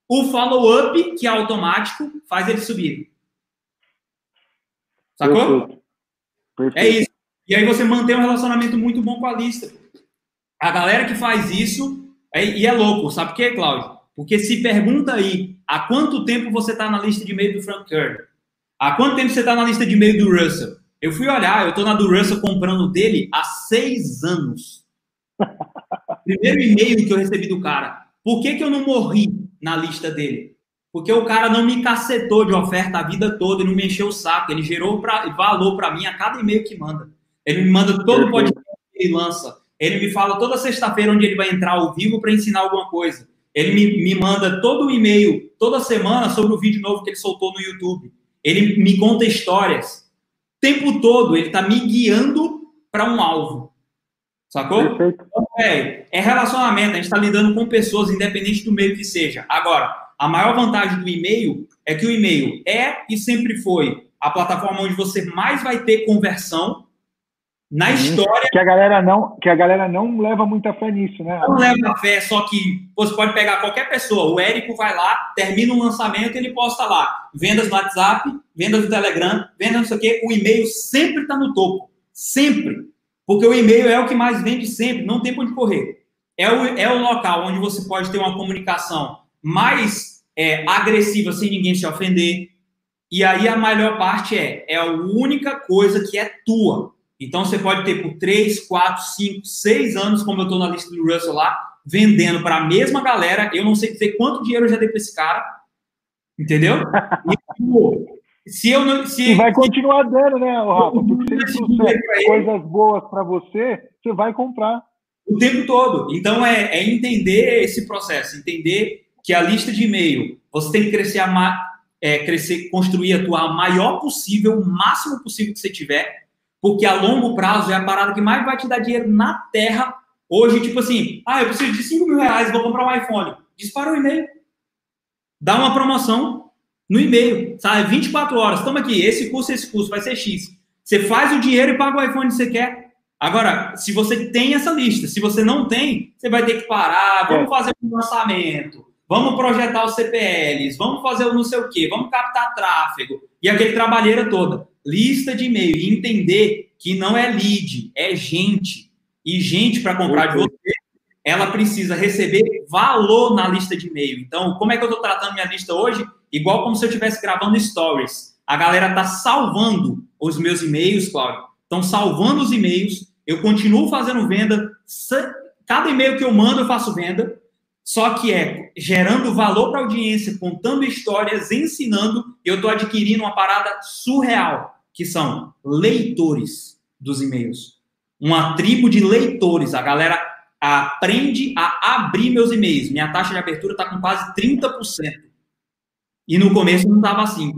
o follow-up, que é automático, faz eles subirem. Sacou? Perfeito. Perfeito. É isso. E aí você mantém um relacionamento muito bom com a lista. A galera que faz isso, é, e é louco, sabe por quê, Cláudio? Porque se pergunta aí, há quanto tempo você está na lista de e-mail do Frank Kern? Há quanto tempo você está na lista de e-mail do Russell? Eu fui olhar, eu tô na do Russell comprando dele há seis anos. Primeiro e-mail que eu recebi do cara. Por que, que eu não morri na lista dele? Porque o cara não me cacetou de oferta a vida toda e não me encheu o saco. Ele gerou pra, valor para mim a cada e-mail que manda. Ele me manda todo o podcast que ele lança. Ele me fala toda sexta-feira onde ele vai entrar ao vivo para ensinar alguma coisa. Ele me, me manda todo o e-mail, toda semana, sobre o vídeo novo que ele soltou no YouTube. Ele me conta histórias tempo todo ele está me guiando para um alvo. Sacou? Então, é, é relacionamento, a gente está lidando com pessoas, independente do meio que seja. Agora, a maior vantagem do e-mail é que o e-mail é e sempre foi a plataforma onde você mais vai ter conversão na uhum. história. Que a galera não, que a galera não leva muita fé nisso, né? Não leva fé, só que você pode pegar qualquer pessoa. O Érico vai lá, termina um lançamento ele posta lá. Vendas no WhatsApp, vendas no Telegram, vendas não sei o quê. O e-mail sempre está no topo. Sempre. Porque o e-mail é o que mais vende sempre, não tem para onde correr. É o, é o local onde você pode ter uma comunicação mais é, agressiva sem ninguém se ofender. E aí a melhor parte é, é a única coisa que é tua Então você pode ter por 3, 4, 5, 6 anos, como eu estou na lista do Russell lá, vendendo para a mesma galera. Eu não sei dizer quanto dinheiro eu já dei para esse cara. Entendeu? E, se eu não. Se, e vai continuar dando, né, Rafa? Porque se ele coisas boas para você, você vai comprar. O tempo todo. Então é, é entender esse processo, entender que a lista de e-mail você tem que crescer, a, é, crescer, construir a tua maior possível, o máximo possível que você tiver, porque a longo prazo é a parada que mais vai te dar dinheiro na terra. Hoje, tipo assim, ah, eu preciso de 5 mil reais, vou comprar um iPhone. Dispara o e-mail. Dá uma promoção no e-mail, sabe? 24 horas, toma aqui, esse custo, esse custo, vai ser X. Você faz o dinheiro e paga o iPhone que você quer. Agora, se você tem essa lista, se você não tem, você vai ter que parar, vamos é. fazer um lançamento, vamos projetar os CPLs, vamos fazer o não sei o quê, vamos captar tráfego e aquele trabalheira toda. Lista de e-mail e entender que não é lead, é gente. E gente para comprar de você, ela precisa receber valor na lista de e-mail. Então, como é que eu estou tratando minha lista hoje? Igual como se eu estivesse gravando stories. A galera está salvando os meus e-mails, Cláudio. Estão salvando os e-mails. Eu continuo fazendo venda. Cada e-mail que eu mando, eu faço venda só que é gerando valor para a audiência, contando histórias, ensinando, eu estou adquirindo uma parada surreal, que são leitores dos e-mails. Uma tribo de leitores. A galera aprende a abrir meus e-mails. Minha taxa de abertura está com quase 30%. E no começo não estava assim.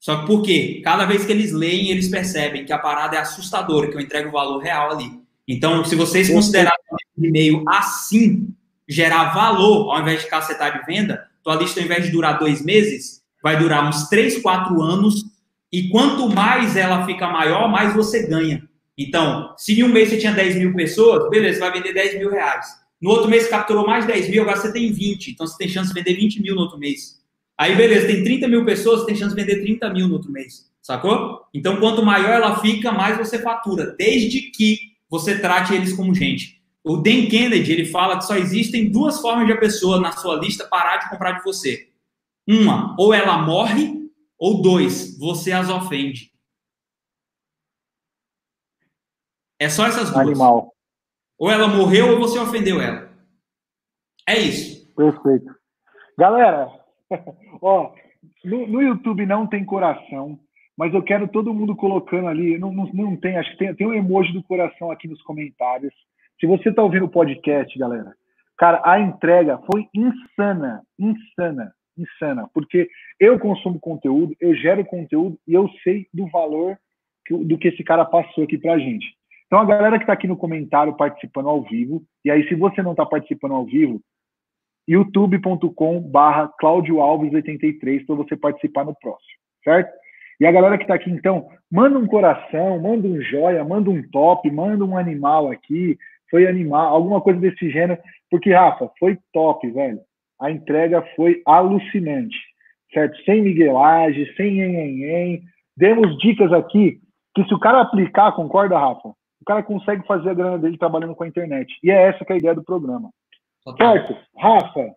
Só que por quê? Cada vez que eles leem, eles percebem que a parada é assustadora, que eu entrego valor real ali. Então, se vocês considerarem o e-mail assim, gerar valor, ao invés de cacetar de venda, tua lista, ao invés de durar dois meses, vai durar uns três, quatro anos, e quanto mais ela fica maior, mais você ganha. Então, se em um mês você tinha 10 mil pessoas, beleza, você vai vender 10 mil reais. No outro mês você capturou mais 10 mil, agora você tem 20, então você tem chance de vender 20 mil no outro mês. Aí, beleza, tem 30 mil pessoas, você tem chance de vender 30 mil no outro mês, sacou? Então, quanto maior ela fica, mais você fatura, desde que você trate eles como gente. O Dan Kennedy ele fala que só existem duas formas de a pessoa na sua lista parar de comprar de você. Uma, ou ela morre, ou dois, você as ofende. É só essas duas. Animal. Ou ela morreu ou você ofendeu ela. É isso. Perfeito. Galera, ó, no, no, YouTube não tem coração, mas eu quero todo mundo colocando ali. Não, não, não tem, acho que tem, tem um emoji do coração aqui nos comentários. Se você está ouvindo o podcast, galera, cara, a entrega foi insana, insana, insana, porque eu consumo conteúdo, eu gero conteúdo e eu sei do valor que, do que esse cara passou aqui pra gente. Então, a galera que está aqui no comentário participando ao vivo, e aí, se você não está participando ao vivo, youtube.com barra Cláudio Alves 83 para você participar no próximo, certo? E a galera que está aqui, então, manda um coração, manda um joia, manda um top, manda um animal aqui, foi animal, alguma coisa desse gênero, porque, Rafa, foi top, velho. A entrega foi alucinante, certo? Sem miguelagem, sem enhenhen. Demos dicas aqui que se o cara aplicar, concorda, Rafa? O cara consegue fazer a grana dele trabalhando com a internet. E é essa que é a ideia do programa. Certo? Rafa,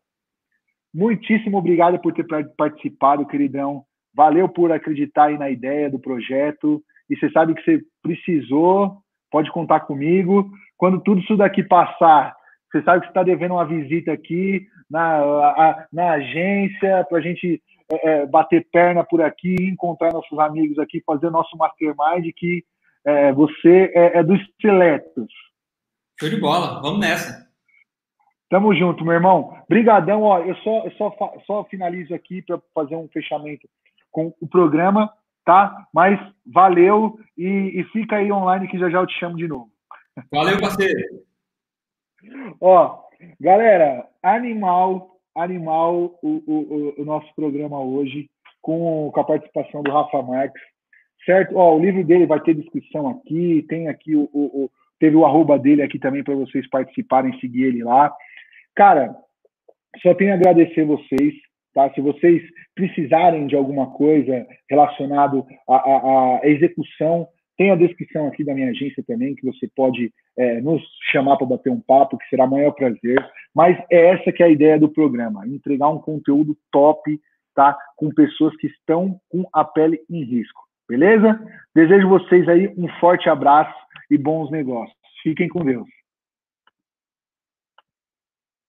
muitíssimo obrigado por ter participado, queridão. Valeu por acreditar aí na ideia do projeto. E você sabe que você precisou, pode contar comigo. Quando tudo isso daqui passar, você sabe que você está devendo uma visita aqui na, a, na agência para a gente é, é, bater perna por aqui, encontrar nossos amigos aqui, fazer nosso mastermind, que é, você é, é, dos seletos. Show de bola, vamos nessa. Tamo junto, meu irmão. Brigadão, ó, eu só, eu só, só finalizo aqui para fazer um fechamento com o programa, tá? Mas valeu e, e fica aí online que já já eu te chamo de novo. Valeu, parceiro. Ó, galera, animal, animal o, o, o, nosso programa hoje com, com a participação do Rafa Marques, certo? Ó, o livro dele vai ter descrição aqui, tem aqui o, o teve o arroba dele aqui também para vocês participarem, seguir ele lá. Cara, só tenho a agradecer vocês, tá? Se vocês precisarem de alguma coisa relacionado à, à execução tem a descrição aqui da minha agência também, que você pode é, nos chamar para bater um papo, que será o maior prazer. Mas é essa que é a ideia do programa, entregar um conteúdo top, tá? Com pessoas que estão com a pele em risco. Beleza? Desejo vocês aí um forte abraço e bons negócios. Fiquem com Deus.